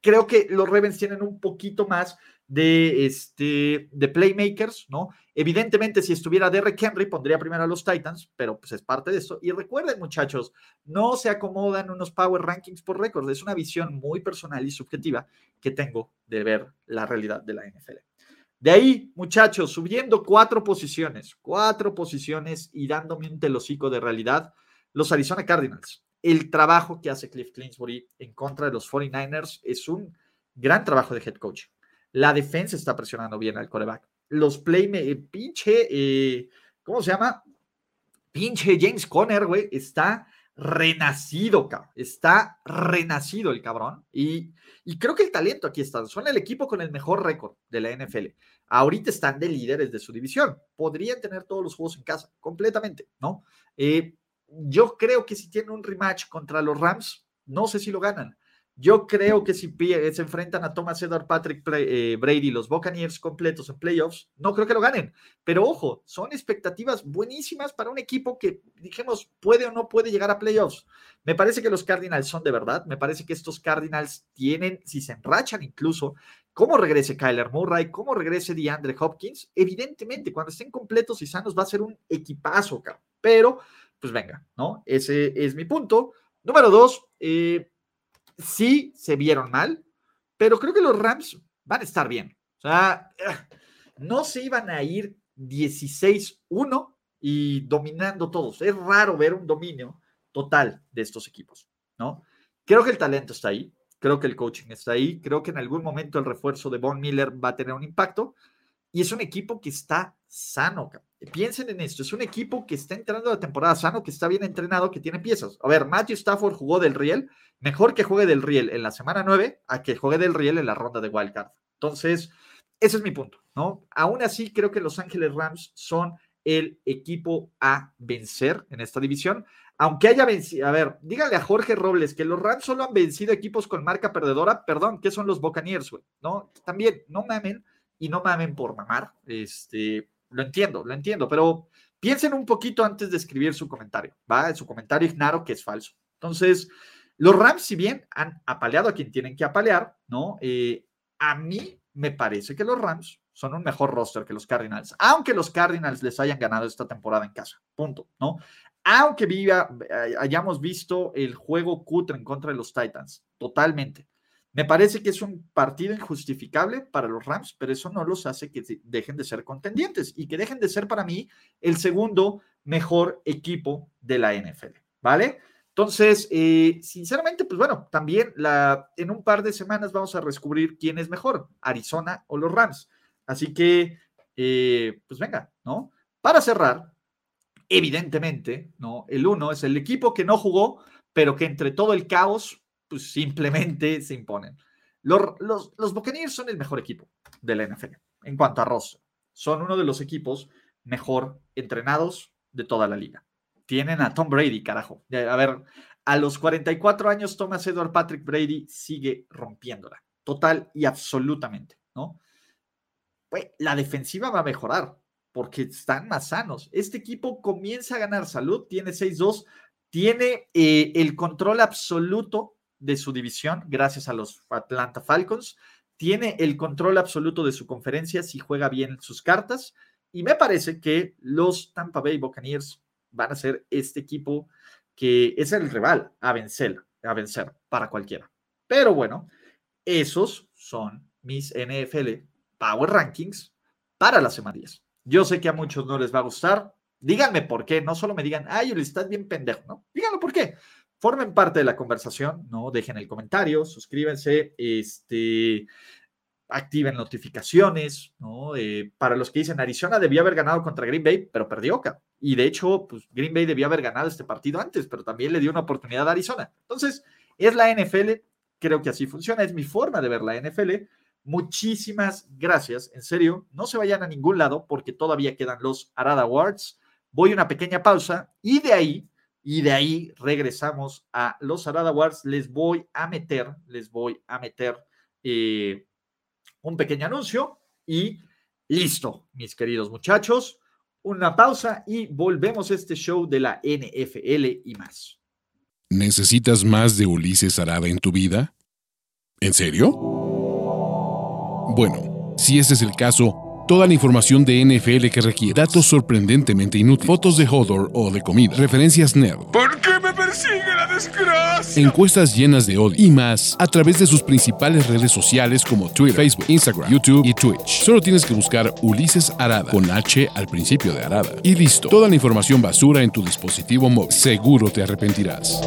D: Creo que los Ravens tienen un poquito más de, este, de playmakers, ¿no? Evidentemente, si estuviera Derrick Henry, pondría primero a los Titans, pero pues es parte de eso. Y recuerden, muchachos, no se acomodan unos power rankings por récords. Es una visión muy personal y subjetiva que tengo de ver la realidad de la NFL. De ahí, muchachos, subiendo cuatro posiciones, cuatro posiciones y dándome un telocico de realidad, los Arizona Cardinals. El trabajo que hace Cliff Clinsbury en contra de los 49ers es un gran trabajo de head coach. La defensa está presionando bien al coreback. Los play, eh, pinche, eh, ¿cómo se llama? Pinche James Conner, güey, está renacido, cabrón. Está renacido el cabrón. Y, creo que el talento aquí está. Son el equipo con el mejor récord de la NFL. Ahorita están de líderes de su división. Podrían tener todos los juegos en casa, completamente, ¿no? Eh, yo creo que si tienen un rematch contra los Rams, no sé si lo ganan. Yo creo que si se enfrentan a Thomas Edward Patrick eh, Brady, los Buccaneers completos en playoffs, no creo que lo ganen. Pero ojo, son expectativas buenísimas para un equipo que, dijimos, puede o no puede llegar a playoffs. Me parece que los Cardinals son de verdad. Me parece que estos Cardinals tienen, si se enrachan incluso, cómo regrese Kyler Murray, cómo regrese DeAndre Hopkins. Evidentemente, cuando estén completos y sanos, va a ser un equipazo, Pero, pues venga, ¿no? Ese es mi punto. Número dos, eh sí se vieron mal, pero creo que los Rams van a estar bien. O sea, no se iban a ir 16-1 y dominando todos. Es raro ver un dominio total de estos equipos, ¿no? Creo que el talento está ahí, creo que el coaching está ahí, creo que en algún momento el refuerzo de Von Miller va a tener un impacto y es un equipo que está sano. Piensen en esto, es un equipo que está entrando la temporada sano, que está bien entrenado, que tiene piezas. A ver, Matthew Stafford jugó del Riel, mejor que juegue del Riel en la semana 9 a que juegue del Riel en la ronda de Wildcard. Entonces, ese es mi punto, ¿no? Aún así, creo que Los Ángeles Rams son el equipo a vencer en esta división. Aunque haya vencido, a ver, dígale a Jorge Robles que los Rams solo han vencido equipos con marca perdedora, perdón, ¿qué son los Buccaneers, güey? ¿No? También, no mamen y no mamen por mamar, este, lo entiendo, lo entiendo, pero piensen un poquito antes de escribir su comentario, ¿va? Su comentario ignaro que es falso. Entonces, los Rams, si bien han apaleado a quien tienen que apalear, ¿no? Eh, a mí me parece que los Rams son un mejor roster que los Cardinals, aunque los Cardinals les hayan ganado esta temporada en casa, punto, ¿no? Aunque viva, eh, hayamos visto el juego cutre en contra de los Titans, totalmente. Me parece que es un partido injustificable para los Rams, pero eso no los hace que dejen de ser contendientes y que dejen de ser para mí el segundo mejor equipo de la NFL, ¿vale? Entonces, eh, sinceramente, pues bueno, también la, en un par de semanas vamos a descubrir quién es mejor, Arizona o los Rams. Así que, eh, pues venga, ¿no? Para cerrar, evidentemente, ¿no? El uno es el equipo que no jugó, pero que entre todo el caos, pues simplemente se imponen. Los, los, los Buccaneers son el mejor equipo de la NFL en cuanto a roster. Son uno de los equipos mejor entrenados de toda la liga. Tienen a Tom Brady, carajo. A ver, a los 44 años, Thomas Edward Patrick Brady sigue rompiéndola, total y absolutamente, ¿no? Pues la defensiva va a mejorar porque están más sanos. Este equipo comienza a ganar salud, tiene 6-2, tiene eh, el control absoluto de su división gracias a los Atlanta Falcons, tiene el control absoluto de su conferencia si juega bien sus cartas y me parece que los Tampa Bay Buccaneers van a ser este equipo que es el rival a vencer, a vencer para cualquiera. Pero bueno, esos son mis NFL Power Rankings para la semana 10. Yo sé que a muchos no les va a gustar. Díganme por qué. No solo me digan, ay, le estás bien pendejo, ¿no? Díganlo por qué. Formen parte de la conversación, ¿no? Dejen el comentario, suscríbanse, este, activen notificaciones, ¿no? Eh, para los que dicen, Arizona debió haber ganado contra Green Bay, pero perdió, Y de hecho, pues Green Bay debió haber ganado este partido antes, pero también le dio una oportunidad a Arizona. Entonces, es la NFL, creo que así funciona, es mi forma de ver la NFL. Muchísimas gracias. En serio, no se vayan a ningún lado porque todavía quedan los Arada Awards. Voy a una pequeña pausa y de ahí, y de ahí regresamos a los Arada Awards. Les voy a meter, les voy a meter eh, un pequeño anuncio y listo, mis queridos muchachos. Una pausa y volvemos a este show de la NFL y más.
A: ¿Necesitas más de Ulises Arada en tu vida? ¿En serio? Bueno, si ese es el caso, toda la información de NFL que requiere, datos sorprendentemente inútiles, fotos de Hodor o de comida, referencias nerd.
C: ¿Por qué me persigue la desgracia?
A: Encuestas llenas de odio y más a través de sus principales redes sociales como Twitter, Facebook, Instagram, YouTube y Twitch. Solo tienes que buscar Ulises Arada con H al principio de Arada. Y listo, toda la información basura en tu dispositivo móvil. Seguro te arrepentirás.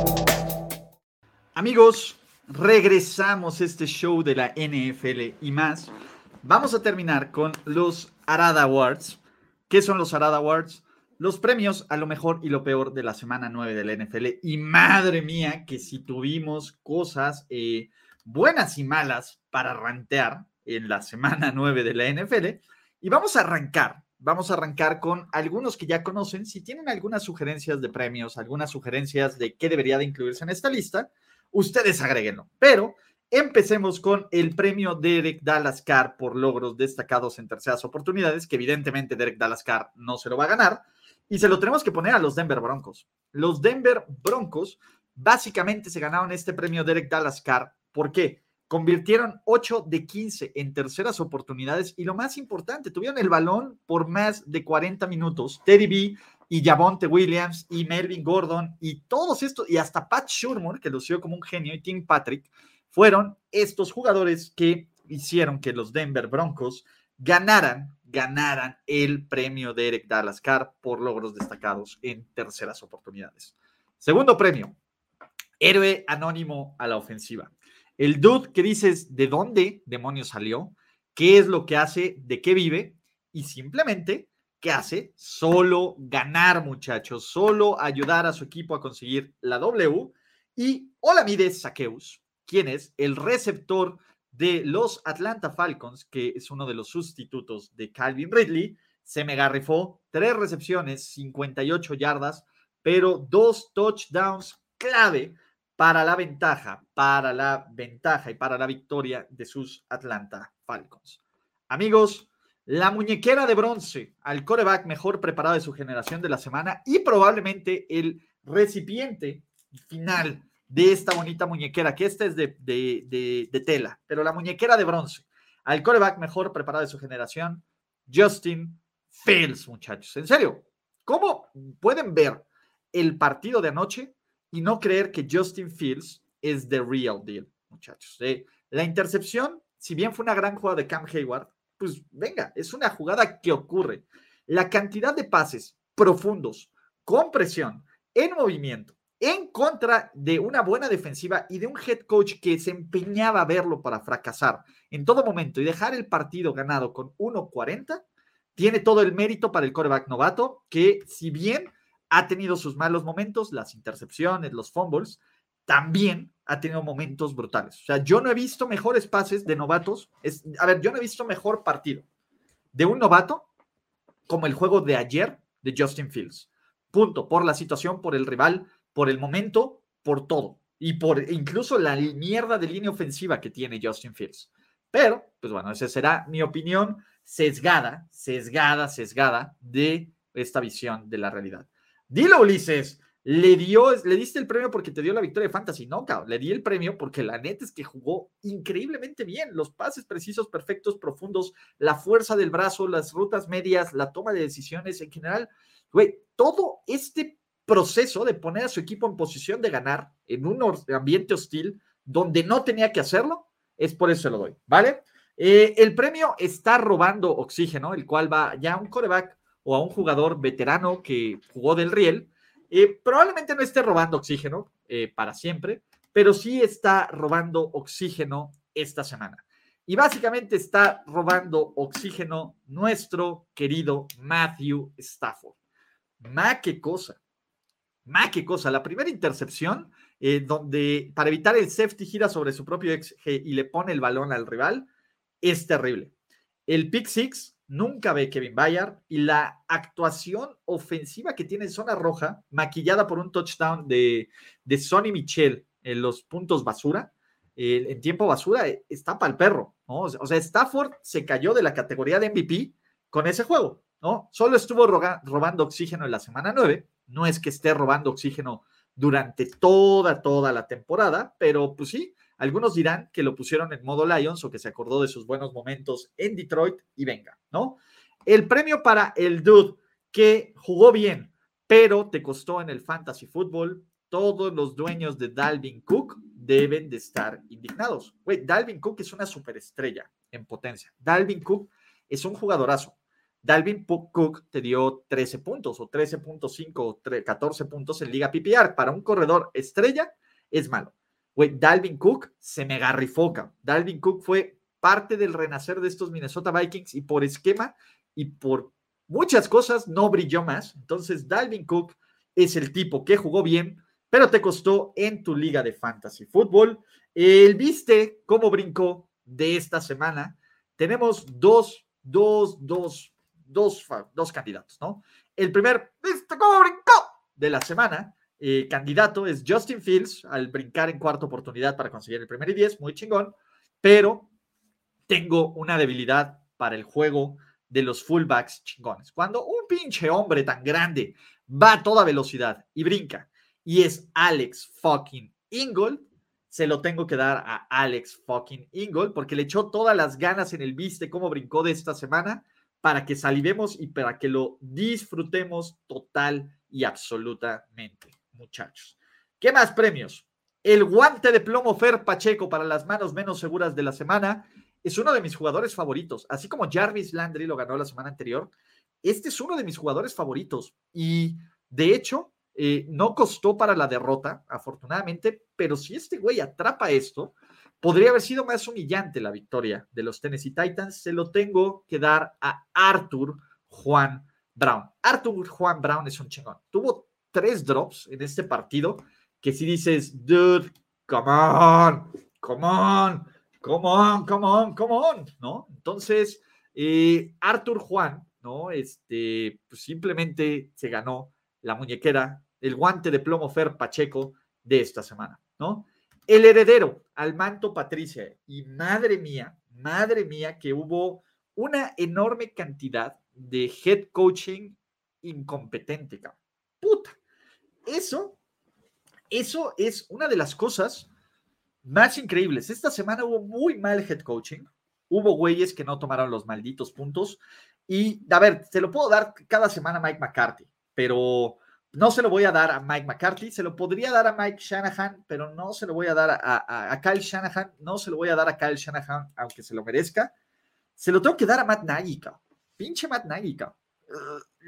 D: Amigos, regresamos a este show de la NFL y más. Vamos a terminar con los Arada Awards. ¿Qué son los Arada Awards? Los premios a lo mejor y lo peor de la semana 9 de la NFL. Y madre mía, que si tuvimos cosas eh, buenas y malas para rantear en la semana 9 de la NFL. Y vamos a arrancar. Vamos a arrancar con algunos que ya conocen. Si tienen algunas sugerencias de premios, algunas sugerencias de qué debería de incluirse en esta lista, ustedes agréguenlo. Pero empecemos con el premio Derek Dallas Carr por logros destacados en terceras oportunidades, que evidentemente Derek Dallas Carr no se lo va a ganar, y se lo tenemos que poner a los Denver Broncos. Los Denver Broncos básicamente se ganaron este premio Derek Dallas Carr. ¿Por qué? Convirtieron 8 de 15 en terceras oportunidades y lo más importante, tuvieron el balón por más de 40 minutos. Teddy B y Javonte Williams y Melvin Gordon y todos estos, y hasta Pat Shurmur, que lució como un genio, y Tim Patrick, fueron estos jugadores que hicieron que los Denver Broncos ganaran, ganaran el premio de Eric Dallas Carr por logros destacados en terceras oportunidades. Segundo premio, héroe anónimo a la ofensiva. El dude que dices de dónde demonios salió, qué es lo que hace, de qué vive, y simplemente ¿qué hace? Solo ganar, muchachos, solo ayudar a su equipo a conseguir la W. Y Olamides Saqueus, quien es el receptor de los Atlanta Falcons, que es uno de los sustitutos de Calvin Ridley, se me garrifó tres recepciones, 58 yardas, pero dos touchdowns clave para la ventaja, para la ventaja y para la victoria de sus Atlanta Falcons. Amigos, la muñequera de bronce al coreback mejor preparado de su generación de la semana y probablemente el recipiente final de esta bonita muñequera, que esta es de, de, tela, pero la muñequera de bronce al coreback mejor preparado de su generación, Justin Fields, muchachos. En serio, ¿cómo pueden ver el partido de anoche y no creer que Justin Fields es the real deal, muchachos? Eh, la intercepción, si bien fue una gran jugada de Cam Hayward, pues venga, es una jugada que ocurre. La cantidad de pases profundos, con presión, en movimiento, en contra de una buena defensiva y de un head coach que se empeñaba a verlo para fracasar en todo momento y dejar el partido ganado con 1.40, tiene todo el mérito para el coreback novato, que si bien ha tenido sus malos momentos, las intercepciones, los fumbles, también ha tenido momentos brutales. O sea, yo no he visto mejores pases de novatos. Es, a ver, yo no he visto mejor partido de un novato como el juego de ayer de Justin Fields. Punto. Por la situación, por el rival, por el momento, por todo. Y por incluso la mierda de línea ofensiva que tiene Justin Fields. Pero, pues bueno, esa será mi opinión sesgada, sesgada, sesgada de esta visión de la realidad. Dilo, Ulises. Le, dio, le diste el premio porque te dio la victoria de Fantasy. No, cabrón. Le di el premio porque la neta es que jugó increíblemente bien. Los pases precisos, perfectos, profundos, la fuerza del brazo, las rutas medias, la toma de decisiones en general. Güey, todo este proceso de poner a su equipo en posición de ganar en un ambiente hostil donde no tenía que hacerlo, es por eso lo doy, ¿vale? Eh, el premio está robando oxígeno, el cual va ya a un coreback o a un jugador veterano que jugó del riel. Eh, probablemente no esté robando oxígeno eh, para siempre, pero sí está robando oxígeno esta semana. Y básicamente está robando oxígeno nuestro querido Matthew Stafford. Ma, qué cosa. Ma, qué cosa. La primera intercepción, donde para evitar el safety gira sobre su propio ex y le pone el balón al rival, es terrible. El pick six nunca ve Kevin Bayard y la actuación ofensiva que tiene en zona roja, maquillada por un touchdown de, de Sonny Michel en los puntos basura, en tiempo basura, eh, está para el perro, ¿no? O sea, Stafford se cayó de la categoría de MVP con ese juego, ¿no? Solo estuvo robando oxígeno en la semana 9, no es que esté robando oxígeno durante toda, toda la temporada, pero pues sí, algunos dirán que lo pusieron en modo Lions o que se acordó de sus buenos momentos en Detroit y venga, ¿no? El premio para el dude que jugó bien, pero te costó en el fantasy fútbol, todos los dueños de Dalvin Cook deben de estar indignados. Güey, Dalvin Cook es una superestrella en potencia. Dalvin Cook es un jugadorazo. Dalvin Cook te dio 13 puntos o 13.5 o 14 puntos en Liga PPR. Para un corredor estrella es malo. Dalvin Cook se me garrifoca. Dalvin Cook fue parte del renacer de estos Minnesota Vikings y por esquema y por muchas cosas no brilló más. Entonces, Dalvin Cook es el tipo que jugó bien, pero te costó en tu liga de fantasy fútbol. El viste cómo brincó de esta semana. Tenemos dos, dos, dos, dos, dos candidatos, ¿no? El primer, ¿viste cómo brincó? De la semana eh, candidato es Justin Fields al brincar en cuarta oportunidad para conseguir el primer y 10, muy chingón, pero tengo una debilidad para el juego de los fullbacks chingones. Cuando un pinche hombre tan grande va a toda velocidad y brinca y es Alex fucking Ingold, se lo tengo que dar a Alex fucking Ingold porque le echó todas las ganas en el viste cómo brincó de esta semana para que salivemos y para que lo disfrutemos total y absolutamente muchachos. ¿Qué más premios? El guante de plomo Fer Pacheco para las manos menos seguras de la semana es uno de mis jugadores favoritos. Así como Jarvis Landry lo ganó la semana anterior, este es uno de mis jugadores favoritos. Y de hecho, eh, no costó para la derrota, afortunadamente, pero si este güey atrapa esto, podría haber sido más humillante la victoria de los Tennessee Titans. Se lo tengo que dar a Arthur Juan Brown. Arthur Juan Brown es un chingón. Tuvo tres drops en este partido que si dices, dude, come on, come on, come on, come on, come on, ¿no? Entonces, eh, Arthur Juan, ¿no? Este, pues simplemente se ganó la muñequera, el guante de plomo Fer Pacheco de esta semana, ¿no? El heredero al manto Patricia, y madre mía, madre mía, que hubo una enorme cantidad de head coaching incompetente, cabrón. Puta. Eso, eso es una de las cosas más increíbles. Esta semana hubo muy mal head coaching. Hubo güeyes que no tomaron los malditos puntos. Y, a ver, se lo puedo dar cada semana a Mike McCarthy, pero no se lo voy a dar a Mike McCarthy. Se lo podría dar a Mike Shanahan, pero no se lo voy a dar a, Kyle Shanahan. No se lo voy a dar a Kyle Shanahan, aunque se lo merezca. Se lo tengo que dar a Matt Nagy, Pinche Matt Nagy,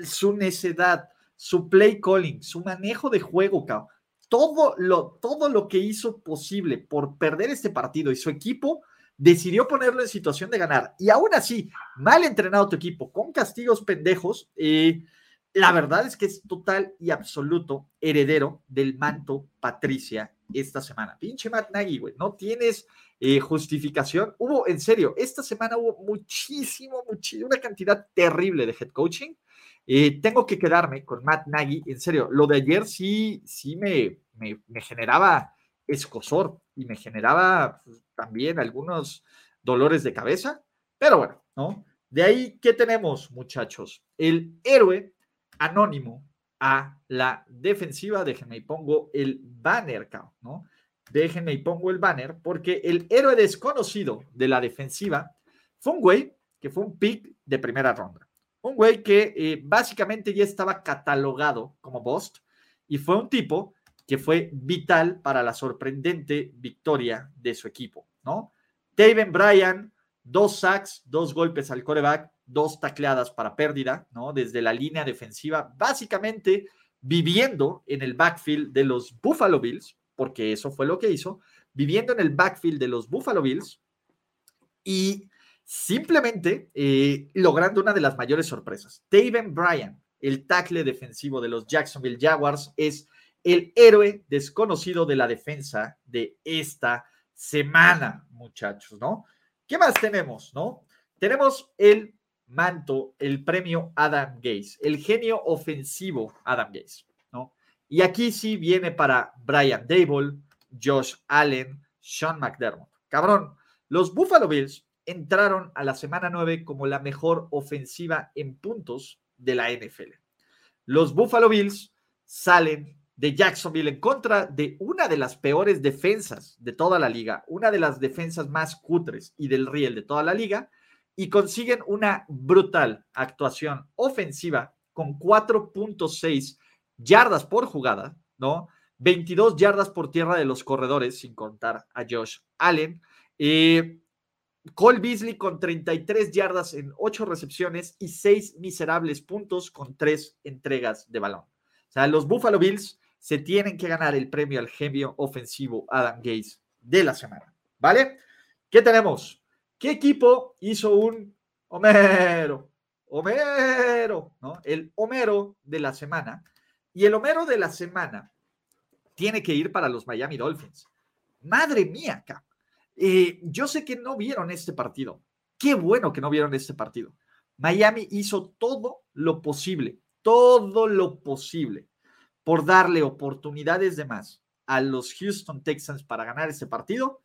D: su necedad, su play calling, su manejo de juego, todo lo, todo lo que hizo posible por perder este partido y su equipo decidió ponerlo en situación de ganar. Y aún así, mal entrenado tu equipo, con castigos pendejos, eh, la verdad es que es total y absoluto heredero del manto Patricia esta semana. Pinche Matt Nagy, güey, no tienes eh, justificación. Hubo, en serio, esta semana hubo muchísimo, muchísimo, una cantidad terrible de head coaching. Eh, tengo que quedarme con Matt Nagy, en serio, lo de ayer sí, sí me, me, generaba escosor y me generaba pues, también algunos dolores de cabeza, pero bueno, ¿no? De ahí, ¿qué tenemos, muchachos? El héroe anónimo a la defensiva. Déjenme y pongo el banner, ¿no? Déjenme y pongo el banner porque el héroe desconocido de la defensiva fue un güey que fue un pick de primera ronda. Un güey que eh, básicamente ya estaba catalogado como Bost y fue un tipo que fue vital para la sorprendente victoria de su equipo, ¿no? Taven Bryan, dos sacks, dos golpes al coreback, dos tacleadas para pérdida, ¿no? Desde la línea defensiva, básicamente viviendo en el backfield de los Buffalo Bills, porque eso fue lo que hizo, viviendo en el backfield de los Buffalo Bills y simplemente eh, logrando una de las mayores sorpresas. Taven Bryan, el tackle defensivo de los Jacksonville Jaguars, es el héroe desconocido de la defensa de esta semana, muchachos, ¿no? ¿Qué más tenemos, no? Tenemos el manto el premio Adam Gaze, el genio ofensivo Adam Gaze, ¿no? Y aquí sí viene para Brian Dable, Josh Allen, Sean McDermott. Cabrón, los Buffalo Bills entraron a la semana 9 como la mejor ofensiva en puntos de la NFL. Los Buffalo Bills salen de Jacksonville en contra de una de las peores defensas de toda la liga, una de las defensas más cutres y del riel de toda la liga, y consiguen una brutal actuación ofensiva con 4.6 yardas por jugada, ¿no? 22 yardas por tierra de los corredores, sin contar a Josh Allen. Eh, Cole Beasley con 33 yardas en 8 recepciones y 6 miserables puntos con 3 entregas de balón. O sea, los Buffalo Bills se tienen que ganar el premio al genio ofensivo Adam Gates de la semana. ¿Vale? ¿Qué tenemos? ¿Qué equipo hizo un Homero? Homero, ¿no? El Homero de la semana. Y el Homero de la semana tiene que ir para los Miami Dolphins. Madre mía, acá. Eh, yo sé que no vieron este partido. Qué bueno que no vieron este partido. Miami hizo todo lo posible, todo lo posible por darle oportunidades de más a los Houston Texans para ganar ese partido.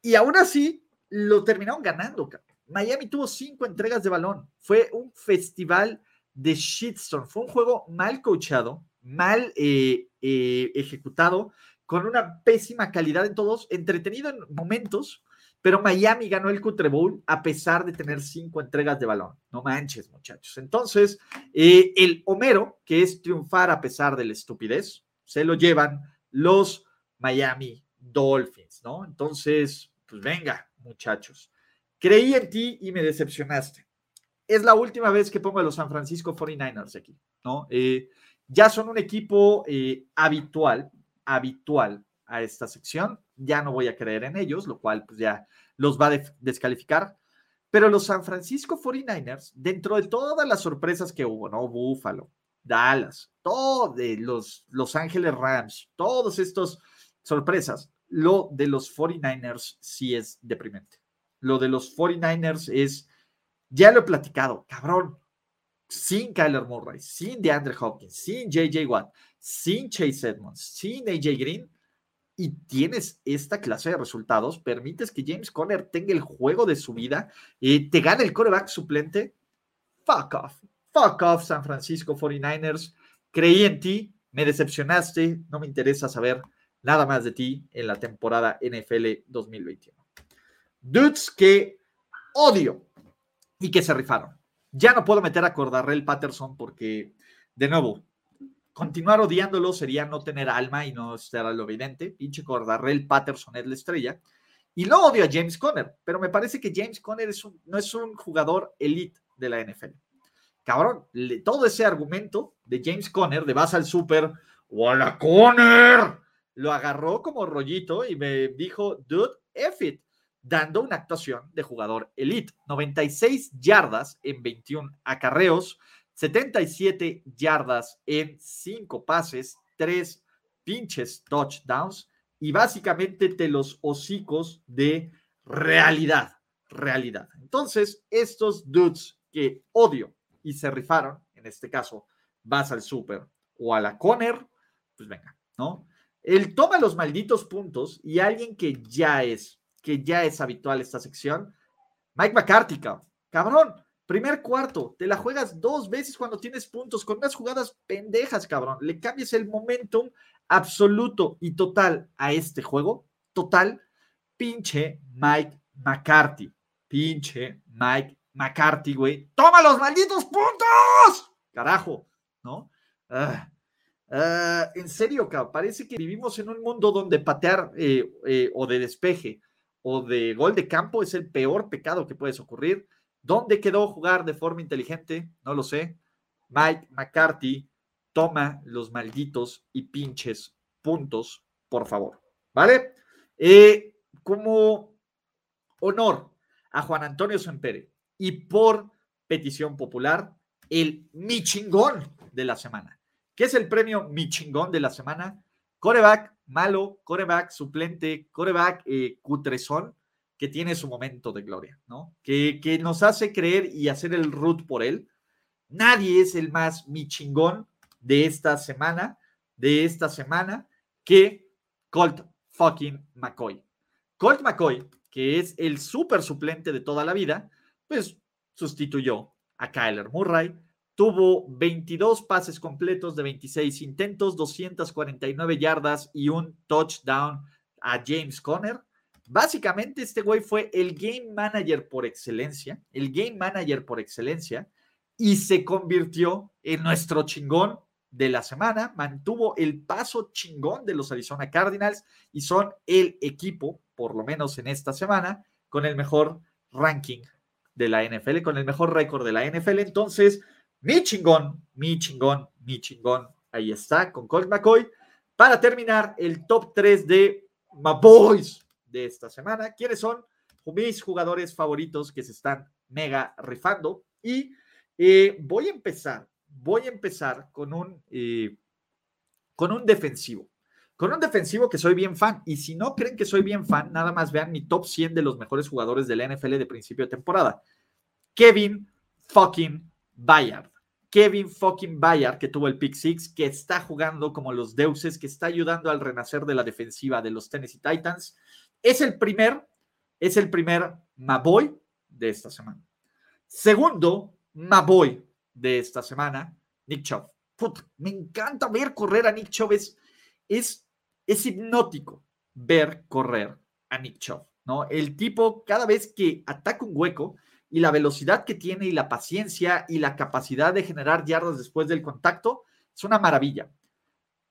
D: Y aún así, lo terminaron ganando. Miami tuvo cinco entregas de balón. Fue un festival de shitstorm. Fue un juego mal coachado, mal eh, eh, ejecutado, con una pésima calidad en todos, entretenido en momentos, pero Miami ganó el Cutre Bowl a pesar de tener cinco entregas de balón. No manches, muchachos. Entonces, eh, el Homero, que es triunfar a pesar de la estupidez, se lo llevan los Miami Dolphins, ¿no? Entonces, pues venga, muchachos. Creí en ti y me decepcionaste. Es la última vez que pongo a los San Francisco 49ers aquí, ¿no? Eh, ya son un equipo eh, habitual, habitual a esta sección. Ya no voy a creer en ellos, lo cual pues ya los va a descalificar. Pero los San Francisco 49ers, dentro de todas las sorpresas que hubo, ¿no? Buffalo, Dallas, todos los Los Ángeles Rams, todos estos sorpresas, lo de los 49ers sí es deprimente. Lo de los 49ers es, ya lo he platicado, cabrón, sin Kyler Murray, sin DeAndre Hopkins, sin JJ Watt, sin Chase Edmonds, sin AJ Green, y tienes esta clase de resultados, permites que James Conner tenga el juego de su vida, y te gane el coreback suplente, fuck off, fuck off San Francisco 49ers, creí en ti, me decepcionaste, no me interesa saber nada más de ti en la temporada NFL 2021. Dudes que odio y que se rifaron. Ya no puedo meter a Cordarrell Patterson porque, de nuevo, continuar odiándolo sería no tener alma y no ser lo evidente. Pinche Cordarrell Patterson es la estrella. Y lo odio a James Conner, pero me parece que James Conner es no es un jugador elite de la NFL. Cabrón, todo ese argumento de James Conner, de vas al super o a la Conner, lo agarró como rollito y me dijo, dude, F it, dando una actuación de jugador elite. 96 yardas en 21 acarreos, 77 yardas en 5 pases, 3 pinches touchdowns y básicamente te los hocicos de realidad, realidad. Entonces, estos dudes que odio y se rifaron, en este caso, vas al super o a la Conner, pues venga, ¿no? Él toma los malditos puntos y alguien que ya es, que ya es habitual esta sección, Mike McCarthy, cabrón. Primer cuarto, te la juegas dos veces cuando tienes puntos, con unas jugadas pendejas, cabrón. Le cambias el momentum absoluto y total a este juego. Total, pinche Mike McCarthy. Pinche Mike McCarthy, güey. ¡Toma los malditos puntos! Carajo, ¿no? Ah, ah, en serio, cabrón, parece que vivimos en un mundo donde patear eh, eh, o de despeje o de gol de campo es el peor pecado que puedes ocurrir ¿Dónde quedó jugar de forma inteligente? No lo sé. Mike McCarthy toma los malditos y pinches puntos, por favor. ¿Vale? Eh, como honor a Juan Antonio Sempere y por petición popular, el Michingón de la semana. ¿Qué es el premio Michingón de la semana? Coreback malo, coreback suplente, coreback eh, que tiene su momento de gloria, ¿no? Que, que nos hace creer y hacer el root por él. Nadie es el más mi chingón de esta semana, de esta semana, que Colt fucking McCoy. Colt McCoy, que es el súper suplente de toda la vida, pues sustituyó a Kyler Murray. Tuvo 22 pases completos de 26 intentos, 249 yardas y un touchdown a James Conner. Básicamente, este güey fue el game manager por excelencia, el game manager por excelencia, y se convirtió en nuestro chingón de la semana, mantuvo el paso chingón de los Arizona Cardinals y son el equipo, por lo menos en esta semana, con el mejor ranking de la NFL, con el mejor récord de la NFL. Entonces, mi chingón, mi chingón, mi chingón, ahí está, con Colt McCoy. Para terminar, el top 3 de My Boys, de esta semana. ¿Quiénes son mis jugadores favoritos que se están mega rifando? Y eh, voy a empezar, voy a empezar con un, eh, con un defensivo. Con un defensivo que soy bien fan. Y si no creen que soy bien fan, nada más vean mi top 100 de los mejores jugadores de la NFL de principio de temporada. Kevin fucking Bayard. Kevin fucking Bayard, que tuvo el pick six, que está jugando como los deuses, que está ayudando al renacer de la defensiva de los Tennessee Titans. Es el primer, es el primer Maboy de esta semana. Segundo, Maboy de esta semana, Nick Chubb. me encanta ver correr a Nick Chubb. Es, es, hipnótico ver correr a Nick Chubb. ¿no? El tipo, cada vez que ataca un hueco y la velocidad que tiene y la paciencia y la capacidad de generar yardas después del contacto, es una maravilla.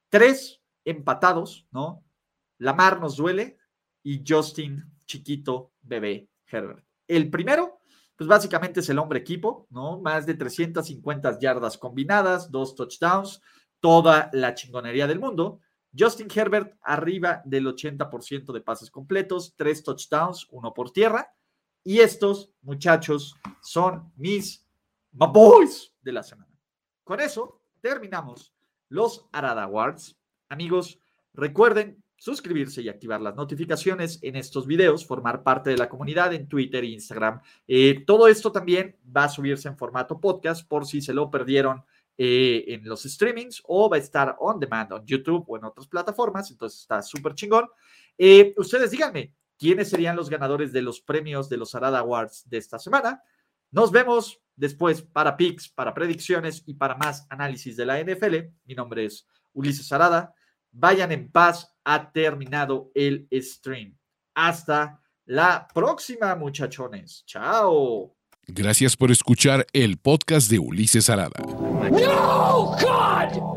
D: Tres empatados, ¿no? La mar nos duele, y Justin Chiquito Bebé Herbert. El primero, pues básicamente es el hombre equipo, ¿no? Más de 350 yardas combinadas, dos touchdowns, toda la chingonería del mundo. Justin Herbert arriba del 80% de pases completos, tres touchdowns, uno por tierra. Y estos muchachos son mis boys de la semana. Con eso terminamos los Arada Awards. Amigos, recuerden suscribirse y activar las notificaciones en estos videos, formar parte de la comunidad en Twitter e Instagram. Eh, todo esto también va a subirse en formato podcast por si se lo perdieron eh, en los streamings o va a estar on demand en YouTube o en otras plataformas, entonces está súper chingón. Eh, ustedes díganme, ¿quiénes serían los ganadores de los premios de los Arada Awards de esta semana? Nos vemos después para picks, para predicciones y para más análisis de la NFL. Mi nombre es Ulises Arada. Vayan en paz, ha terminado el stream. Hasta la próxima, muchachones. Chao.
A: Gracias por escuchar el podcast de Ulises Arada. No, God!